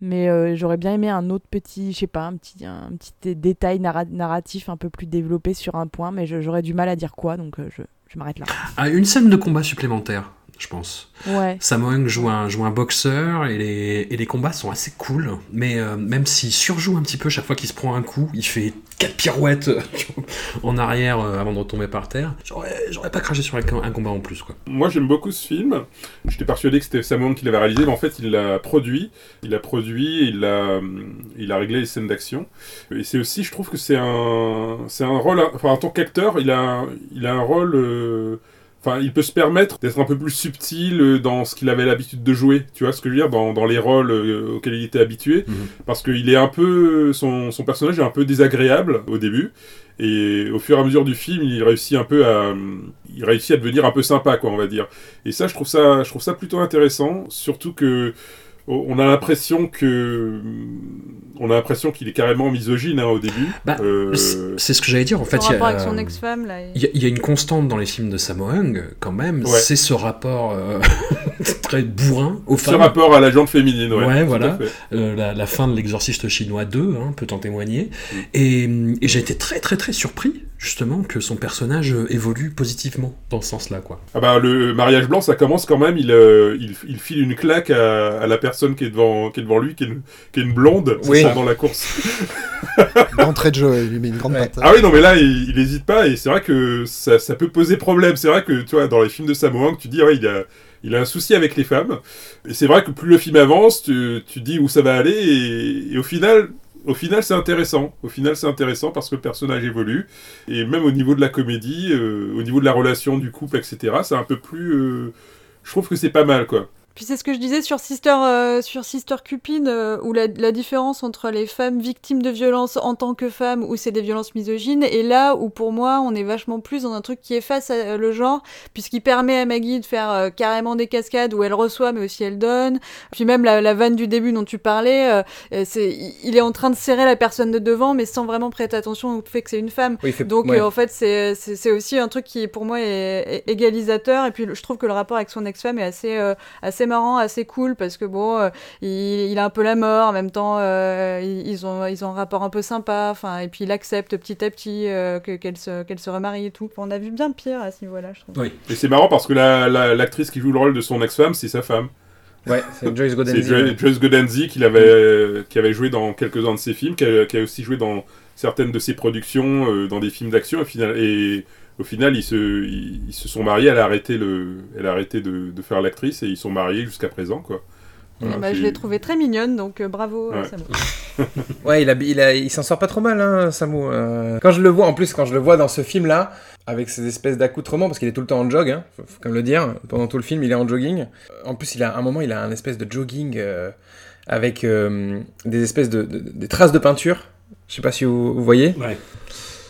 Mais euh, j'aurais bien aimé un autre petit, je sais pas, un petit, un petit dé- détail narra- narratif un peu plus développé sur un point, mais je- j'aurais du mal à dire quoi, donc euh, je, je m'arrête là. Ah, une scène de combat supplémentaire je pense. Ouais. Joue un, joue un boxeur et les, et les combats sont assez cool, mais euh, même s'il surjoue un petit peu chaque fois qu'il se prend un coup, il fait quatre pirouettes euh, [LAUGHS] en arrière euh, avant de retomber par terre. J'aurais pas craché sur un, un combat en plus, quoi. Moi, j'aime beaucoup ce film. J'étais persuadé que c'était Sam Hung qui l'avait réalisé, mais en fait, il l'a produit. Il l'a produit, et il a, il a réglé les scènes d'action. Et c'est aussi, je trouve que c'est un, c'est un rôle. Enfin, en tant qu'acteur, il a, il a un rôle. euh, Enfin, il peut se permettre d'être un peu plus subtil euh, dans ce qu'il avait l'habitude de jouer. Tu vois ce que je veux dire? Dans, dans les rôles euh, auxquels il était habitué. Parce qu'il est un peu. Son, son personnage est un peu désagréable au début. Et au fur et à mesure du film, il réussit un peu à, il réussit à devenir un peu sympa, quoi, on va dire. Et ça, je trouve ça, je trouve ça plutôt intéressant, surtout que on a l'impression que, on a l'impression qu'il est carrément misogyne hein, au début. Bah, Euh, c'est- ce que j'allais dire, en fait. Il y a, rapport avec son ex-femme, là. et- Il y, a- il y a une constante dans les films de Sammo Hung, quand même, Ouais. c'est ce rapport euh, [LAUGHS] très bourrin aux ce femmes. rapport à la jante féminine, ouais. Ouais, voilà. Euh, la, la fin de l'exorciste chinois 2 hein, peut en témoigner. Mm. Et, et j'ai été très très très surpris, justement, que son personnage euh, évolue positivement dans ce sens-là, quoi. Ah bah, le mariage blanc, ça commence quand même. Il, euh, il, il file une claque à, à la personne qui est devant, qui est devant lui, qui est une, qui est une blonde, Oui. pendant la course. [LAUGHS] D'entrée de jeu, il lui met une grande Ouais. patate. Ah oui, non, mais là, il, il hésite pas, et c'est vrai que ça, ça peut poser problème. C'est vrai que, tu vois, dans les films de Sammo Hung, tu dis, ouais, il a, il a un souci avec les femmes. Et c'est vrai que plus le film avance, tu, tu dis où ça va aller, et, et au final, au final, c'est intéressant. Au final, c'est intéressant parce que le personnage évolue. Et même au niveau de la comédie, euh, au niveau de la relation du couple, etc., c'est un peu plus. euh, je trouve que c'est pas mal, quoi. Puis c'est ce que je disais sur Sister, euh, sur Sister Cupid, euh, où la, la différence entre les femmes victimes de violences en tant que femmes, où c'est des violences misogynes, et là où pour moi on est vachement plus dans un truc qui efface euh, le genre, puisqu'il permet à Maggie de faire euh, carrément des cascades où elle reçoit mais aussi elle donne. Puis même la, la vanne du début dont tu parlais, euh, euh, c'est, il- est en train de serrer la personne de devant, mais sans vraiment prêter attention au fait que c'est une femme. Oui, fait- Donc ouais. en fait c'est, c'est, c'est aussi un truc qui pour moi est, est égalisateur, et puis je trouve que le rapport avec son ex-femme est assez, euh, assez marrant, assez cool parce que bon, euh, il, il a un peu la mort en même temps, euh, ils, ont ils ont un rapport un peu sympa, enfin et puis il accepte petit à petit euh, que qu'elle se qu'elle se remarie et tout. On a vu bien pire à ce niveau-là, je trouve. Oui. Et c'est marrant parce que la- la- l'actrice qui joue le rôle de son ex-femme, c'est sa femme. Ouais, c'est Joyce C'est Godenzi. Jo- Joyce Godenzi qui, l'avait, euh, qui avait joué dans quelques-uns de ses films, qui a, qui a aussi joué dans certaines de ses productions, euh, dans des films d'action. Et au final, ils se, ils, ils se sont mariés. Elle a arrêté, le, elle a arrêté de, de faire l'actrice et ils sont mariés jusqu'à présent. Quoi. Voilà, bah, je l'ai trouvée très mignonne, donc euh, bravo. euh, Ouais. Samo. [LAUGHS] Ouais, il, a, il, a- il s'en sort pas trop mal, hein, Samu. Euh, quand je le vois, en plus, quand je le vois dans ce film-là, avec ces espèces d'accoutrements, parce qu'il est tout le temps en jog, hein, faut, faut quand même le dire, pendant tout le film, il est en jogging. En plus, il a, à un moment, il a un espèce de jogging euh, avec euh, des espèces de, de- des traces de peinture. Je sais pas si vous, vous voyez. Ouais.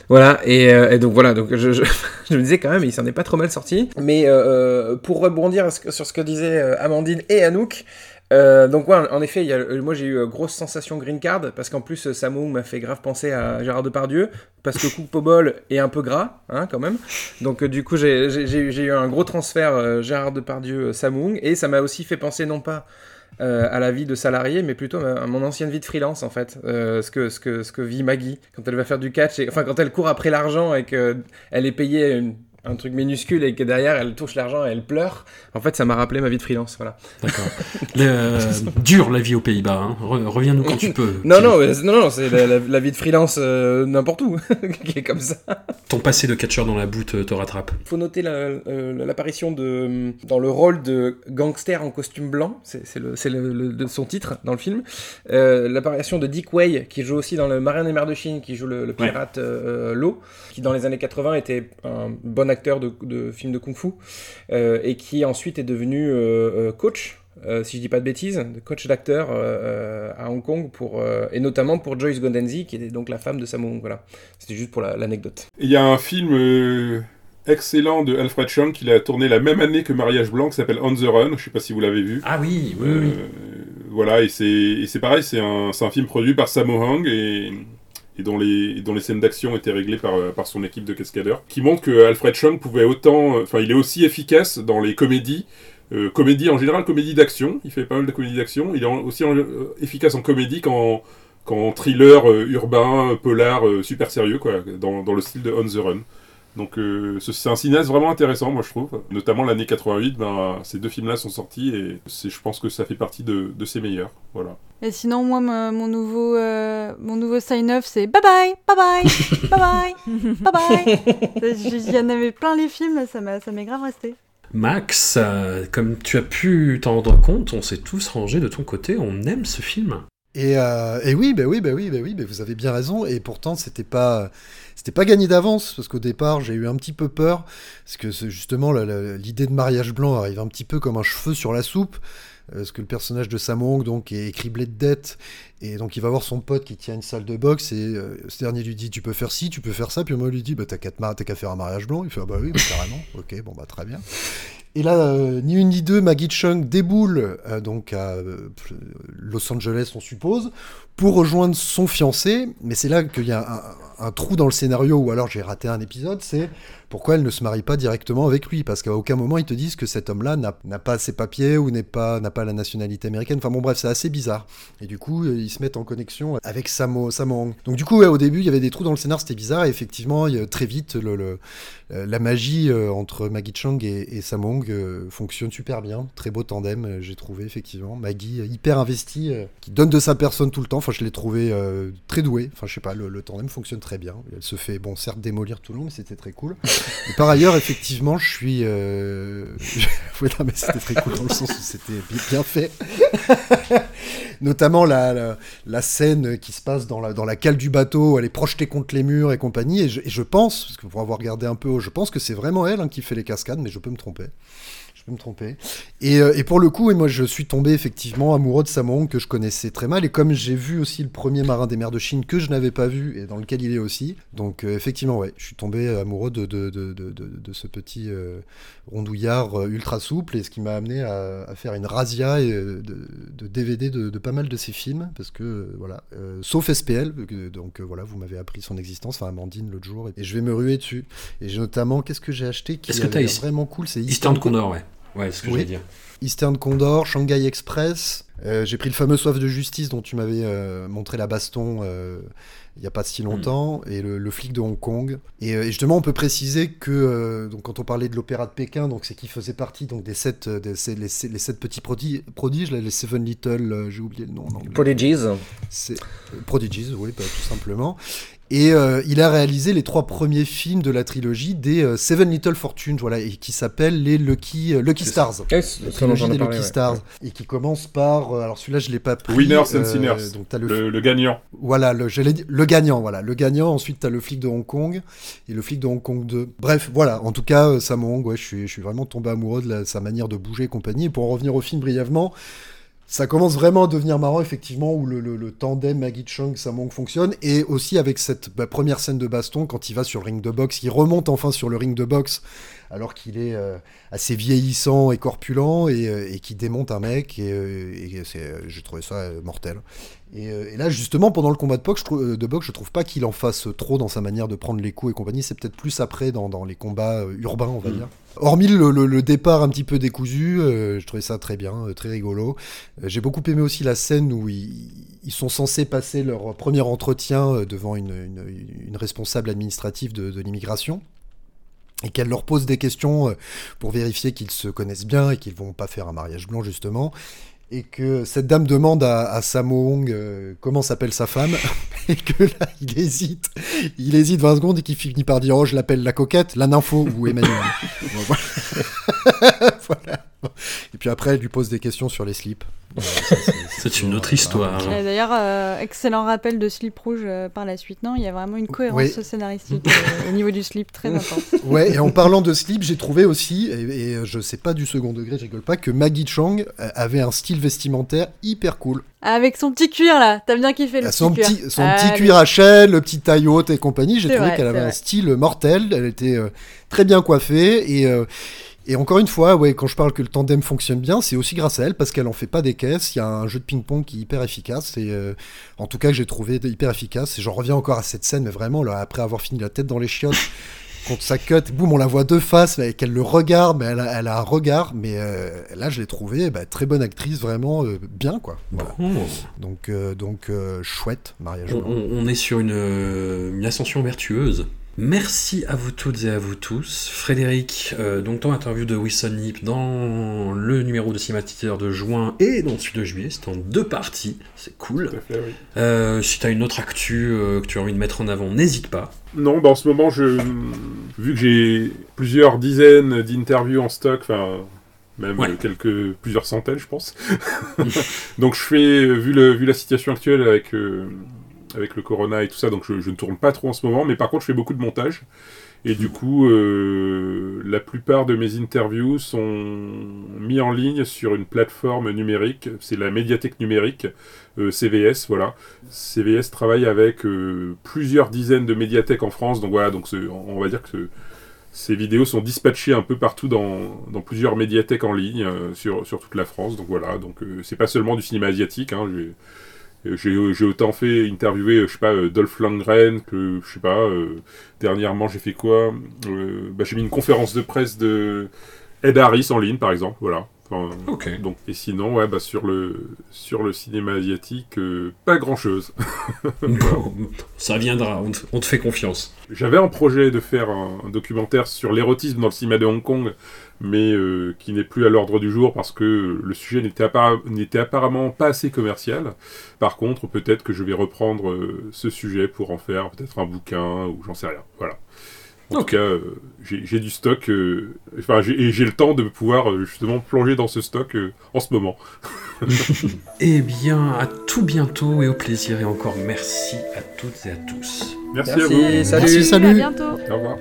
Voilà, et, euh, et donc voilà, donc je, [LAUGHS] je, me disais quand même, il s'en est pas trop mal sorti. Mais euh, pour rebondir sur ce que disaient euh, Amandine et Anouk, euh, donc ouais, en effet, y a, euh, moi j'ai eu euh, grosse sensation green card, parce qu'en plus, euh, Samu m'a fait grave penser à Gérard Depardieu, parce que Coupe Bol est un peu gras, hein, quand même. Donc euh, du coup, j'ai eu- un gros transfert euh, Gérard Depardieu-Samu, et ça m'a aussi fait penser non pas euh, à la vie de salarié, mais plutôt à mon ancienne vie de freelance en fait. Euh, ce, que, ce, que, ce que vit Maggie quand elle va faire du catch, et, enfin quand elle court après l'argent et qu'elle est payée une- un truc minuscule et que derrière elle touche l'argent et elle pleure. En fait, ça m'a rappelé ma vie de freelance. Voilà. D'accord. Le- Dure la vie aux Pays-Bas. hein. Re- Reviens-nous quand tu peux. Non, non, mais- non, non, c'est la, la- la vie de freelance euh, n'importe où [LAUGHS] qui est comme ça. Ton passé de catcheur dans la boue te, rattrape. faut noter la- euh, l'apparition de dans le rôle de gangster en costume blanc, c'est le, le- le- son titre dans le film. Euh, l'apparition de Dick Way qui joue aussi dans le Marin des mers de Chine, qui joue le, pirate euh, Lo, qui dans les années 80 était un bon acteur de, de films de kung-fu euh, et qui ensuite est devenu euh, euh, coach. euh, si je dis pas de bêtises, de coach d'acteur à Hong Kong pour euh, et notamment pour Joyce Godenzi qui était donc la femme de Sammo Hung. Voilà, c'était juste pour la- l'anecdote. Il y a un film euh, excellent de Alfred Chong qu'il a tourné la même année que Mariage Blanc qui s'appelle On the Run. Je sais pas si vous l'avez vu. Ah oui, oui, Euh, oui. Voilà, et c'est et c'est pareil, c'est un, c'est un film produit par Sammo Hung et, et dont, les, dont les scènes d'action étaient réglées par, euh, par son équipe de cascadeurs, qui montre que Alfred Chong pouvait autant, enfin il est aussi efficace dans les comédies, euh, en général, comédies d'action, il fait pas mal de comédies d'action, il est aussi euh, efficace en comédie qu'en qu'en thriller euh, urbain, polar, euh, super sérieux, quoi, dans, dans le style de On the Run. Donc euh, ce- c'est un cinéaste vraiment intéressant, moi je trouve. Notamment l'année 88, ben, ces deux films-là sont sortis et je pense que ça fait partie de, de ses meilleurs. Voilà. Et sinon, moi, mon mon nouveau, euh, mon nouveau sign-off, c'est bye bye, bye bye, [LAUGHS] bye bye, bye bye. Il y en avait plein les films, ça m'est grave resté. Max, euh, comme tu as pu t'en rendre compte, on s'est tous rangés de ton côté, on aime ce film. Et, euh, et oui, bah oui, bah oui, bah oui, bah vous avez bien raison. Et pourtant, c'était pas, c'était pas gagné d'avance parce qu'au départ, j'ai eu un petit peu peur parce que justement l'idée de mariage blanc arrive un petit peu comme un cheveu sur la soupe. euh, Parce que le personnage de Samong donc est criblé de dettes et donc il va voir son pote qui tient une salle de boxe et euh, ce dernier lui dit tu peux faire ci, tu peux faire ça puis moi lui dit bah t'as qu'à faire un mariage blanc il fait ah bah oui bah, carrément ok bon bah très bien et là, euh, ni une ni deux, Maggie Chung déboule euh, donc à euh, Los Angeles, on suppose, pour rejoindre son fiancé. Mais c'est là qu'il y a un, trou dans le scénario, ou alors j'ai raté un épisode, c'est pourquoi elle ne se marie pas directement avec lui? Parce qu'à aucun moment ils te disent que cet homme-là n'a n'a pas ses papiers ou n'est pas n'a pas la nationalité américaine. Enfin bon bref, c'est assez bizarre. Et du coup, euh, ils se mettent en connexion avec Samo. Donc du coup, au début, il y avait des trous dans le scénar, c'était bizarre. Et effectivement, très vite, euh, la magie euh, entre Maggie Chung et, et Sam Hong euh, fonctionne super bien. Très beau tandem, j'ai trouvé effectivement. Maggie hyper investie, qui donne de sa personne tout le temps. Enfin, je l'ai trouvé euh, très doué. Enfin, je sais pas, le, le tandem fonctionne très bien. Elle se fait, bon, certes démolir tout le long, mais c'était très cool. [LAUGHS] Et par ailleurs, effectivement, je suis. Euh... [LAUGHS] ouais, non, mais c'était très cool dans le sens où c'était bi- bien fait. [LAUGHS] Notamment la, la, la scène qui se passe dans la, dans la cale du bateau, où elle est projetée contre les murs et compagnie. Et je, et je pense, parce que pour avoir regardé un peu, je pense que c'est vraiment elle hein, qui fait les cascades, mais je peux me tromper. Je peux me tromper. Et, euh, et pour le coup, et moi je suis tombé effectivement amoureux de Samong que je connaissais très mal. Et comme j'ai vu aussi le premier Marin des mers de Chine que je n'avais pas vu et dans lequel il est aussi. Donc euh, effectivement, ouais, je suis tombé amoureux de, de, de, de, ce petit euh, rondouillard ultra souple. Et ce qui m'a amené à, à faire une razzia et, de, DVD de, pas mal de ses films. Parce que voilà, euh, sauf SPL. que- donc voilà, vous m'avez appris son existence, enfin Amandine l'autre jour. Et je vais me ruer dessus. Et notamment, qu'est-ce que j'ai acheté qui que t'as l'air ici- vraiment cool C'est Eastern Condor, ouais. Ouais, c'est ce que Oui. j'allais dire. Eastern Condor, Shanghai Express. Euh, j'ai pris le fameux Soif de justice dont tu m'avais euh, montré la baston euh, il n'y a pas si longtemps, et le, le flic de Hong Kong. Et, euh, et justement, on peut préciser que euh, donc, quand on parlait de l'opéra de Pékin, donc c'est qu'il faisait partie donc, des sept, des, c'est les, les sept petits prodi- prodiges, les Seven Little, euh, j'ai oublié le nom en anglais. Prodigies. C'est euh, Prodigies, oui, bah, tout simplement. Et euh, il a réalisé les trois premiers films de la trilogie des euh, Seven Little Fortunes, voilà, et qui s'appellent les Lucky, euh, Lucky Stars. La trilogie des Lucky ouais. Stars. Et qui commence par, euh, alors celui-là je l'ai pas pris. Winners and Sinners. donc t'as le, Le, le gagnant. voilà, le, le gagnant, voilà, le gagnant. Ensuite, t'as le flic de Hong Kong et le flic de Hong Kong 2. Bref, voilà. En tout cas, euh, Sam Hong, ouais, je suis, je suis vraiment tombé amoureux de la- sa manière de bouger et compagnie. Et pour en revenir au film brièvement, ça commence vraiment à devenir marrant, effectivement, où le, tandem Maggie Chung, Sam Hong fonctionne. Et aussi avec cette bah, première scène de baston, quand il va sur le ring de boxe, il remonte enfin sur le ring de boxe, alors qu'il est euh, assez vieillissant et corpulent, et, euh, et qui démonte un mec. Et, euh, et c'est, j'ai trouvé ça mortel. Et, et là, justement, pendant le combat de boxe, je trouve, de boxe, je trouve pas qu'il en fasse trop dans sa manière de prendre les coups et compagnie. C'est peut-être plus après dans, dans les combats urbains, on va dire. Hormis le, le- le départ un petit peu décousu, euh, je trouvais ça très bien, très rigolo. Euh, J'ai beaucoup aimé aussi la scène où ils, ils sont censés passer leur premier entretien devant une, une- une responsable administrative de, de l'immigration et qu'elle leur pose des questions euh, pour vérifier qu'ils se connaissent bien et qu'ils vont pas faire un mariage blanc justement. Et que cette dame demande à, à Sammo Hong euh, comment s'appelle sa femme, [LAUGHS] et que là il hésite, il hésite 20 secondes et qu'il finit par dire oh je l'appelle la coquette, la nympho ou Emmanuel. [LAUGHS] Voilà. [LAUGHS] [LAUGHS] Et puis après elle lui pose des questions sur les slips. Ça, c'est- [LAUGHS] une autre histoire. Et D'ailleurs, euh, excellent rappel de slip rouge euh, par la suite. Non, il y a vraiment une cohérence Oui. scénaristique euh, au niveau du slip très intense. [LAUGHS] Ouais, et en parlant de slip, j'ai trouvé aussi, et, et je sais pas du second degré, je rigole pas, que Maggie Chang euh, avait un style vestimentaire hyper cool. Avec son petit cuir là, t'as bien kiffé le Ah, son petit cuir. son Allez. petit cuir à chaîne, le petit taille haute et compagnie, j'ai trouvé qu'elle avait un style mortel, elle était euh, très bien coiffée et euh, et encore une fois, ouais, quand je parle que le tandem fonctionne bien, c'est aussi grâce à elle parce qu'elle en fait pas des caisses. Il y a un jeu de ping-pong qui est hyper efficace et euh, en tout cas que j'ai trouvé hyper efficace. Et j'en reviens encore à cette scène, mais vraiment là, après avoir fini la tête dans les chiottes. [LAUGHS] Contre sa cut, boum, on la voit de face, mais qu'elle le regarde, mais elle a, elle a un regard, mais euh, là je l'ai trouvée bah, très bonne actrice, vraiment euh, bien quoi. Voilà. Oh. Donc, euh, donc chouette mariage On, on- on est sur une, une ascension vertueuse. Merci à vous toutes et à vous tous. Frédéric, euh, donc ton interview de Wilson Nip dans le numéro de Cinématiseur de juin et dans celui de juillet, c'est en deux parties, c'est cool. Tout à fait, oui. Euh, si tu as une autre actu euh, que tu as envie de mettre en avant, n'hésite pas. Non, bah en ce moment, je, vu que j'ai plusieurs dizaines d'interviews en stock, enfin même Ouais. quelques plusieurs centaines, je pense. [LAUGHS] donc je fais, vu, le, vu la situation actuelle avec avec le corona et tout ça, donc je, ne tourne pas trop en ce moment, mais par contre je fais beaucoup de montage. Et du coup, euh, la plupart de mes interviews sont mis en ligne sur une plateforme numérique. C'est la médiathèque numérique, euh, CVS, voilà. CVS travaille avec euh, plusieurs dizaines de médiathèques en France, donc voilà, donc on va dire que ce- ces vidéos sont dispatchées un peu partout dans, plusieurs médiathèques en ligne sur, toute la France, donc voilà, donc c'est pas seulement du cinéma asiatique, hein, j'ai- autant fait interviewer, je sais pas, euh, Dolph Lundgren que, je sais pas, euh, dernièrement j'ai fait quoi Euh, bah, J'ai mis une conférence de presse de Ed Harris en ligne, par exemple, voilà. Enfin, Ok. donc, et sinon, ouais, bah, sur, le, sur le cinéma asiatique, euh, pas grand-chose. [LAUGHS] Bon, ça viendra, on te, on te fait confiance. J'avais un projet de faire un, un documentaire sur l'érotisme dans le cinéma de Hong Kong, mais euh, qui n'est plus à l'ordre du jour parce que le sujet n'était appara- apparemment pas assez commercial. Par contre, peut-être que je vais reprendre euh, ce sujet pour en faire peut-être un bouquin ou j'en sais rien. Voilà. En Ok. tout cas, euh, j'ai du stock, euh, enfin, j'ai- et j'ai le temps de pouvoir euh, justement plonger dans ce stock euh, en ce moment. [LAUGHS] Eh bien, à tout bientôt et au plaisir et encore merci à toutes et à tous. Merci, Merci, à vous. salut. Merci, salut. À bientôt. Au revoir.